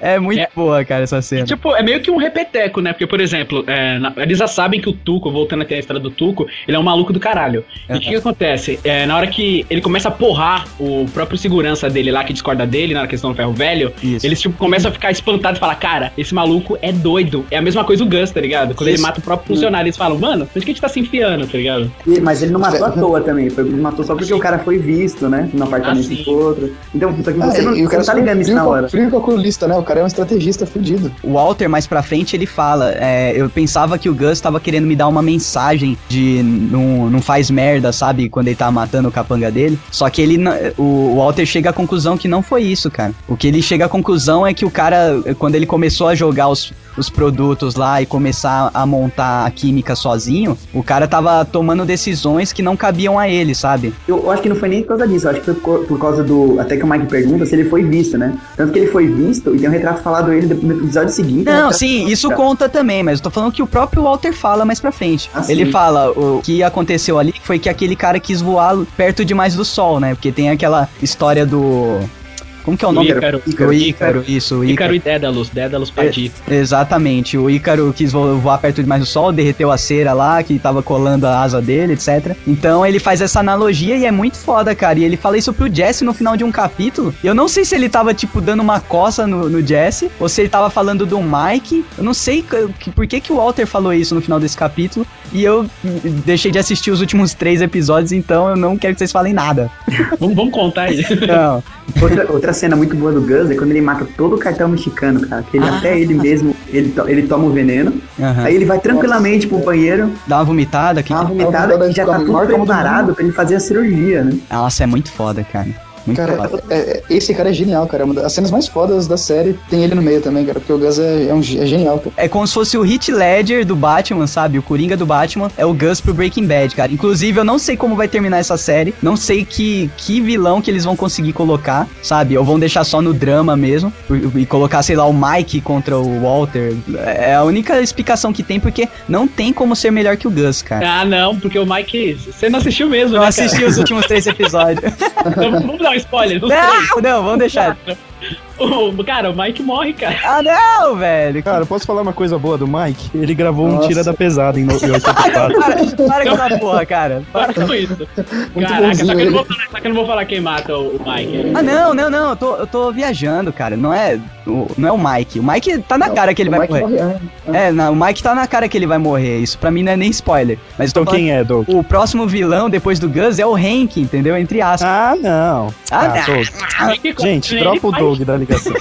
É muito É. boa, cara, essa cena. Tipo, é meio que um repeteco, né? Porque, por exemplo, é, na- eles já sabem que o Tuco, voltando aqui à história do Tuco, ele é um maluco do caralho. E o que, que acontece? É, na hora que ele começa a porrar o próprio segurança dele lá, que discorda dele, na questão do ferro velho, Isso. eles tipo, começam a ficar espantados e falar, cara, esse maluco é doido. É a mesma coisa o Gus, tá ligado? Quando ele Isso. mata o próprio funcionário, eles falam, mano, por que a gente tá se enfiando, tá ligado? E- Mas ele não matou à toa também. Foi, ele matou só porque o cara foi visto, né? Num apartamento Ah, sim. com outro. Então, só que Ah, você não, e o cara não tá ligando isso na hora. Frio calculista, né? O cara é um estrategista fudido. O Walter, mais pra frente, ele fala: é, Eu pensava que o Gus tava querendo me dar uma mensagem de não, não faz merda, sabe? Quando ele tá matando o capanga dele. Só que ele. O Walter chega à conclusão que não foi isso, cara. O que ele chega à conclusão é que o cara, quando ele começou a jogar os, os produtos lá e começar a montar a química sozinho, o cara tava tomando decisões que não cabiam a ele, sabe? Eu, acho que não foi nem por causa disso. Eu acho que foi por, causa do. Até que o Mike pergunta se ele foi visto, né? Tanto que ele foi visto e tem um retrato falado ele no episódio seguinte. um Não, retrato sim, isso cara. conta também, mas eu tô falando que o próprio Walter fala mais pra frente. Ah, Ele sim. fala, o que aconteceu ali foi que aquele cara quis voar perto demais do sol, né? Porque tem aquela história do. Como que é o O nome? Ícaro. O Ícaro, isso, o Ícaro Ícaro. e Dédalus, Dédalus Padi. Exatamente, o Ícaro quis vo- voar perto demais do sol, derreteu a cera lá, que tava colando a asa dele, etc. Então ele faz essa analogia e é muito foda, cara. E ele fala isso pro Jesse no final de um capítulo. Eu não sei se ele tava, tipo, dando uma coça no, no Jesse, ou se ele tava falando do Mike. Eu não sei que- que- por que, que o Walter falou isso no final desse capítulo. E eu deixei de assistir os últimos três episódios, então eu não quero que vocês falem nada. Vamos, vamos contar aí. Não. Outra, outra cena muito boa do Gus é quando ele mata todo o cartel mexicano, cara. Que ele, Ah. até ele mesmo, ele, to- ele toma o veneno. Aham. Aí ele vai tranquilamente pro banheiro, Dá uma vomitada. Que... dá uma vomitada vomitada e já com a tá tudo preparado pra ele fazer a cirurgia, né? Nossa, é muito foda, cara. Muito Cara, é- é- esse cara é genial, cara. Uma das- As cenas mais fodas da série tem ele no meio também, cara. Porque o Gus é, é um, é genial, cara. É como se fosse o Hit Ledger do Batman, sabe? O Coringa do Batman é o Gus pro Breaking Bad, cara. Inclusive, eu não sei como vai terminar essa série. Não sei que, que vilão que eles vão conseguir colocar, sabe? Ou vão deixar só no drama mesmo. E colocar, sei lá, o Mike contra o Walter. É a única explicação que tem, porque não tem como ser melhor que o Gus, cara. Ah, não, porque o Mike. Você não assistiu mesmo, Eu né? assisti cara? os últimos três episódios. Então, vamos dar um spoiler. Não, não, vamos deixar. O, cara, o Mike morre, cara. Ah, não, velho. Cara, posso falar uma coisa boa do Mike? Ele gravou um Nossa. Tira da Pesada em, no, em 84. Para, para com essa porra, cara. Para com isso. Muito Caraca, bonzinho só que, eu ele. não vou falar, só que eu não vou falar quem mata o, o Mike. Ah, não, não, não, eu tô, eu tô viajando, cara. Não é, o, não é o Mike. O Mike tá na cara que ele vai Mike morrer. morre, é. É, não, o Mike tá na cara que ele vai morrer. Isso pra mim não é nem spoiler. Mas Então quem é, Doug? O próximo vilão depois do Gus é o Hank, entendeu? Entre aspas. Ah, não. Ah, Ah, não. Gente, dropa o Doug da ligação.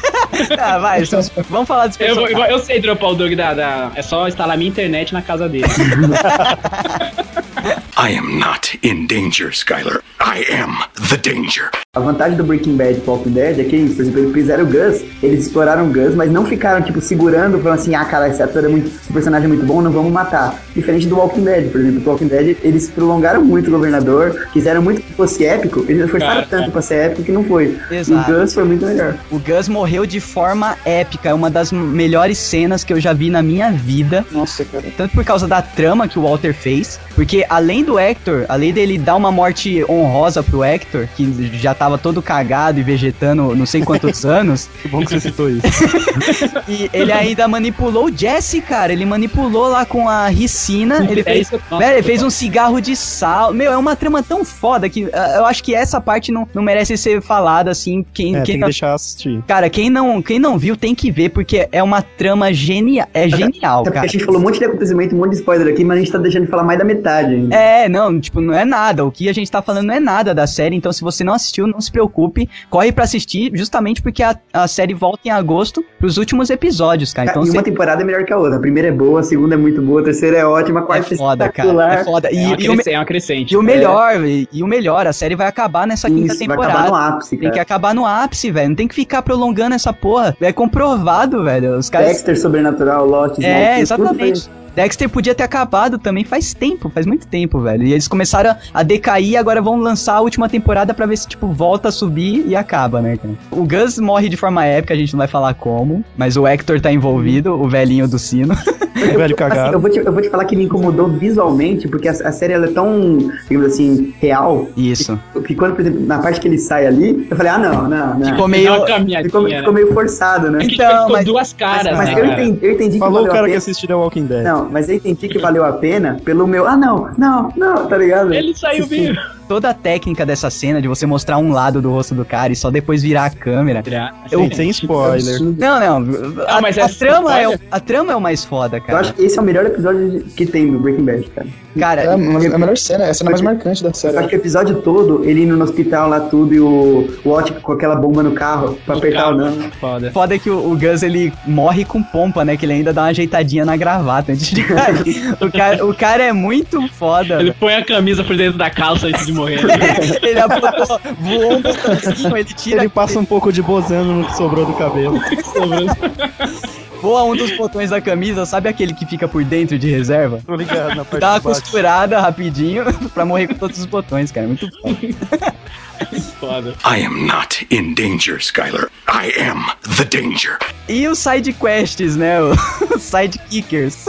Tá, vai, só- vamos falar dos Eu, vou- eu sei dropar o Doug da, da- É só instalar minha internet na casa dele. I am not in danger, Skylar. I am the danger. A vantagem do Breaking Bad e Walking Dead é que, isso, por exemplo, eles fizeram o Gus, eles exploraram o Gus, mas não ficaram, tipo, segurando, falando assim, ah, cara, esse ator é muito, esse personagem é muito bom, não vamos matar. Diferente do Walking Dead, por exemplo, do Walking Dead, eles prolongaram muito o governador, quiseram muito que fosse épico, eles forçaram Cara, tanto cara. pra ser épico que não foi. Exato. O Gus foi muito melhor. O Gus morreu de forma épica. É uma das melhores cenas que eu já vi na minha vida. Nossa, cara. Tanto por causa da trama que o Walter fez, porque além do Hector, além dele dar uma morte honrosa pro Hector, que já tava todo cagado e vegetando não sei quantos anos, Que bom que você citou isso. e ele ainda manipulou o Jesse, cara. Ele manipulou lá com a ricina. Ele É fez, velho, ele fez um cigarro de sal. Meu, é uma trama tão foda que ah, eu acho que essa parte não, não merece ser falada assim. Quem, É, quem tem que não- deixar assistir. Cara, quem não, quem não viu tem que ver, porque é uma trama genial. É genial, Até porque cara. a gente falou um monte de acontecimento, um monte de spoiler aqui, mas a gente tá deixando de falar mais da metade ainda. É, não, tipo, não é nada. O que a gente tá falando não é nada da série, então se você não assistiu, não se preocupe, corre pra assistir, justamente porque a, a série volta em agosto pros últimos episódios, cara. Então e você- uma temporada é melhor que a outra. A primeira é boa, a segunda é muito boa, a terceira é ótima, a quarta é foda, cara. É foda. E, É uma, e o, é uma crescente. e o melhor, e, e o melhor, a série vai acabar nessa quinta Isso, vai temporada. acabar no ápice, Tem cara. que acabar no ápice, velho. Não tem que ficar prolongando essa porra. É comprovado, velho. Os caras. Dexter Sobrenatural, Lost, É, exatamente. Dexter podia ter acabado também faz tempo, faz muito tempo, velho. E eles começaram a decair, agora vão lançar a última temporada pra ver se, tipo, volta a subir e acaba, né, cara? O Gus morre de forma épica, a gente não vai falar como, mas o Hector tá envolvido, o velhinho do sino. O velho Assim, cagado. eu, vou te, eu vou te falar que me incomodou visualmente, porque a, a série ela é tão, digamos assim, real, Isso. que quando, por exemplo, na parte que ele sai ali, eu falei, ah, não, não, não. Ficou meio. Ficou, né? ficou meio forçado, né? É que Então, ficou mas- duas caras, Mas né, eu entendi, eu entendi que Falou valeu o cara que assistiu The Walking Dead. Não, mas eu entendi que valeu a pena pelo meu. Ah, não, não, não, tá ligado? Ele saiu vivo. Toda a técnica dessa cena de você mostrar um lado do rosto do cara e só depois virar a câmera. Eu, sem spoiler. Não, não. A, Ah, mas a é trama é, o- a trama é o mais foda, Eu cara. acho que esse é o melhor episódio que tem do Breaking Bad, cara. Cara, É, mas a melhor cena, é a cena mais marcante da Eu série. acho que o episódio todo, ele indo no hospital lá tudo e o, o Walt com aquela bomba no carro pra No apertar carro. o não. Foda. Foda é que o, o Gus ele morre com pompa, né? Que ele ainda dá uma ajeitadinha na gravata antes. O, cara, o cara é muito foda. Ele põe a camisa por dentro da calça antes de morrer. Ele apontou, voou um botãozinho, ele tira, Ele passa um pouco de bozano no que sobrou do cabelo. voa um dos botões da camisa, sabe aquele que fica por dentro de reserva? Tô ligado na parte Dá uma de baixo. costurada rapidinho pra morrer com todos os botões, cara. Muito foda. Foda. I am not in danger, Skylar. I am the danger. E os side quests, né? Os sidekickers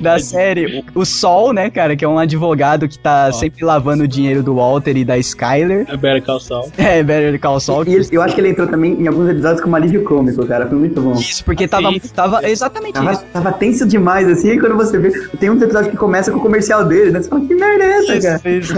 da série. O, Sol, né, cara, que é um advogado que tá sempre lavando o dinheiro do Walter e da Skyler. É Better Call Saul. É, Better Call Saul. E ele- eu acho que ele entrou também em alguns episódios como alívio cômico, cara. Foi muito bom. Isso, porque tava, tava exatamente Tava, isso. tava tenso demais, assim, e quando você vê. Tem uns episódios que começa com o comercial dele, né? Você fala, que merda é essa,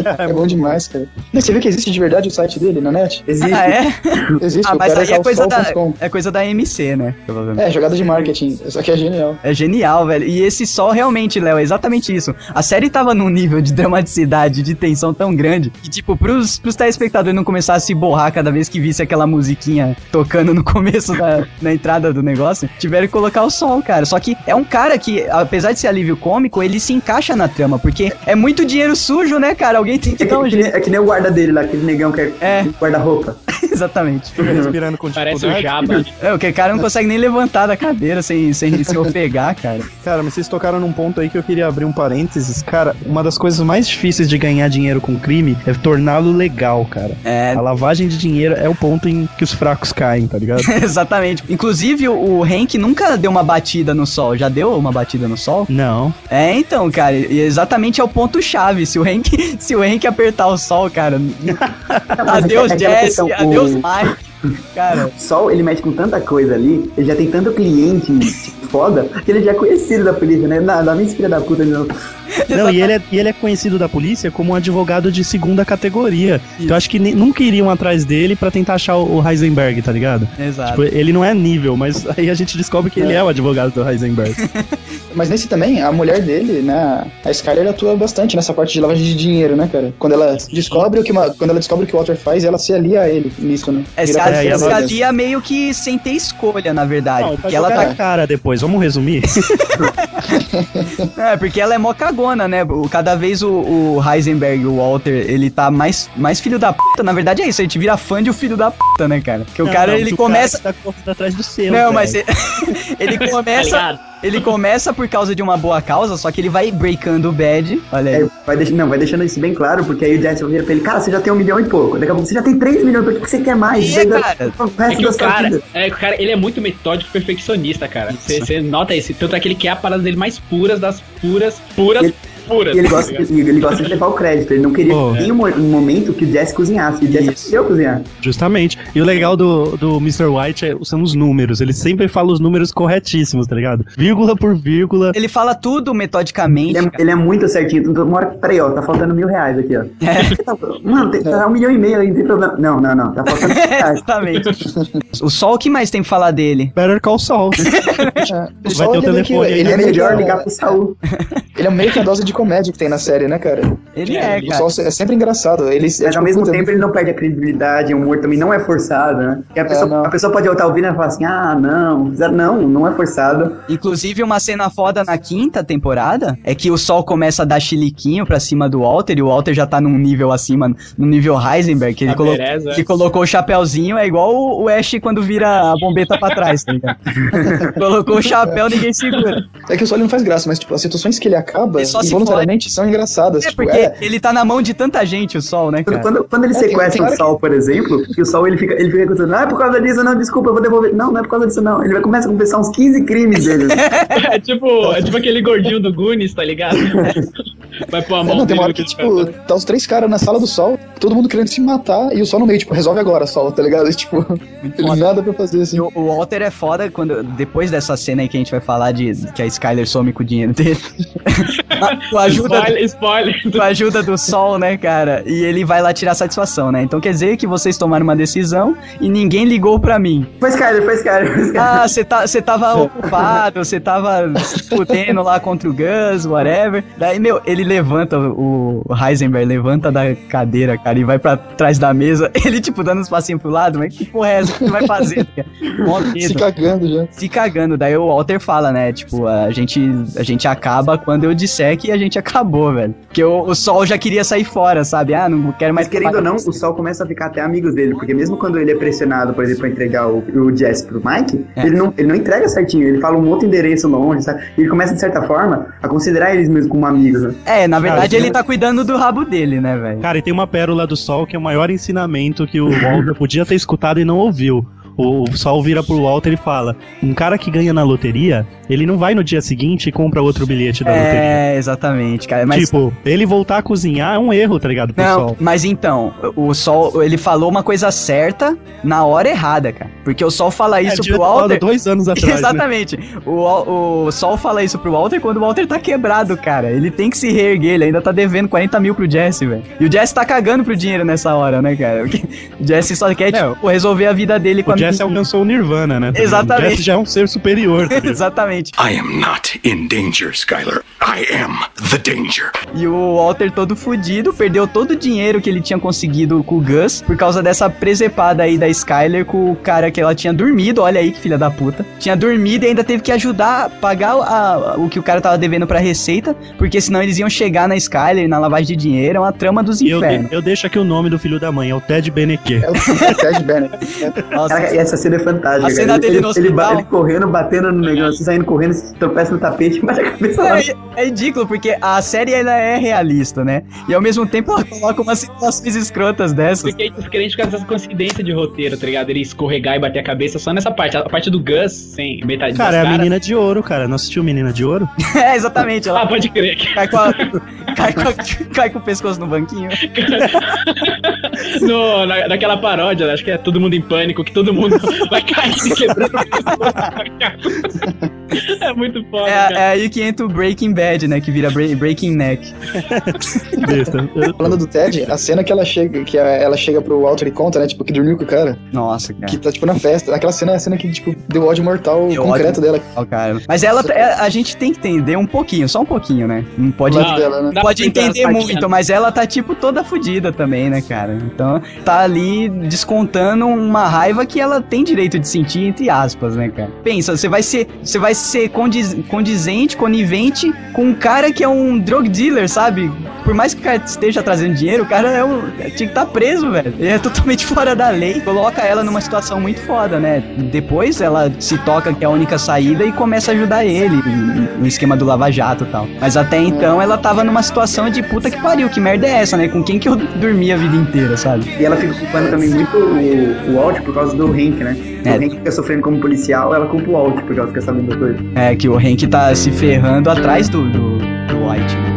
cara? É bom demais, cara. Você viu que existe de verdade o site dele na net? Existe. Ah, é? Existe, Ah, o mas aí é coisa, da, é coisa da MC, né? Provavelmente. É, jogada de marketing. Isso aqui é genial. É genial, velho. E esse sol realmente, Léo, é exatamente isso. A série tava num nível de dramaticidade, de tensão tão grande, que, tipo, pros, pros telespectadores não começar a se borrar cada vez que visse aquela musiquinha tocando no começo da na entrada do negócio, tiveram que colocar o sol, cara. Só que é um cara que, apesar de ser alívio cômico, ele se encaixa na trama, porque é muito dinheiro sujo, né, cara? Alguém tem que É dar um nem, jeito. é que nem o guarda dele lá, aquele negão que é, É. guarda-roupa. Exatamente. Respirando com Parece o dificuldade. Jabba. É, o que o cara não consegue nem levantar da cadeira sem, sem se ofegar, cara. Cara, mas vocês tocaram num ponto aí que eu queria abrir um parênteses. Cara, uma das coisas mais difíceis de ganhar dinheiro com crime é torná-lo legal, cara. É, A lavagem de dinheiro é o ponto em que os fracos caem, tá ligado? Exatamente. Inclusive, o, Hank nunca deu uma batida no sol. Já deu uma batida no sol? Não. É, então, cara, e exatamente é o ponto-chave. Se o Hank, se o Hank apertar o sol, cara. Adeus, Jesse, adeus, Mike. Cara, Sol, ele mexe com tanta coisa ali, ele já tem tanto cliente tipo, foda, que ele já é conhecido da polícia, né? Não, não me filha da puta de novo. Não, e ele, é, e ele é conhecido da polícia como um advogado de segunda categoria. Então eu acho que nunca iriam atrás dele pra tentar achar o, o Heisenberg, tá ligado? exato. Tipo, ele não é nível, mas aí a gente descobre que ele é o advogado do Heisenberg. Mas nesse também, a mulher dele, né? A Skyler atua bastante nessa parte de lavagem de dinheiro, né, cara? Quando ela descobre o que, uma- quando ela descobre o que o Walter faz, ela se alia a ele nisso, né? É, se Vira a- se ela- meio que sem ter escolha, na verdade. Não, porque ela tá cara depois, vamos resumir? É, porque ela é mó cagona, né? O- Cada vez o, o Heisenberg, o Walter, ele tá mais, mais filho da puta. Na verdade é isso, a gente vira fã de o filho da puta, né, cara? Porque o Não, cara, não, ele começa. O cara tá correndo atrás do seu. Não, mas ele, ele Tá começa. Ele começa por causa de uma boa causa, só que ele vai breakando o bad. Olha aí. É, vai deixando, não, vai deixando isso bem claro, porque aí o Jesse vira pra ele, cara, você já tem um milhão e pouco. Daqui a pouco você já tem três milhões, por que que você quer mais? E, ainda- cara, É que o cara, é, o cara, ele é muito metódico e perfeccionista, cara. Você nota isso. Tanto é que ele quer a parada dele mais puras das puras, puras, Ele- E ele tá gosta, de, ele gosta de levar o crédito. Ele não queria Pô. em um, mo- um momento que o Jesse cozinhasse. E o Jesse queria cozinhar. Justamente. E o legal do, do Mr. White é- são os números. Ele sempre fala os números corretíssimos, tá ligado? Vírgula por vírgula. Ele fala tudo metodicamente. Ele é, ele é muito certinho. Então, uma hora, peraí, ó, tá faltando mil reais aqui, ó. É. Mano, tem, tá um milhão e meio aí, não tem problema. Não, não, não. Tá faltando mil reais. Exatamente. o Sol, o que mais tem pra falar dele? Better Call Saul. É, o Vai Sol, ter o ele, que- telefone aí, ele É é meio que melhor ligar pro Saul. Ele é meio que a dose de comédia que tem na série, né, cara? Ele É, é, O cara. Sol é sempre engraçado. Ele, Mas ao mesmo tempo ele não perde a credibilidade, o humor também não é forçado, né? A pessoa, não. a pessoa pode estar ouvindo e falar assim, ah, não, não, não é forçado. Inclusive, uma cena foda na quinta temporada é que o Sol começa a dar chiliquinho pra cima do Walter e o Walter já tá num nível acima, no nível Heisenberg, que ele, A colo beleza. ele colocou o chapéuzinho, é igual o, o Ash quando vira a bombeta pra trás, tá ligado? colocou o chapéu, ninguém segura. É que o Sol ele não faz graça, mas tipo, as situações que ele acaba Ele só se involuntariamente são engraçadas. É tipo, porque é, ele tá na mão de tanta gente, o Sol, né, Quando, cara? quando, quando ele É, tem- sequestra tem o Sol, por exemplo, e o Sol ele fica, ele fica contando, ah, é por causa disso, não, desculpa, eu vou devolver. Não, não é por causa disso, não. Ele vai começar a confessar uns 15 crimes dele. É tipo, é tipo aquele gordinho do Goonies, tá ligado? Vai pôr a É, mão não, tem uma hora que, que tipo, tá os três caras na sala do sol, todo mundo querendo se matar, e o sol no meio, tipo, resolve agora, sol, tá ligado? E, tipo, ele nada pra fazer, assim. E o, o Walter é foda quando. Depois dessa cena aí que a gente vai falar de que a Skyler some com o dinheiro dele. Com a ajuda, Spoiler, spoiler. com a ajuda do sol, né, cara? E ele vai lá tirar satisfação, né? Então quer dizer que vocês tomaram uma decisão e ninguém ligou pra mim. Foi Skyler, foi Skyler, foi Skyler. Ah, você tá, você tava ocupado, você tava se fudendo lá contra o Gus, whatever. Daí, meu, ele levanta, o Heisenberg levanta da cadeira, cara, e vai pra trás da mesa. Ele, tipo, dando uns passinhos pro lado, mas que porra é essa que tu vai fazer? cara? Se cagando já. se cagando. Daí o Walter fala, né? Tipo, a gente, a gente acaba quando eu disser que a gente acabou, velho. Porque o, o Sol já queria sair fora, sabe? Ah, não quero mais Mas querendo ou não, o Sol começa a ficar até amigos dele, porque mesmo quando ele é pressionado, por exemplo, pra entregar o, o Jess pro Mike, É. ele, não, ele não entrega certinho, ele fala um outro endereço longe, sabe? E ele começa, de certa forma, a considerar eles mesmo como amigos, né? É, na verdade Cara, ele tá cuidando do rabo dele, né, velho? Cara, e tem uma pérola do Sol que é o maior ensinamento que o Walter podia ter escutado e não ouviu. O Sol vira pro Walter e fala: Um cara que ganha na loteria, ele não vai no dia seguinte e compra outro bilhete da loteria. É, exatamente, cara. Mas Tipo, ele voltar a cozinhar é um erro, tá ligado? Pro Não, Sol. mas então, o Sol, ele falou uma coisa certa na hora errada, cara. Porque o Sol fala isso É, pro Walter. dois anos atrás. né? Exatamente. O, Wal- o Sol fala isso pro Walter quando o Walter tá quebrado, cara. Ele tem que se reerguer, ele ainda tá devendo 40 mil pro Jesse, velho. E o Jesse tá cagando pro dinheiro nessa hora, né, cara? Porque o Jesse só quer, É, tipo, resolver a vida dele com O a Jesse alcançou o Nirvana, né? Exatamente. O Jesse já é um ser superior. tá? Exatamente. I am not in danger, Skylar. I am the danger. E o Walter todo fudido, perdeu todo o dinheiro que ele tinha conseguido com o Gus por causa dessa presepada aí da Skyler com o cara que ela tinha dormido. Olha aí que filha da puta. Tinha dormido e ainda teve que ajudar a pagar a- o que o cara tava devendo pra Receita, porque senão eles iam chegar na Skyler, na lavagem de dinheiro. É uma trama dos E eu, infernos. de- eu deixo aqui o nome do filho da mãe, é o Ted Benequet. É o Ted Bennett. Nossa, Caraca, e essa cena é fantástica. A cena cara. dele ele, no ele, hospital. ele correndo, batendo no negócio, saindo correndo, se tropeça no tapete, bate a cabeça lá. É, é ridículo, porque a série ela é realista, né? E ao mesmo tempo ela coloca umas situações escrotas dessas. Fiquei descrente com essa coincidência de roteiro, tá ligado? Ele escorregar e bater a cabeça só nessa parte. A parte do Gus, sem metade Cara, é a caras. menina de ouro, cara. Não assistiu Menina de Ouro? É, exatamente. Ela Ah, pode crer. cai com, a- cai, com cai com o pescoço no banquinho. No, na, naquela paródia, acho que é todo mundo em pânico, que todo mundo vai cair se quebrando. é muito foda, É, é aí que entra o Breaking Bad, né? Que vira Bre- Breaking Neck. Falando do Ted, a cena que ela chega, que ela chega pro Walter e conta, né? Tipo, que dormiu com o cara, Nossa, cara. que tá, tipo, na festa. Aquela cena é a cena que, tipo, deu ódio mortal Deu concreto dela. Ó, cara. Mas ela, é, a gente tem que entender um pouquinho, só um pouquinho, né? Não pode, lado dela, né? dá pode entender muito, mas ela tá, tipo, toda fodida também, né, cara? Então, tá ali descontando uma raiva que ela tem direito de sentir, entre aspas, né, cara? Pensa, você vai ser, você vai ser condiz- condizente, conivente com um cara que é um drug dealer, sabe? Por mais que o cara esteja trazendo dinheiro, o cara é um, tinha que estar preso, velho. Ele é totalmente fora da lei. Coloca ela numa situação muito foda, né? Depois ela se toca que é a única saída e começa a ajudar ele no esquema do Lava Jato e tal. Mas até então ela tava numa situação de puta que pariu, que merda é essa, né? Com quem que eu dormi a vida inteira, sabe? E ela fica culpando também muito o, o Walt por causa do Hank, né? É. O Hank fica sofrendo como policial, ela culpa o Walt porque ela fica sabendo das coisas. É, que o Hank tá se ferrando atrás do, do, do White, né?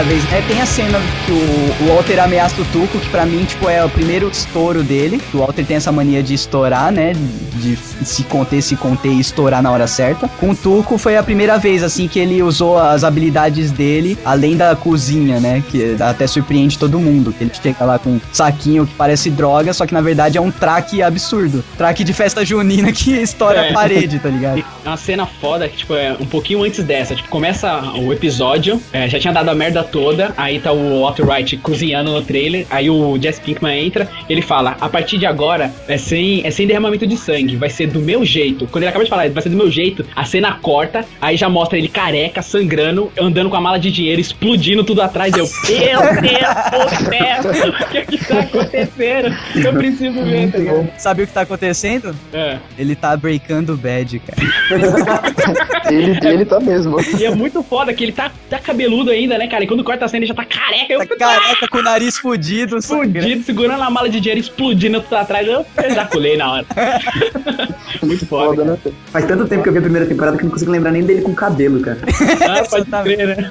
Memoráveis, né? Tem a cena que o, Walter ameaça o Tuco, que pra mim, tipo, é o primeiro estouro dele. O Walter tem essa mania de estourar, né? De se conter, se conter e estourar na hora certa. Com o Tuco foi a primeira vez, assim, que ele usou as habilidades dele, além da cozinha, né? Que até surpreende todo mundo. Ele chega lá com um saquinho que parece droga, só que na verdade é um traque absurdo. Traque de festa junina que estoura É. a parede, tá ligado? É uma cena foda que, tipo, é um pouquinho antes dessa. Tipo, começa o episódio, é, já tinha dado a merda toda, aí tá o Walter Wright cozinhando no trailer, aí o Jesse Pinkman entra, ele fala, a partir de agora é sem, é sem derramamento de sangue, vai ser do meu jeito. Quando ele acaba de falar, vai ser do meu jeito, a cena corta, aí já mostra ele careca, sangrando, andando com a mala de dinheiro, explodindo tudo atrás. Eu, meu Deus do céu, o que é que tá acontecendo? Eu preciso ver, tá ligado? Sabe o que tá acontecendo? É. Ele tá breakando bad, cara. Ele, ele tá mesmo. E é muito foda que ele tá, tá cabeludo ainda, né, cara? E quando corta a cena ele já tá careca. Eu Tá careca com o nariz fudido, sangrando. fudido, segurando a mala de dinheiro, explodindo tudo atrás. Eu ejaculei na hora. muito foda. Foda, né? Faz tanto tempo que eu vi a primeira temporada que eu não consigo lembrar nem dele com cabelo, cara. Ah, pode crer, né?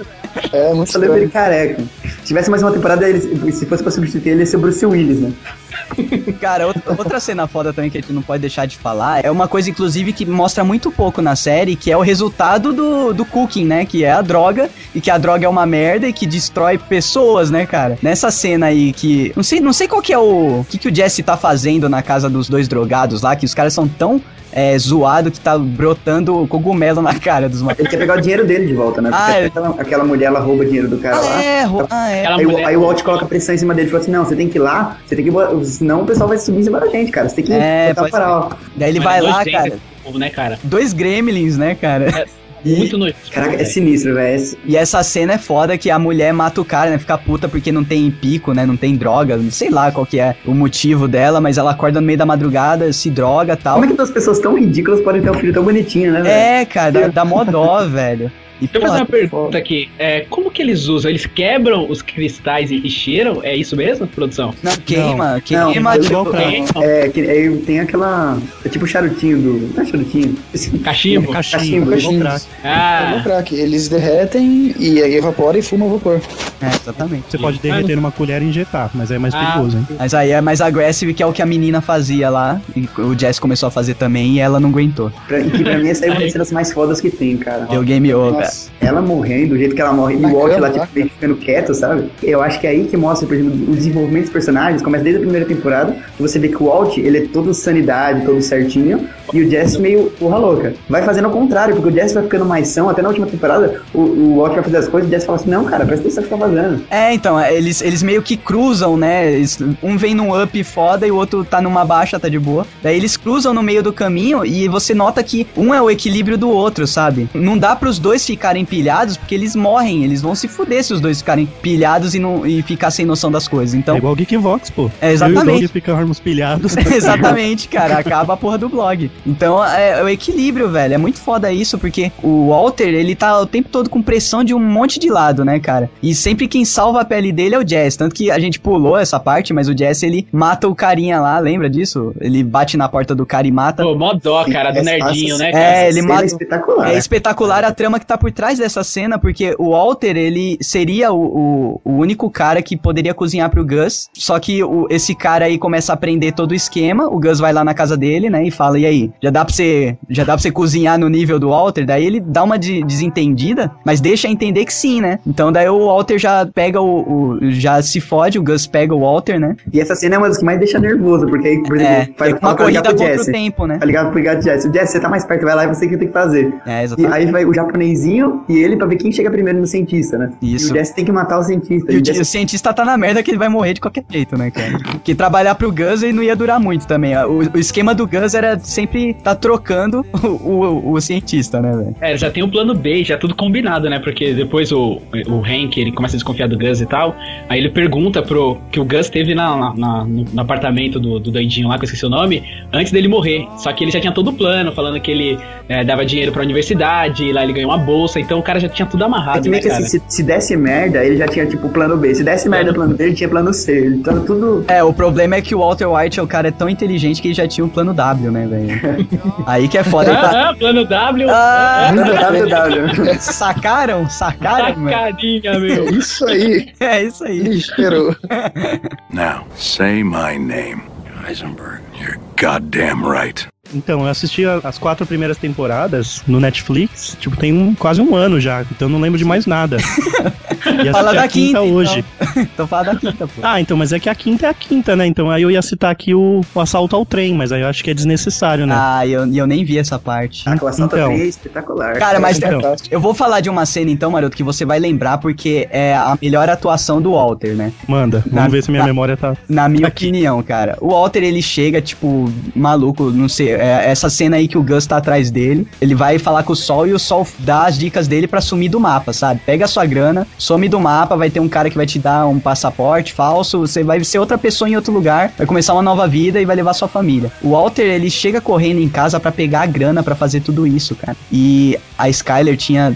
É, muito Só lembro ele estranho. careca. Se tivesse mais uma temporada, ele, se fosse pra substituir ele, ia ser o Bruce Willis, né? Cara, outra, cena foda também que a gente não pode deixar de falar é uma coisa, inclusive, que mostra muito pouco na série, que é o resultado do, do cooking, né? Que é a droga, e que a droga é uma merda e que destrói pessoas, né, cara? Nessa cena aí que. Não sei, não sei qual que é o. O que, que o Jesse tá fazendo na casa dos dois drogados lá, que os caras são tão. É, zoado que tá brotando cogumelo na cara dos ma- Ele quer pegar o dinheiro dele de volta, né? Porque Ah, é. aquela, aquela mulher, ela rouba dinheiro do cara lá. Ah, é, ro- ah, é. Aí, o- mulher- aí o Walt coloca pressão em cima dele e fala assim: não, você tem que ir lá, você tem que. Senão o pessoal vai subir em cima da gente, cara. Você tem que É, botar a moral. Daí ele Mas vai é lá, cara. povo, né, cara? Dois gremlins, né, cara? Muito nojento. Caraca, é sinistro, velho. E essa cena é foda que a mulher mata o cara, né? Fica puta porque não tem pico, né? Não tem droga. Não sei lá qual que é o motivo dela, mas ela acorda no meio da madrugada, se droga e tal. Como é que duas pessoas tão ridículas podem ter um filho tão bonitinho, né, velho? É, cara, dá, dá mó dó, velho. Deixa eu fazer uma pergunta aqui. É, como que eles usam? Eles quebram os cristais e, e cheiram? É isso mesmo, produção? Não, queima, Não, queima, eu- tipo, igual pra- Queimam? É, que aí tem aquela. É tipo o charutinho do. Não é charutinho? Cachimbo? Cachimbo, Cachimbo. É um Ah, crack. Eles derretem e aí evapora e fuma o vapor. É, exatamente. Você pode derreter numa colher e injetar, mas é mais Ah. perigoso, hein? Mas aí é mais aggressive que é o que a menina fazia lá. E o Jess começou a fazer também e ela não aguentou. Pra, e que pra mim essa é uma das cenas mais fodas que tem, cara. Deu game over. Ela morrendo, do jeito que ela morre, e o Walt lá, tipo, meio ficando quieto, sabe? Eu acho que é aí que mostra, por exemplo, o desenvolvimento dos personagens, começa desde a primeira temporada, que você vê que o Walt, ele é todo sanidade, todo certinho, e o Jesse meio porra louca. Vai fazendo ao contrário, porque o Jesse vai ficando mais são, até na última temporada, o, o Walt vai fazer as coisas, e o Jesse fala assim, não, cara, presta atenção que você tá fazendo. É, então, é, eles, eles meio que cruzam, né? Eles- um vem num up foda e o outro tá numa baixa, tá de boa. Daí eles cruzam no meio do caminho e você nota que um é o equilíbrio do outro, sabe? Não dá pros dois ficarem pilhados porque eles morrem, eles vão se fuder se os dois ficarem pilhados e, não, e ficar sem noção das coisas. É Então, igual o Geekvox, pô. É, exatamente. Eu e ficarmos pilhados. Exatamente, cara. Acaba a porra do blog. Então é, é o equilíbrio, velho. É muito foda isso, porque o Walter, ele tá o tempo todo com pressão de um monte de lado, né, cara? E sempre quem salva a pele dele é o Jess. Tanto que a gente pulou essa parte, mas o Jess, ele mata o carinha lá, lembra disso? Ele bate na porta do cara e mata. pô, mó dó, cara, do Essa- nerdinho, essa- né, cara? É, ele mata. espetacular. É espetacular a trama que tá por trás dessa cena, porque o Walter, ele seria o, o, o único cara que poderia cozinhar pro Gus. Só que o- esse cara aí começa a aprender todo o esquema. O Gus vai lá na casa dele, né? E fala: E aí, já dá pra você, já dá pra você cozinhar no nível do Walter? Daí ele dá uma de- desentendida, mas deixa entender que sim, né? Então daí o Walter já pega o, o- já se fode, o Gus pega o Walter, né? E essa cena é uma das que mais deixa nervoso, porque aí, por exemplo, É, é uma corrida contra o tempo, né? Tá ligado? Pro Jesse. Jesse, você tá mais perto, vai lá e você que tem que fazer. É, E exatamente. aí vai o japonesinho e ele pra ver quem chega primeiro no cientista, né? Isso. E o Jesse tem que matar o cientista. E o, o Jesse o cientista tá na merda que ele vai morrer de qualquer jeito, né, cara? Porque trabalhar pro Gus ele não ia durar muito também. O, o esquema do Gus era sempre tá trocando o, o, o cientista, né, velho? É, já tem o plano B, já tudo combinado, né? Porque depois o, o Hank, ele começa a desconfiar do Gus e tal. Aí ele pergunta pro que o Gus teve na, na- na- no, no apartamento do, do doidinho lá, que eu esqueci o nome, antes dele morrer. Só que ele já tinha todo o plano, falando que ele é, dava dinheiro pra universidade, e lá ele ganhou uma bolsa, então o cara já tinha tudo É amarrado, que né, que cara? assim, se, se desse merda, ele já tinha tipo plano B. Se desse merda plano B, ele tinha plano C. Então tudo. É, o problema é que o Walter White, o cara é tão inteligente que ele já tinha um plano W, né, velho? Aí que é foda. Ele tá... Ah, ah, plano W. Ah, WW. sacaram? Sacaram, mano? Sacadinha, meu. Isso aí, É isso aí. ligeiro. Now, say my name. Heisenberg. You're goddamn right. Então, eu assisti a- as quatro primeiras temporadas no Netflix, tipo, tem um- quase um ano já, então eu não lembro de mais nada. E Fala assisti da a quinta, hoje. Então. então fala da quinta, pô. Ah, então, mas é que a quinta é a quinta, né? Então aí eu ia citar aqui o, o assalto ao trem, mas aí eu acho que é desnecessário, né? Ah, e eu, e eu nem vi essa parte. A classe Então. 3 é espetacular. Cara, mas Então. eu vou falar de uma cena então, Maroto, que você vai lembrar porque é a melhor atuação do Walter, né? Manda, vamos Na- ver se minha na- memória tá. Na minha opinião, cara. O Walter, ele chega, tipo, maluco, não sei, é, essa cena aí que o Gus tá atrás dele, ele vai falar com o Sol e o Sol dá as dicas dele pra sumir do mapa, sabe? Pega a sua grana, some do mapa, vai ter um cara que vai te dar um passaporte falso, você vai ser outra pessoa em outro lugar, vai começar uma nova vida e vai levar sua família. O Walter, ele chega correndo em casa pra pegar a grana pra fazer tudo isso, cara. E a Skyler tinha...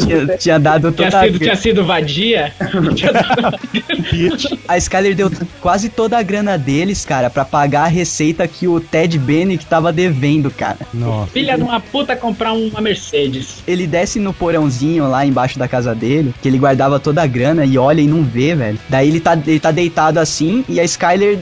tinha, tinha dado toda Tinha a sido, gra- tinha sido vadia. Tinha dado- A Skyler deu quase toda a grana deles, cara, pra pagar a receita que o Ted Bennick tava devendo, cara. Nossa. Filha de uma puta comprar uma Mercedes. Ele desce no porãozinho lá embaixo da casa dele, que ele guardava toda a grana e olha e não vê, velho. Daí ele tá, ele tá deitado assim e a Skyler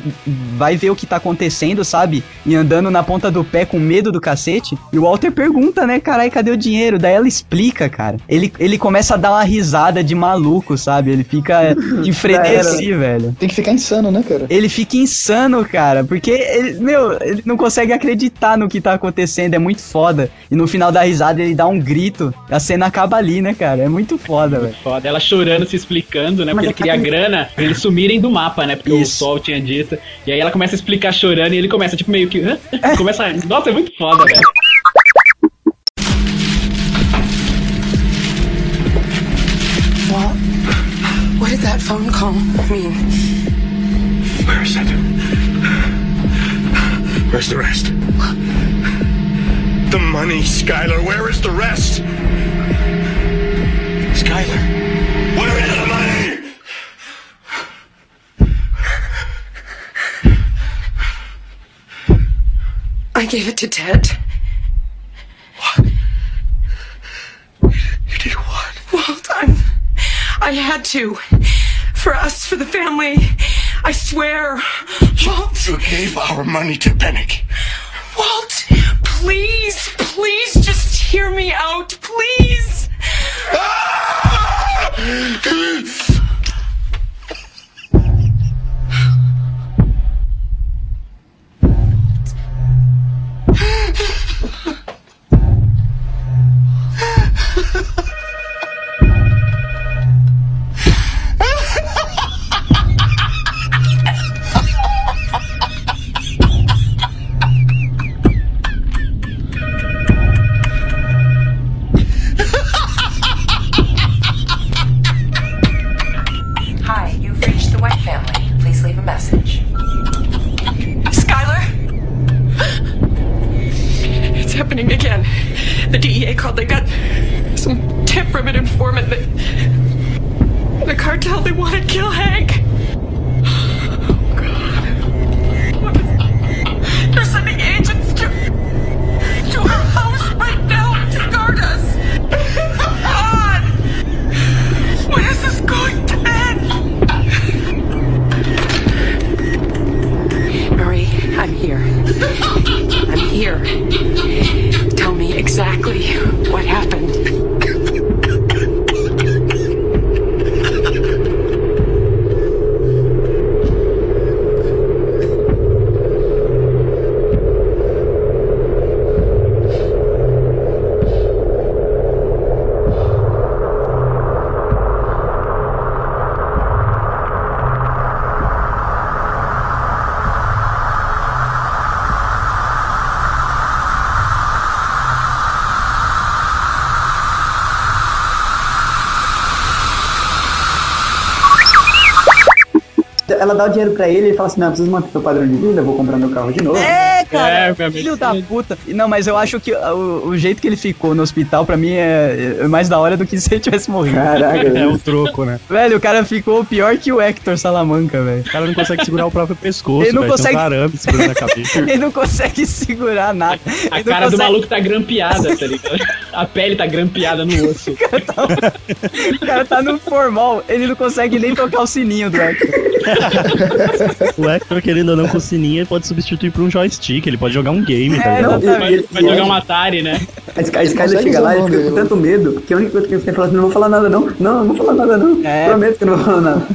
vai ver o que tá acontecendo, sabe? E andando na ponta do pé com medo do cacete. E o Walter pergunta, né, carai, cadê o dinheiro? Daí ela explica, cara. Ele, ele começa a dar uma risada de maluco, sabe? Ele fica em frenesi, velho. Tem que ficar insano, né, cara? Ele fica insano, cara, porque ele, meu, ele não consegue acreditar no que tá acontecendo, é muito foda. E no final da risada ele dá um grito, a cena acaba ali, né, cara? É muito foda, velho. Foda. Ela chorando, se explicando, né? Mas Porque ele ela queria grana pra eles sumirem do mapa, né? Porque o Isso. Sol tinha dito. E aí ela começa a explicar chorando e ele começa, tipo, meio que. Hã? começa a... Nossa, é muito foda, velho. Phone call mean? Where is it? Where's the rest? The money, Skylar. Where is the rest? Skylar, where is the money? I gave it to Ted. What? You did what? Walt, I'm. I had to. For us, for the family. I swear. Walt, You gave our money to Pennick. Walt, please, please just hear me out, please. Hi, ah! The DEA called. They got some tip from an informant that the cartel they wanted to kill Hank. Oh, God. They're sending agents to to house right now to guard us. This going I'm here. I'm here. Exactly what happened. Ela dá o dinheiro pra ele e fala assim: não, preciso manter meu padrão de vida, eu vou comprar meu carro de novo. É, cara, É, meu filho amigo. da puta. Não, mas eu acho que o, o jeito que ele ficou no hospital, pra mim, é, é mais da hora do que se ele tivesse morrido. Caraca, É o troco, né? Velho, o cara ficou pior que o Hector Salamanca, velho. O cara não consegue segurar o próprio pescoço, Ele não velho. consegue- Tem um arame segurando a cabeça. Ele não consegue segurar nada. A não cara do consegue- maluco tá grampeada, tá ligado? A pele tá grampeada no osso. O cara tá no formal, ele não consegue nem tocar o sininho do Hector. O Hector, querendo ou não, com o sininho, ele pode substituir por um joystick, ele pode jogar um game, tá É, ligado? Vai, vai jogar um Atari, né? A a Skyler chega lá e fica com tanto medo que a única coisa que ele tem que falar assim: não vou falar nada, não. Não, não vou falar nada, não. É. Prometo que não vou falar nada.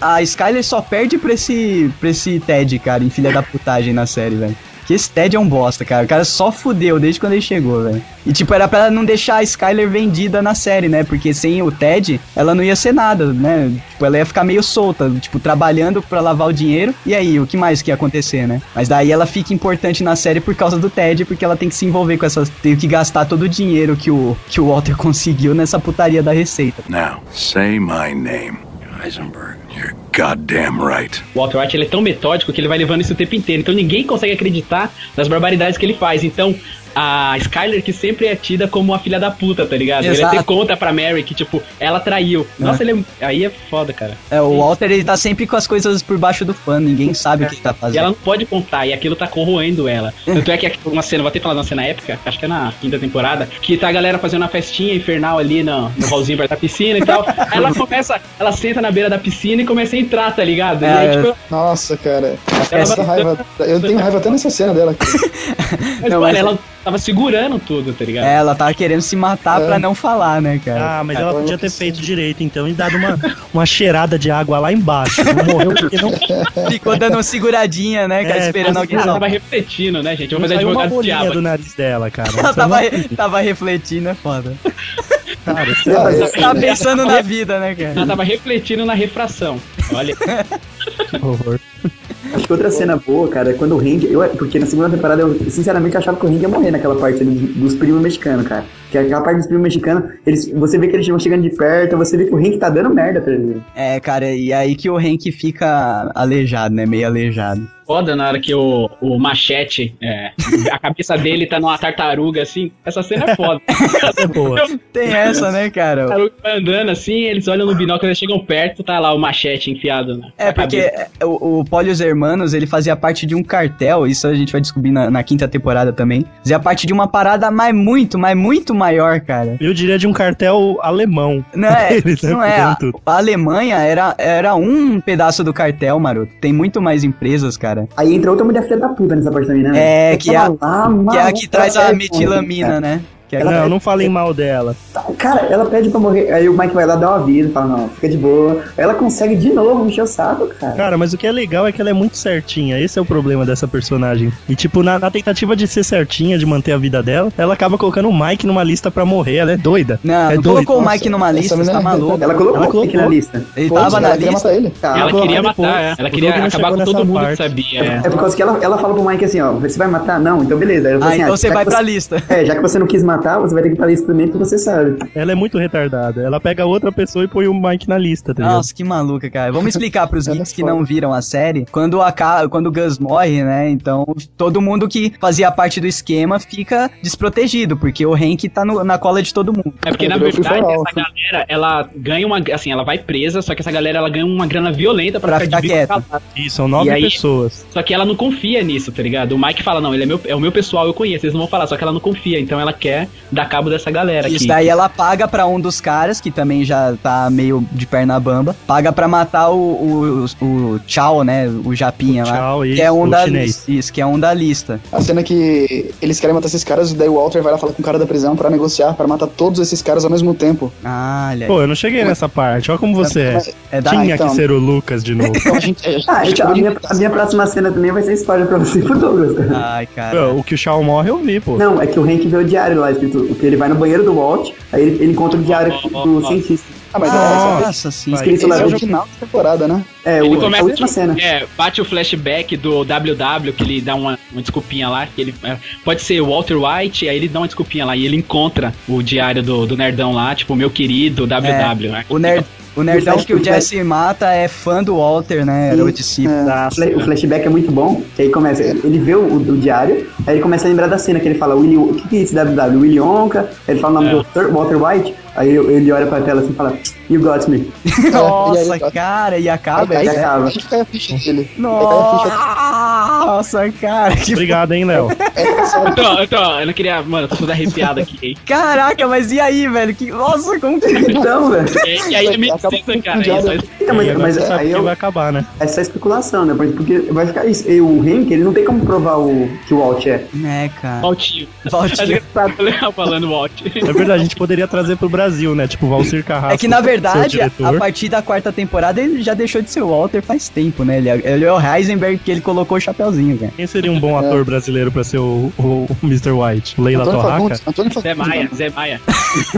A Skyler só perde pra esse, pra esse Ted, cara, em filha da putagem na série, velho. Que esse Ted é um bosta, cara. O cara só fudeu desde quando ele chegou, velho. E, tipo, era pra não deixar a Skyler vendida na série, né? Porque sem o Ted, ela não ia ser nada, né? Tipo, ela ia ficar meio solta, tipo, trabalhando pra lavar o dinheiro. E aí, o que mais que ia acontecer, né? Mas daí ela fica importante na série por causa do Ted, porque ela tem que se envolver com essas. Tem que gastar todo o dinheiro que o, que o Walter conseguiu nessa putaria da receita. Now, say my name. Heisenberg. You're goddamn right. O Walter White ele é tão metódico que ele vai levando isso o tempo inteiro. Então ninguém consegue acreditar nas barbaridades que ele faz. Então a Skyler que sempre é tida como a filha da puta, tá ligado? Ele Exato. até conta pra Mary que, tipo, ela traiu. Nossa, ele é... aí é foda, cara. É, o Walter, ele tá sempre com as coisas por baixo do pano, ninguém sabe o que ele tá E fazendo. ela não pode contar, e aquilo tá corroendo ela. Tanto é que aqui- uma cena, vou até falar de uma cena épica, acho que é na quinta temporada, que tá a galera fazendo uma festinha infernal ali no, no hallzinho perto da piscina e tal. Aí ela começa, ela senta na beira da piscina e começa a entrar, tá ligado? É, aí, tipo, Nossa, cara. Essa raiva. Eu tenho raiva até nessa cena dela. cara. mas, Não, mano, mas- ela tava segurando tudo, tá ligado? É, ela tava querendo se matar É. pra não falar, né, cara? Ah, mas É, ela podia ter feito direito, então, e dado uma, uma cheirada de água lá embaixo. Não morreu porque não, Ficou dando uma seguradinha, né, cara, É, esperando alguém Ela tava refletindo, né, gente? Eu vou fazer advogado do bolinha diabo. do nariz dela, cara. Ela Isso tava, é tava refletindo, é foda. Cara, isso Ah, é eu- Tava pensando na vida, né, Ela cara? tava refletindo na refração. Olha, um horror. Acho que outra cena boa, cara, é quando o Hank. Eu, porque na segunda temporada eu sinceramente achava que o Hank ia morrer naquela parte ali dos, dos primos mexicanos, cara. Que aquela parte dos primos mexicanos, eles, você vê que eles vão chegando de perto, você vê que o Hank tá dando merda pra ele. É, cara, e aí que o Hank fica aleijado, né, meio aleijado. Foda na hora que o, o machete, é, a cabeça dele tá numa tartaruga, assim. Essa cena é foda. Essa é boa. Tem essa, né, cara? tartaruga vai andando assim, eles olham no binóculo, eles chegam perto, tá lá o machete enfiado na É, na porque cabeça. é, o, o Polios Hermanos, ele fazia parte de um cartel, isso a gente vai descobrir na, na quinta temporada também. Fazia parte de uma parada mais muito, mas muito maior, cara. Eu diria de um cartel alemão. Não é, Eles não é. A, a Alemanha era, era um pedaço do cartel, maroto. Tem muito mais empresas, cara. Aí entra outra mulher filha da puta nessa parte também, né? É, velho? que é a- Ela lá, Que é a que traz a pede metilamina, né? Que é Ela- Não, não falem mal dela. Cara, ela pede pra morrer. Aí o Mike vai lá dar um aviso, fala, não, fica de boa. Aí ela consegue de novo encher o saco, cara. Cara, mas o que é legal é que ela é muito certinha. Esse é o problema dessa personagem. E, tipo, na, na tentativa de ser certinha, de manter a vida dela, ela acaba colocando o Mike numa lista pra morrer. Ela é doida. Não, é não doida. colocou o Mike numa lista, você tá é maluco. Ela colocou Ela o Hank colocou. na lista. Ele Pô, tava na ela queria lista. matar ele. Tá, Ela colocou queria depois. matar, é. ela O queria acabar com todo mundo parte. que sabia. é. É por causa que ela, ela fala pro Mike assim, ó, você vai matar? Não, então beleza. Aí Ah, assim, então você já vai pra lista. É, já que você não quis matar, você vai ter que pra lista também, porque você sabe. Ela é muito retardada. Ela pega outra pessoa e põe o Mike na lista, tá? Nossa, que maluca, cara. Vamos explicar pros é geeks que não viram a série. Quando, a, quando o Gus morre, né? Então, todo mundo que fazia parte do esquema fica desprotegido, porque o Hank tá no- na cola de todo mundo. É porque, na verdade, essa galera, ela ganha uma. Assim, ela vai presa, só que essa galera ela ganha uma grana violenta pra, Pra ficar, ficar quieta. Ih, são nove aí- pessoas. Só que ela não confia nisso, tá ligado? O Mike fala, não, ele é, meu, é o meu pessoal, eu conheço, eles não vão falar, só que ela não confia, então ela quer dar cabo dessa galera Isso aqui. daí ela paga pra um dos caras, que também já tá meio de perna bamba, paga pra matar o, o, o Tchau, né? O Japinha O lá. Tchau, que isso, é um o da lista. Isso, que é um da lista. A cena que eles querem matar esses caras, daí o Walter vai lá falar com o cara da prisão pra negociar, pra matar todos esses caras ao mesmo tempo. Ah, olha. Pô, eu não cheguei nessa parte. Olha como você é. É da Tinha então. que ser o Lucas de novo. Então a gente. A gente, Ah, a gente minha, a minha próxima cena também vai ser spoiler pra você pro Douglas. Ai, cara. Pô, o que o Shaw morre eu vi, pô. Não, é que o Hank vê o diário lá escrito, que ele vai no banheiro do Walt, aí ele, ele encontra o diário do cientista. Ah, mas essa, Nossa, sim. Vai. esse Escrito é lá, o final da temporada, né? é, Ele o, a última cena. É, bate o flashback do WW, que ele dá uma, uma desculpinha lá, que ele. é, pode ser o Walter White, aí ele dá uma desculpinha lá e ele encontra o diário do, do Nerdão lá, tipo, meu querido WW, né? O, nerd, O nerdão flash- que o o flash- Jesse mata é fã do Walter, né? Era o discípulo. O fla- O flashback é muito bom, que aí começa, ele vê o, o diário, aí ele começa a lembrar da cena que ele fala, Willy, o que, que é esse WW? Willy Wonka, ele fala o nome É. do Walter White, aí ele olha pra tela assim e fala, You got me. Nossa, e aí- cara, e acaba. Aí né? acaba. Cai a ficha dele. Nossa, cara, que Obrigado, hein, Léo. Então, então, eu não queria. Mano, eu tô todo arrepiado aqui. Caraca, mas e aí, velho? Que... Nossa, como que. Então, velho. E, e aí me com cara. Isso, Então, E mas, mas aí que eu, vai acabar, né? é só especulação, né? Porque vai ficar isso. E o Hank, ele não tem como provar o, que o Walt é. É, cara. Acho engraçado legal falando Walt. É verdade, a gente poderia trazer pro Brasil, né? Tipo, Valcir Carrasco. É que na verdade, a partir da quarta temporada, ele já deixou de ser o Walter faz tempo, né? Ele é, ele é o Heisenberg que ele colocou o chapeuzinho, cara. Quem seria um bom ator brasileiro pra ser o, o, o Mr. White? Leila Antônio Torraca? Fagundes. Antônio Zé. Maia. Zé Maia.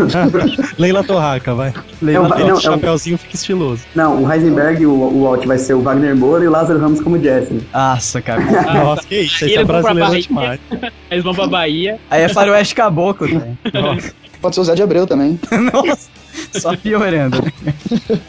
Leila Torraca, vai. Não, vai- não, o é o- chapeuzinho fica estiloso. Não, o Heisenberg o, o Walt vai ser o Wagner Moura e o Lázaro Ramos como Jesse. Nossa, cara. Nossa, que isso, Aí esse é eles vão pra brasileiro Bahia. demais. Eles vão pra Bahia. Aí é faroeste caboclo, cara. Nossa. Pode ser o Zé de Abreu também. Nossa, só piorando.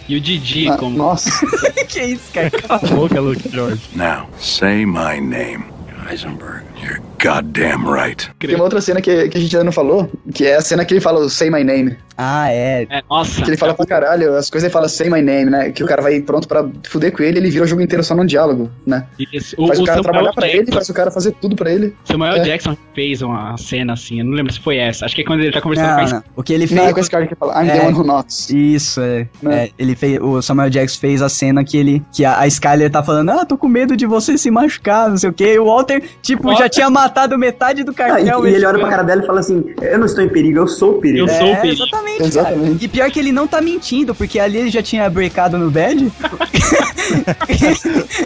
E o Didi, Ah, como. Nossa. que isso, cara? Cala a boca, Luke George. Now, say my name. Heisenberg. You're goddamn right. Tem uma outra cena que, que a gente ainda não falou, que é a cena que ele fala o Say My Name. Ah, é. É, nossa. Que ele fala pra caralho, as coisas ele fala Say My Name, né? Que o cara vai pronto pra fuder com ele, ele vira o jogo inteiro só num diálogo, né? Isso. O, Faz o, o cara Samuel trabalhar pra Jackson- ele, faz o cara fazer tudo pra ele. Samuel É. Jackson fez uma cena assim, eu não lembro se foi essa. Acho que é quando ele tá conversando com Não, esposa. não. O que ele Não, é fez. com esse cara que fala I'm É. the one who knocks. Isso, é. Né? É, ele fez, o Samuel Jackson fez a cena que ele, que a, a Skyler tá falando, ah, tô com medo de você se machucar, não sei o quê. E o Walter, tipo, já Walter- tinha matado metade do Ah, cartel. e, e ele olha pra cara dela e fala assim: Eu não estou em perigo, eu sou o perigo. Eu sou o É, perigo. exatamente, Exatamente. cara. E pior que ele não tá mentindo, porque ali ele já tinha breakado no bed.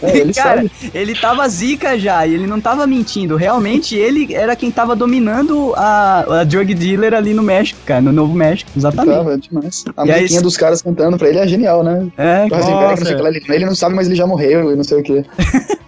É, ele cara, sabe. ele tava zica já, e ele não tava mentindo. Realmente, ele era quem tava dominando a, a drug dealer ali no México, cara, no Novo México, exatamente. Tava demais. A E aí- musiquinha dos caras cantando pra ele é genial, né? É, O Heisenberg, não sei o Nossa. que lá, ele, ele não sabe, mas ele já morreu e não sei o que.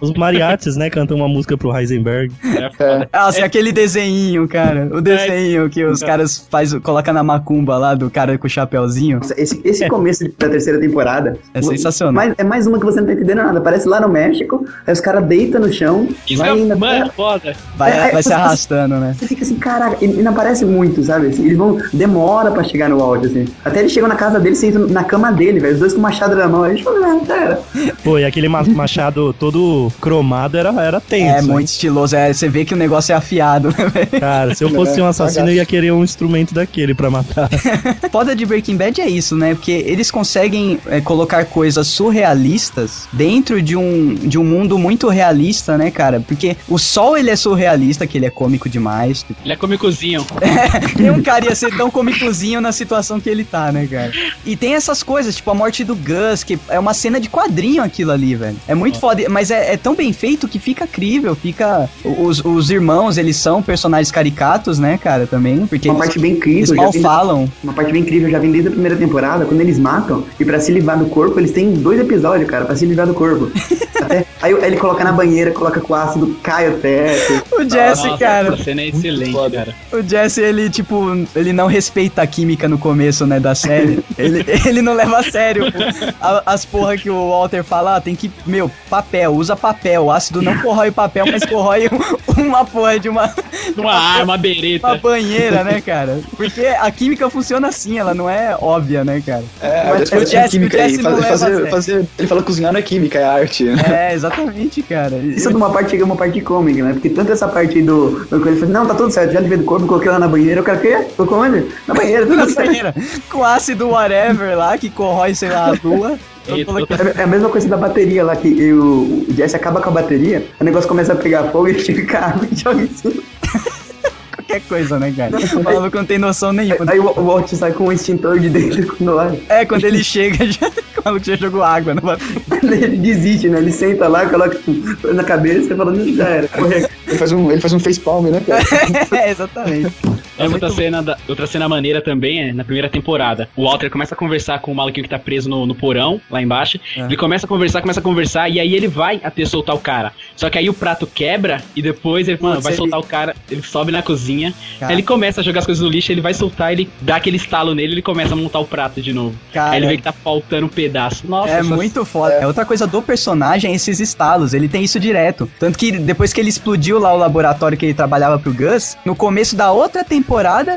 Os mariachis, né, cantam uma música pro Heisenberg. É. Ah, assim, aquele desenho, cara. O desenho que os caras faz, coloca na macumba lá do cara com o chapéuzinho. Nossa, Esse, esse começo de- da terceira temporada É sensacional. Mas é mais uma que você não tá entendendo nada. Parece lá no México, aí os caras deitam no chão, Isso vai é, indo. mano, foda. Vai, É, é, vai se você- arrastando, né? Você fica assim, caraca, e e não aparece muito, sabe? Assim, eles vão. Demora pra chegar no áudio, assim. Até eles chegam na casa dele, sentam na cama dele, velho. Os dois com o machado na mão. Aí a gente fala, ah, cara. Pô, e aquele ma- machado todo cromado era, era tenso. É hein? muito estiloso. É, você vê que o negócio é afiado, né, velho? Cara, se eu fosse É, um assassino, eu ia querer um instrumento daquele pra matar. Foda de Breaking Bad é isso, né? Porque eles conseguem é, colocar coisas surrealistas dentro de um, de um mundo muito realista, né, cara? Porque o Sol, ele é surrealista, que ele é cômico demais. Ele é comicozinho. Nenhum cara ia ser tão comicozinho na situação que ele tá, né, cara? E tem essas coisas, tipo a morte do Gus, que é uma cena de quadrinho aquilo ali, velho. É muito foda, mas é, é tão bem feito que fica crível, fica... Os, os irmãos, eles são personagens caricatos, né, cara, também, porque Uma eles, parte bem incrível. eles mal vem- falam. Uma parte bem incrível, já vem desde a primeira temporada, quando eles matam, e pra se livrar do corpo, eles têm dois episódios, cara, pra se livrar do corpo. Até, aí ele coloca na banheira, coloca com ácido, cai o teto. O Jesse, Nossa, cara, Essa cena é excelente, foda. cara. o Jesse, ele, tipo, ele não respeita a química no começo, né, da série. ele, ele não leva a sério a- as porra que o Walter fala, ah, tem que, meu, papel, usa papel. O ácido não corrói papel, mas corrói um- uma porra de uma, Uma arma, uma uma bereta. banheira, né, cara? Porque a química funciona assim, ela não é óbvia, né, cara? É, Mas mas o fazer Jesse- química o aí. Jesse não Fazer, leva a fazer, sério. fazer- ele fala cozinhar não é química, é arte. né? É, exatamente, cara. Isso de uma parte chega uma parte cômica, né? Porque tanto essa parte aí do. ele fala, não, tá tudo certo, já livrei do corpo, coloquei lá na banheira. O cara, o quê? Colocou onde? Na banheira, tudo Na certo. banheira, com ácido whatever lá, que corrói, sei lá, a lua. Eu É é a mesma coisa da bateria lá, que o o Jesse acaba com a bateria, o negócio começa a pegar fogo e ele fica água e joga em cima. Qualquer coisa, né, cara? O maluco não tem noção nenhuma. Aí o Walt sai com um extintor de dentro no ar. É, quando ele chega, já, o maluco já jogou água. Ele desiste, né? Ele senta lá, coloca na cabeça e fala, não, já era. Corre. Ele faz um, ele faz um facepalm, né, cara? É, exatamente. É outra, cena da- outra cena maneira também é na primeira temporada. O Walter começa a conversar com o maluquinho que tá preso no, no porão, lá embaixo. Ele começa a conversar, começa a conversar, e aí ele vai até soltar o cara. Só que aí o prato quebra e depois ele mano, Putz, vai ele- soltar o cara, ele sobe na cozinha, Cara. aí ele começa a jogar as coisas no lixo, ele vai soltar, ele dá aquele estalo nele, ele começa a montar o prato de novo. Cara. Aí ele vê que tá faltando um pedaço. Nossa, É essa- muito foda. É. outra coisa do personagem, esses estalos. Ele tem isso direto. Tanto que depois que ele explodiu lá o laboratório que ele trabalhava pro Gus, no começo da outra temporada,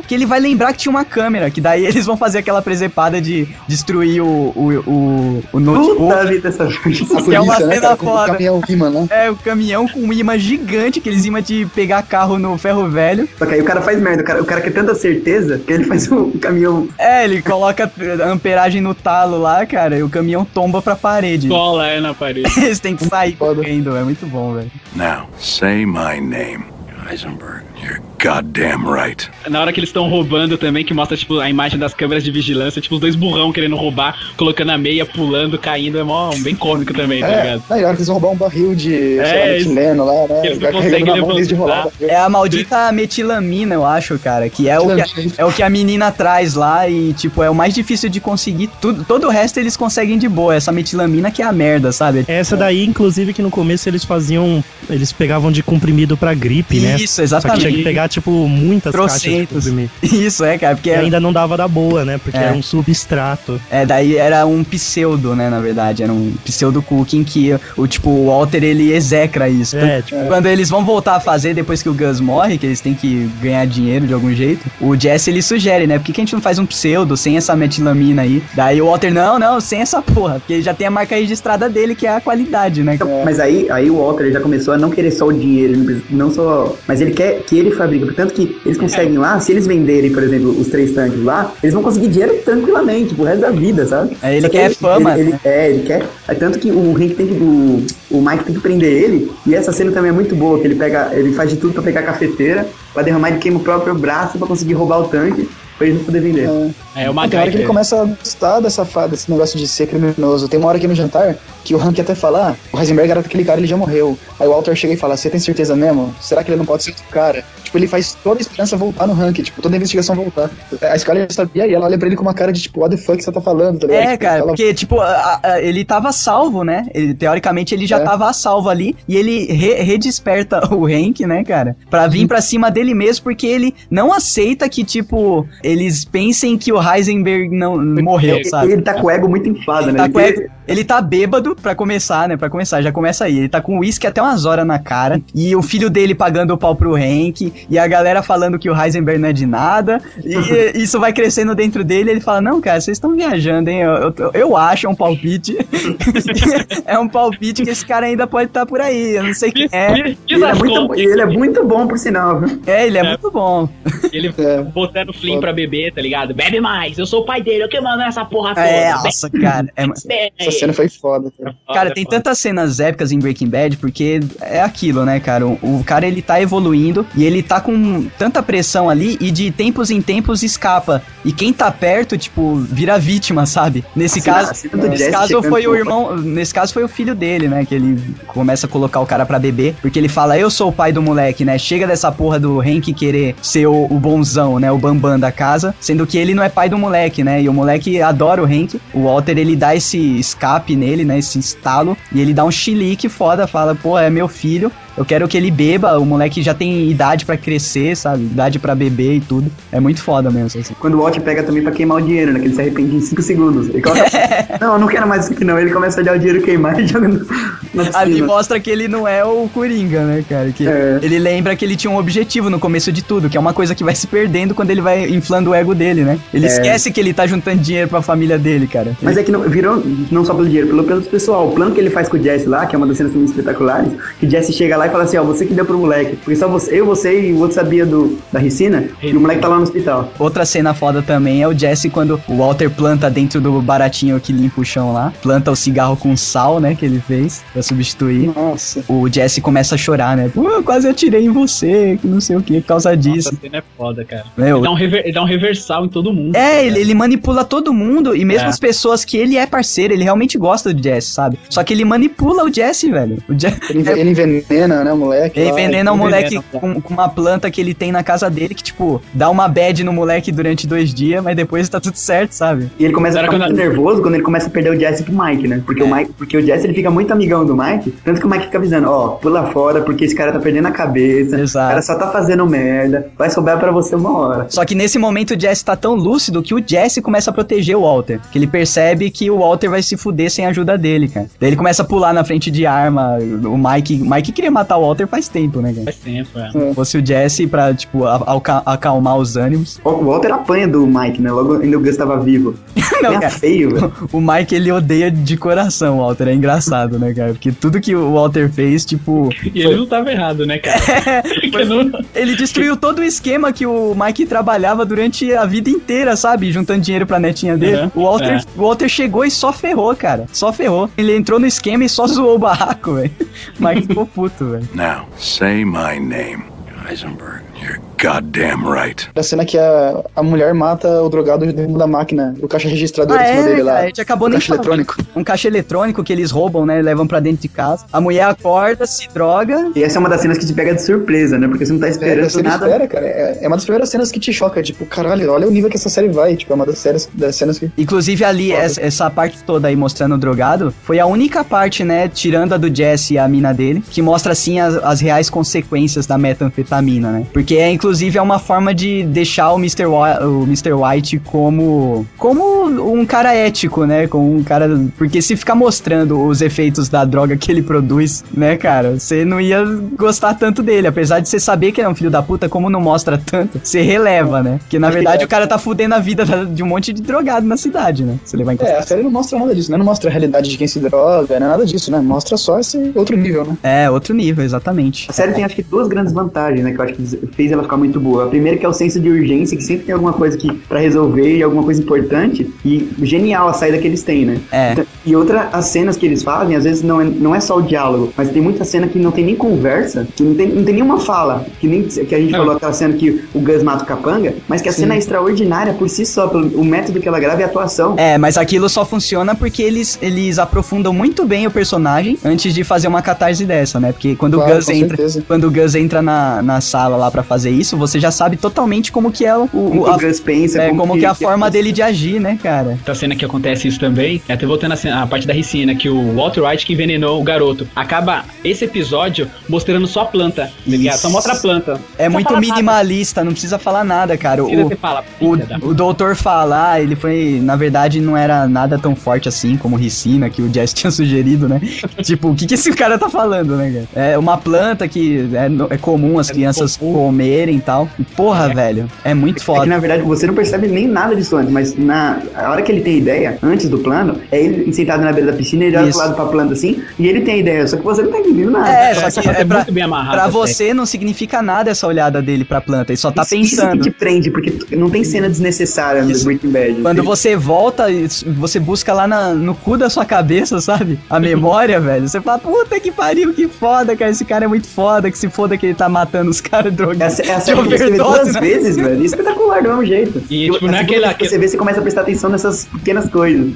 que ele vai lembrar que tinha uma câmera. Que daí eles vão fazer aquela presepada de destruir o, o, o, o notebook. Puta vida essa Que é uma né, cena cara, o foda. caminhão imã, né? É, o caminhão com um imã gigante, aqueles imã de pegar carro no ferro velho. Só que aí o cara faz merda. O cara, o cara quer tanta certeza que ele faz o caminhão. É, ele coloca a amperagem no talo lá, cara, e o caminhão tomba pra parede. cola é na parede. Eles têm que sair correndo, é muito bom, velho. Now, say my name. Heisenberg. You're goddamn right. Na hora que eles estão roubando também, que mostra, tipo, a imagem das câmeras de vigilância, tipo, os dois burrão querendo roubar, colocando a meia, pulando, caindo, é mó, bem cômico também, tá É, ligado? na hora que eles roubar um barril de, É, lá, né? eles não conseguem levantar. É a maldita metilamina, eu acho, cara. Que é o que a, é o que a menina traz lá e, tipo, é o mais difícil de conseguir. Tudo, todo o resto eles conseguem de boa. Essa metilamina que é a merda, sabe? Essa daí, inclusive, que no começo eles faziam. Eles pegavam de comprimido pra gripe, né? Isso, Só que exatamente. Tinha que pegar, tipo, muitas caixas de Trocentos. comprimido. Isso, é, cara. Porque E é, ainda não dava da boa, né? Porque É. era um substrato. é, daí era um pseudo, né, na verdade. Era um pseudo cooking que o, tipo, o Walter, ele execra isso. É, tipo, Quando eles vão voltar a fazer depois que o Gus morre, que eles têm que ganhar dinheiro de algum jeito, o Jesse ele sugere, né? Por que, que a gente não faz um pseudo sem essa metilamina aí? Daí o Walter, não, não, sem essa porra, porque ele já tem a marca registrada dele, que é a qualidade, né? Então, Mas aí, aí o Walter já começou a não querer só o dinheiro, não só. Mas ele quer que ele fabrique. Portanto que eles conseguem lá, se eles venderem, por exemplo, os três tanques lá, eles vão conseguir dinheiro tranquilamente, pro resto da vida, sabe? É, ele quer fama, Ele, ele- né? é, ele quer. É tanto que o Hank tem que. O, o Mike tem que prender ele. E essa cena também é muito boa, que ele pega. Ele faz de tudo pra pegar a cafeteira, pra derramar ele queima o próprio braço pra conseguir roubar o tanque, pra ele não poder vender. É, o Tem hora que ele começa a gostar dessa fa- desse negócio de ser criminoso. Tem uma hora aqui no jantar que o Hank até fala, ah, o Heisenberg era aquele cara, ele já morreu. Aí o Walter chega e fala, você tem certeza mesmo? Será que ele não pode ser outro cara? Tipo, ele faz toda a esperança voltar no Hank, tipo, toda a investigação voltar. A Skyler já sabia e ela olha pra ele com uma cara de tipo, what the fuck você tá falando, tá ligado? É, Tipo, cara, ela- porque, tipo, a- a- ele tava salvo, né? Ele, teoricamente, ele já É. tava a salvo ali. E ele re- redesperta o Hank, né, cara? Pra vir pra cima dele mesmo, porque ele não aceita que, tipo, eles pensem que o Heisenberg não morreu, Ele, sabe? ele tá com o ego muito inflado, Ele né? tá, Ele ego- ele tá bêbado, pra começar, né? Pra começar, já começa aí. Ele tá com uísque até umas horas na cara. E o filho dele pagando o pau pro Hank. E a galera falando que o Heisenberg não é de nada. E, isso vai crescendo dentro dele. Ele fala: Não, cara, vocês estão viajando, hein? Eu, eu, eu acho, é um palpite. é um palpite que esse cara ainda pode estar por aí. Eu não sei quem é. E ele, é muito, e ele é muito bom, por sinal, viu? É, ele é, muito bom. Ele É. botando o Flynn pra beber, tá ligado? Bebe mais, eu sou o pai dele, eu que mando essa porra toda. É, nossa, cara. É, Bebe. Essa cena foi foda, cara. Cara, tem tantas cenas épicas em Breaking Bad porque é aquilo, né, cara? O, o cara ele tá evoluindo e ele tá com tanta pressão ali e de tempos em tempos escapa. E quem tá perto, tipo, vira vítima, sabe? Nesse A cena- caso, a cena do nesse caso foi o irmão, nesse caso foi o filho dele, né, que ele começa a colocar o cara pra beber, porque ele fala: "Eu sou o pai do moleque, né? Chega dessa porra do Hank querer ser o, o bonzão, né, o bambam da casa, sendo que ele não é pai do moleque, né? E o moleque adora o Hank. O Walter ele dá esse escape nele, né, esse estalo, e ele dá um chilique foda, fala: "Pô, é meu filho, eu quero que ele beba, o moleque já tem idade pra crescer, sabe? Idade pra beber e tudo. É muito foda mesmo, assim. Quando o Walt pega também pra queimar o dinheiro, né? Que ele se arrepende em 5 segundos. Ele coloca, não, eu não quero mais isso aqui não. Ele começa a olhar o dinheiro queimar e joga no, na Ali mostra que ele não é o Coringa, né, cara? Que É. ele lembra que ele tinha um objetivo no começo de tudo, que é uma coisa que vai se perdendo quando ele vai inflando o ego dele, né? Ele É. esquece que ele tá juntando dinheiro pra família dele, cara. Mas é que não, virou não só pelo dinheiro, pelo, pelo pessoal. O plano que ele faz com o Jesse lá, que é uma das cenas também espetaculares, que o Jesse chega lá e fala assim, ó, você que deu pro moleque. Porque só você, eu, você e o outro sabia do, da ricina, e o moleque tá lá no hospital. Outra cena foda também é o Jesse quando o Walter planta dentro do baratinho que limpa o chão lá. Planta o cigarro com sal, né, que ele fez. Pra substituir. Nossa. O Jesse começa a chorar, né? Pô, eu quase atirei em você, que não sei o que, por causa disso. Essa cena é foda, cara. Meu, Ele dá, um rever- ele dá um reversal em todo mundo. É, ele, ele manipula todo mundo, e mesmo É. as pessoas que ele é parceiro, ele realmente gosta do Jesse, sabe? Só que ele manipula o Jesse, velho. O Je- Ele, ele envenena, né, o moleque? Ele envenena o moleque com, com uma planta que ele tem na casa dele, que, tipo, dá uma bad no moleque durante dois dias, mas depois tá tudo certo, sabe? E ele começa a ficar não- nervoso quando ele começa a perder o Jesse pro Mike, né? Porque, É. o Mike, porque o Jesse ele fica muito amigão do Mike, tanto que o Mike fica avisando, ó, pula fora porque esse cara tá perdendo a cabeça, Exato. o cara só tá fazendo merda, vai sobrar pra você uma hora. Só que nesse momento o Jesse tá tão lúcido que o Jesse começa a proteger o Walter. Que ele percebe que o Walter vai se fuder sem a ajuda dele, cara. Daí ele começa a pular na frente de arma. O Mike, o Mike queria matar o Walter faz tempo, né, cara? Faz tempo, é. Se fosse o Jesse pra, tipo, acalmar os ânimos. O Walter apanha do Mike, né? Logo ainda o Gus tava vivo. Não, é cara. feio, velho. O Mike, ele odeia de coração o Walter. É engraçado, né, cara? Porque tudo que o Walter fez, tipo... E ele não tava errado, né, cara? Porque não- Ele destruiu todo o esquema que o Mike trabalhava durante a vida inteira, sabe? Juntando dinheiro pra netinha dele. Uhum. O, Walter, É. o Walter chegou e só ferrou, cara. Só ferrou. Ele entrou no esquema e só zoou o barraco, velho. O Mike ficou puto, velho. Now, say my name. Heisenberg, you're goddamn right. A cena que a, a mulher mata o drogado dentro da máquina, o caixa registrador Ah, em cima é, dele lá. a gente acabou o nem caixa falando. eletrônico. Um caixa eletrônico que eles roubam, né? Levam pra dentro de casa. A mulher acorda, se droga. E essa é uma das cenas que te pega de surpresa, né? Porque você não tá É, esperando você não nada. espera, cara. É, é uma das primeiras cenas que te choca. Tipo, caralho, olha o nível que essa série vai. Tipo, é uma das, séries, das cenas que. Inclusive ali, essa, essa parte toda aí mostrando o drogado, foi a única parte, né, tirando a do Jesse e a mina dele, que mostra, assim, as, as reais consequências da metanfetamina, né? Porque, é, inclusive, é uma forma de deixar o Mr. White, o Mr. White como, como um cara ético, né? Como um cara... Porque se ficar mostrando os efeitos da droga que ele produz, né, cara, você não ia gostar tanto dele. Apesar de você saber que ele é um filho da puta, como não mostra tanto, você releva, né? Porque, na verdade, o cara tá fudendo a vida da- de um monte de drogado na cidade, né? Você levar em É, a consideração. série não mostra nada disso, né? Não mostra a realidade de quem se droga, não é nada disso, né? Mostra só esse outro nível, né? É, outro nível, exatamente. A série tem acho que duas grandes vantagens, né? Que eu acho que fez ela ficar muito boa. A primeira que é o senso de urgência, que sempre tem alguma coisa que para resolver e alguma coisa importante. E genial a saída que eles têm, né? É. Então, E outra, as cenas que eles fazem, às vezes não é, não é só o diálogo, mas tem muita cena que não tem nem conversa, que não tem, não tem nenhuma fala. Que nem que a gente Não. falou aquela cena que o Gus mata o capanga, mas que a cena é extraordinária por si só, pelo o método que ela grava e a atuação. É, mas aquilo só funciona porque eles, eles aprofundam muito bem o personagem antes de fazer uma catarse dessa, né? Porque quando Claro, o Gus entra, certeza. quando o Gus entra na, na sala lá pra fazer isso, você já sabe totalmente como que é o, o- Como que a, o Gus pensa, é, como, que é a forma dele dele de agir, né, cara? Outra cena que acontece isso também, é até voltando a, cena- a parte da ricina, que o Walter White que envenenou o garoto. Acaba esse episódio mostrando só a planta, tá ligado? Só mostra a planta. É muito fala nada. minimalista, não precisa falar nada, cara. O, você fala, o, da- o doutor falar, ele foi, na verdade, não era nada tão forte assim como ricina, que o Jess tinha sugerido, né? tipo, o que, que esse cara tá falando, né, cara? É uma planta que é, é comum as É crianças comum. Comerem e tal. E, porra, velho, é muito É que foda. na verdade você não percebe nem nada disso antes, mas na a hora que ele tem ideia, antes do plano, é ele sentado na beira da piscina, ele olha Isso. pro lado pra planta assim, e ele tem a ideia, só que você não tá entendendo nada. É, Essa só que é é pra, muito bem amarrada, pra você não significa nada essa olhada dele pra planta, ele só tá Isso- Isso pensando. que te prende, porque não tem cena desnecessária no Isso. Breaking Bad. Quando você volta, e você busca lá na- no cu da sua cabeça, sabe? A memória, velho. Você fala, puta que pariu, que foda, cara. Esse cara é muito foda, que se foda que ele tá matando os caras drogados. Essa, essa de série que você vê overdose, duas né? vezes, velho. Espetacular do mesmo jeito. E, tipo, a não é segunda aquela- você vê, você começa a prestar atenção nessas pequenas coisas.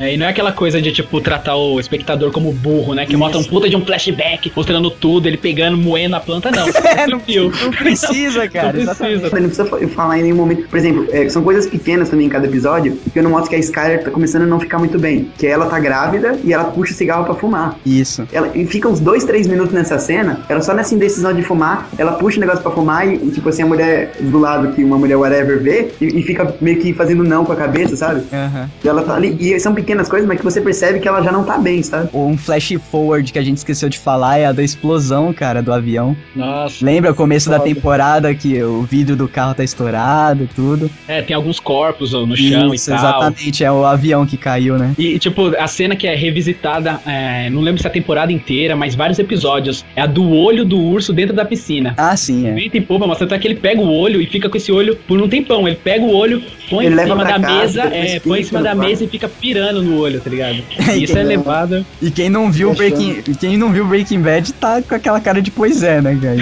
É, e não é aquela coisa de, tipo, tratar o espectador como burro, né? Que mostra um puta de um flashback, mostrando tudo, ele pegando, moendo a planta, não. É, não, não precisa, cara. Não precisa. Não precisa fa- falar em nenhum momento. Por exemplo, é, são coisas pequenas também em cada episódio, que eu não mostro que a Skyler tá começando a não ficar muito bem. Que ela tá grávida e ela puxa o cigarro pra fumar. Isso. Ela, e fica uns dois, três minutos nessa cena, ela só nessa indecisão de fumar, ela puxa o negócio pra fumar e, tipo assim, a mulher do lado que uma mulher whatever vê e, e fica meio que fazendo não com a cabeça, sabe? Aham. E ela tá ali, e são pequenas coisas, mas que você percebe que ela já não tá bem, sabe? Ou um flash forward que a gente esqueceu de falar é a da explosão, cara, do avião. Nossa. Lembra o começo da temporada que o vidro do carro tá estourado e tudo? É, tem alguns corpos no chão Isso, e tal. exatamente, é o avião que caiu, né? E, tipo, a cena que é revisitada, é, não lembro se é a temporada inteira, mas vários episódios, é a do olho do urso dentro da piscina. Ah, sim, é. Tem poupa, mas tanto é que ele pega o olho e fica com esse olho por um tempão. Ele pega o olho, põe Ele em cima da casa, mesa, é, põe em cima no da quarto. mesa e fica pirando no olho, tá ligado? E isso é levado. E quem não viu Fechou. Breaking, quem não viu Breaking Bad tá com aquela cara de pois é, né, cara?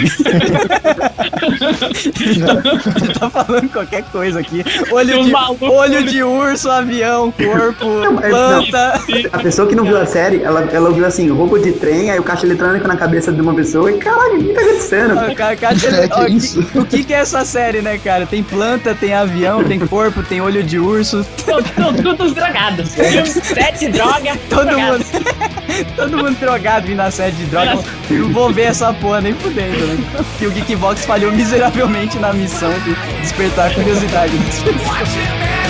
tá, tá falando qualquer coisa aqui. Olho de, olho de urso, avião, corpo, planta. A pessoa que não viu a série, ela, ela ouviu assim, roubo de trem, aí o caixa eletrônico na cabeça de uma pessoa e caralho, o que tá acontecendo? Ca- caixa- É, ó, isso? o que que é essa série, né, cara? Tem planta, tem avião, tem corpo, tem olho de urso. Todos todos drogados. Filme, Sete droga. Todo drogado. mundo, todo mundo drogado vindo na série de droga. Não vou ver essa porra nem fudendo, né? Que o Geekbox falhou miseravelmente na missão de despertar a curiosidade das pessoas.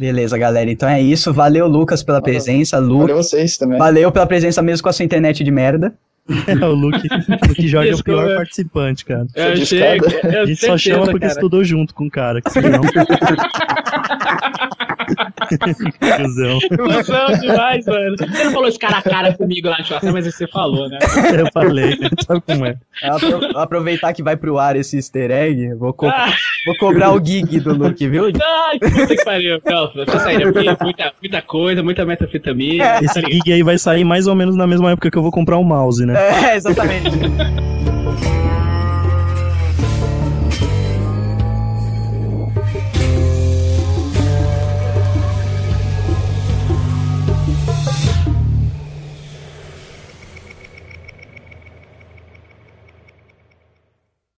Beleza, galera. Então é isso. Valeu, Lucas, pela presença. Lu, Valeu vocês também. valeu pela presença mesmo com a sua internet de merda. É, o Luke, Luke Jorge é o pior participante, cara. Eu achei. eu A gente só certeza, chama porque cara. estudou junto com o cara, que senão. Cusão. Cusão demais, mano. Você não falou isso cara a cara comigo lá churrasco, mas você falou, né? Eu falei, sabe como é? Apro- aproveitar que vai pro ar esse easter egg, vou, co- Ah. vou cobrar o gig do Luke, viu? Ai, que puta que pariu. Não, eu saindo aqui, muita, muita coisa, muita metafetamina. Esse gig aí vai sair mais ou menos na mesma época que eu vou comprar um mouse, né? É, exatamente.